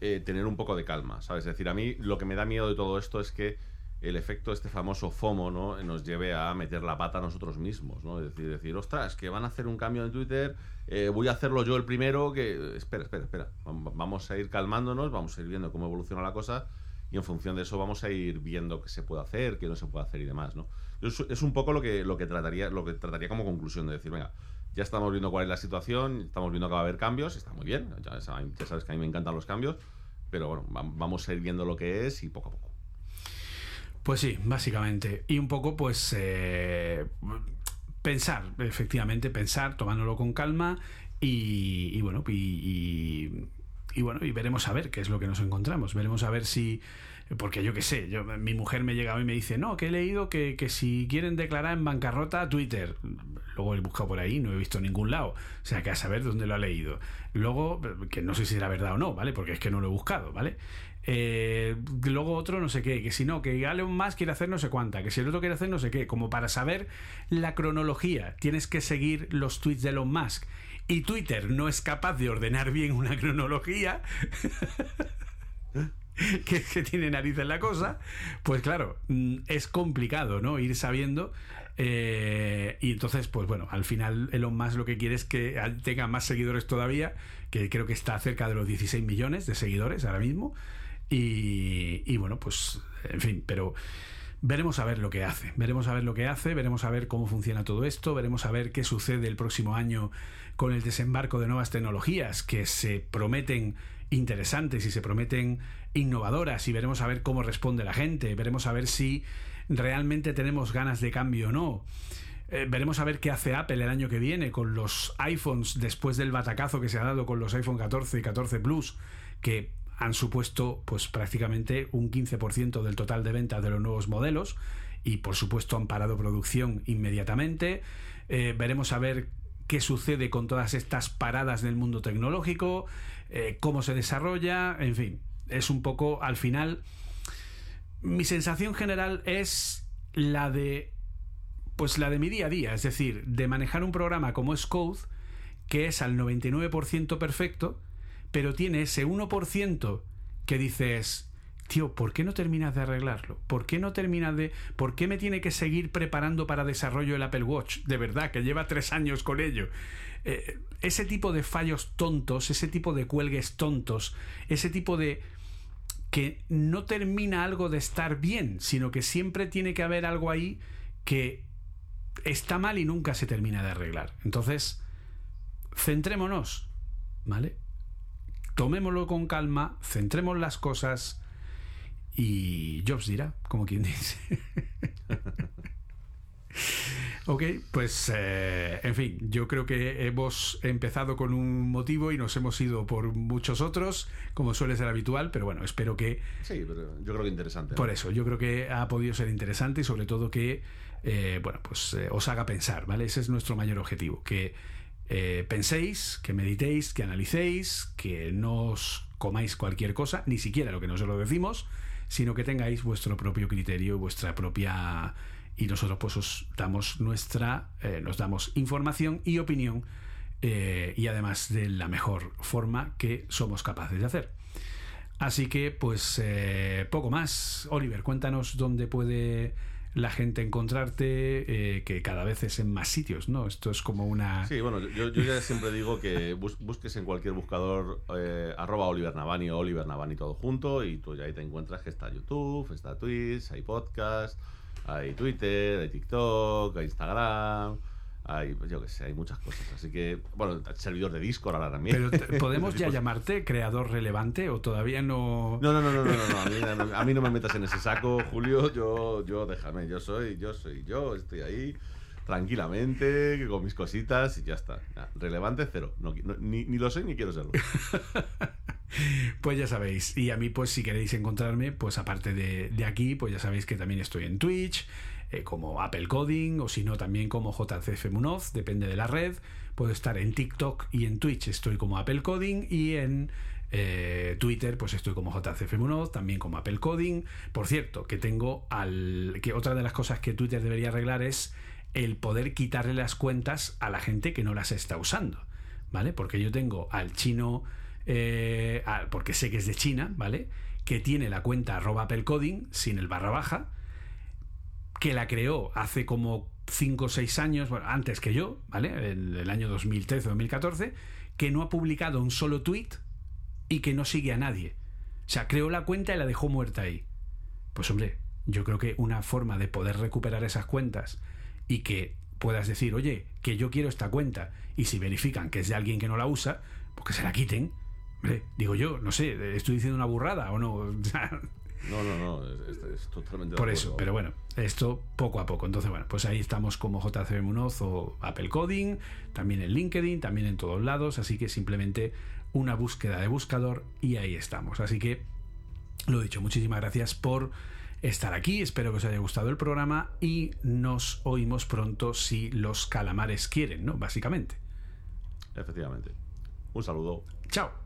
eh, tener un poco de calma, ¿sabes? Es decir, a mí lo que me da miedo de todo esto es que el efecto, este famoso FOMO, ¿no? Nos lleve a meter la pata a nosotros mismos, ¿no? Es decir, decir ostras, que van a hacer un cambio en Twitter, eh, voy a hacerlo yo el primero, que... Espera, espera, espera. Vamos a ir calmándonos, vamos a ir viendo cómo evoluciona la cosa y en función de eso vamos a ir viendo qué se puede hacer, qué no se puede hacer y demás, ¿no? Es, un poco lo que, lo que trataría, lo que trataría como conclusión de decir, venga, ya estamos viendo cuál es la situación, estamos viendo que va a haber cambios, está muy bien, ya, sabes que a mí me encantan los cambios, pero bueno, vamos a ir viendo lo que es y poco a poco. Pues sí, básicamente. Y un poco, pues, eh, pensar, efectivamente, pensar, tomándolo con calma y, bueno, y, y bueno, y veremos a ver qué es lo que nos encontramos. Veremos a ver si. Porque yo qué sé, yo, mi mujer me llega y me dice, no, que he leído que, que si quieren declarar en bancarrota Twitter. Luego he buscado por ahí, no he visto ningún lado. O sea, que a saber dónde lo ha leído. Luego, que no sé si era verdad o no, ¿vale? Porque es que no lo he buscado, ¿vale? Eh, luego otro no sé qué, que si no, que Elon más quiere hacer no sé cuánta, que si el otro quiere hacer no sé qué, como para saber la cronología, tienes que seguir los tweets de Elon Musk y Twitter no es capaz de ordenar bien una cronología, que, tiene nariz en la cosa, pues claro, mm, es complicado, ¿no? Ir sabiendo. Eh, y entonces, pues bueno, al final Elon Musk lo que quiere es que tenga más seguidores todavía, que creo que está cerca de los 16 millones de seguidores ahora mismo. Y bueno, pues, en fin, pero veremos a ver lo que hace, veremos a ver lo que hace, veremos a ver cómo funciona todo esto, veremos a ver qué sucede el próximo año con el desembarco de nuevas tecnologías que se prometen interesantes y se prometen innovadoras y veremos a ver cómo responde la gente, veremos a ver si realmente tenemos ganas de cambio o no. Eh, veremos a ver qué hace Apple el año que viene con los iPhones después del batacazo que se ha dado con los iPhone 14 y 14 Plus, que han supuesto pues prácticamente un 15% del total de ventas de los nuevos modelos y por supuesto han parado producción inmediatamente. Eh, veremos a ver qué sucede con todas estas paradas del mundo tecnológico, eh, cómo se desarrolla, en fin, es un poco al final mi sensación general es la de pues la de mi día a día, es decir, de manejar un programa como es Code que es al 99% perfecto, pero tiene ese 1% que dices, tío, ¿por qué no terminas de arreglarlo? ¿Por qué no terminas de... ¿Por qué me tiene que seguir preparando para desarrollo el Apple Watch? De verdad, que lleva tres años con ello. Eh, ese tipo de fallos tontos, ese tipo de cuelgues tontos, ese tipo de que no termina algo de estar bien, sino que siempre tiene que haber algo ahí que está mal y nunca se termina de arreglar. Entonces, centrémonos, ¿vale? Tomémoslo con calma, centremos las cosas y Jobs dirá, como quien dice. Ok, pues eh, en fin, yo creo que hemos empezado con un motivo y nos hemos ido por muchos otros, como suele ser habitual, pero bueno, espero que... Sí, pero yo creo que interesante. ¿no? Por eso, yo creo que ha podido ser interesante y sobre todo que, eh, bueno, pues eh, os haga pensar, ¿vale? Ese es nuestro mayor objetivo, que penséis, que meditéis, que analicéis, que no os comáis cualquier cosa, ni siquiera lo que nosotros lo decimos, sino que tengáis vuestro propio criterio, vuestra propia y nosotros pues os damos nuestra, eh, nos damos información y opinión eh, y además de la mejor forma que somos capaces de hacer. Así que pues eh, poco más. Oliver, cuéntanos dónde puede la gente encontrarte, que cada vez es en más sitios, ¿no? Esto es como una... Sí, bueno, yo, ya siempre digo que busques en cualquier buscador arroba Oliver Navani o Oliver Navani todo junto y tú ya ahí te encuentras que está YouTube, está Twitch, hay podcast, hay Twitter, hay TikTok, hay Instagram. Hay, pues yo qué sé, hay muchas cosas. Así que, bueno, servidor de Discord ahora también. Pero ¿podemos ya llamarte creador relevante o todavía no...? No, no, no, no, no, no, A, mí, no me metas en ese saco, Julio. Yo, yo, déjame, yo soy, yo soy yo, estoy ahí tranquilamente, con mis cositas y ya está. relevante cero. ni, ni lo soy ni quiero serlo. Pues ya sabéis. Y a mí, pues si queréis encontrarme, pues aparte de, aquí, pues ya sabéis que también estoy en Twitch, eh, como Apple Coding, o si no, también como JCF Munoz, depende de la red. Puedo estar en TikTok y en Twitch estoy como Apple Coding y en eh, Twitter, pues estoy como JCF Munoz, también como Apple Coding. Por cierto, que tengo al. que otra de las cosas que Twitter debería arreglar es el poder quitarle las cuentas a la gente que no las está usando. ¿Vale? Porque yo tengo al chino eh, porque sé que es de China, ¿vale? Que tiene la cuenta arroba Apple sin el barra baja, que la creó hace como 5 o 6 años, bueno, antes que yo, ¿vale? En el año 2013-2014, que no ha publicado un solo tweet y que no sigue a nadie. O sea, creó la cuenta y la dejó muerta ahí. Pues hombre, yo creo que una forma de poder recuperar esas cuentas y que puedas decir, oye, que yo quiero esta cuenta, y si verifican que es de alguien que no la usa, pues que se la quiten digo yo, no sé, estoy diciendo una burrada o no. No, no, no, es, totalmente. Por eso, pero bueno, esto poco a poco. Entonces, bueno, pues ahí estamos como JCB Munoz o Apple Coding, también en LinkedIn, también en todos lados, así que simplemente una búsqueda de buscador y ahí estamos. Así que, lo dicho, muchísimas gracias por estar aquí, espero que os haya gustado el programa y nos oímos pronto si los calamares quieren, ¿no? Básicamente. Efectivamente. Un saludo. Chao.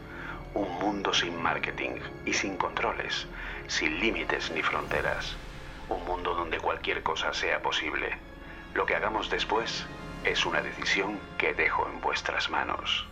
Un mundo sin marketing y sin controles, sin límites ni fronteras. Un mundo donde cualquier cosa sea posible. Lo que hagamos después es una decisión que dejo en vuestras manos.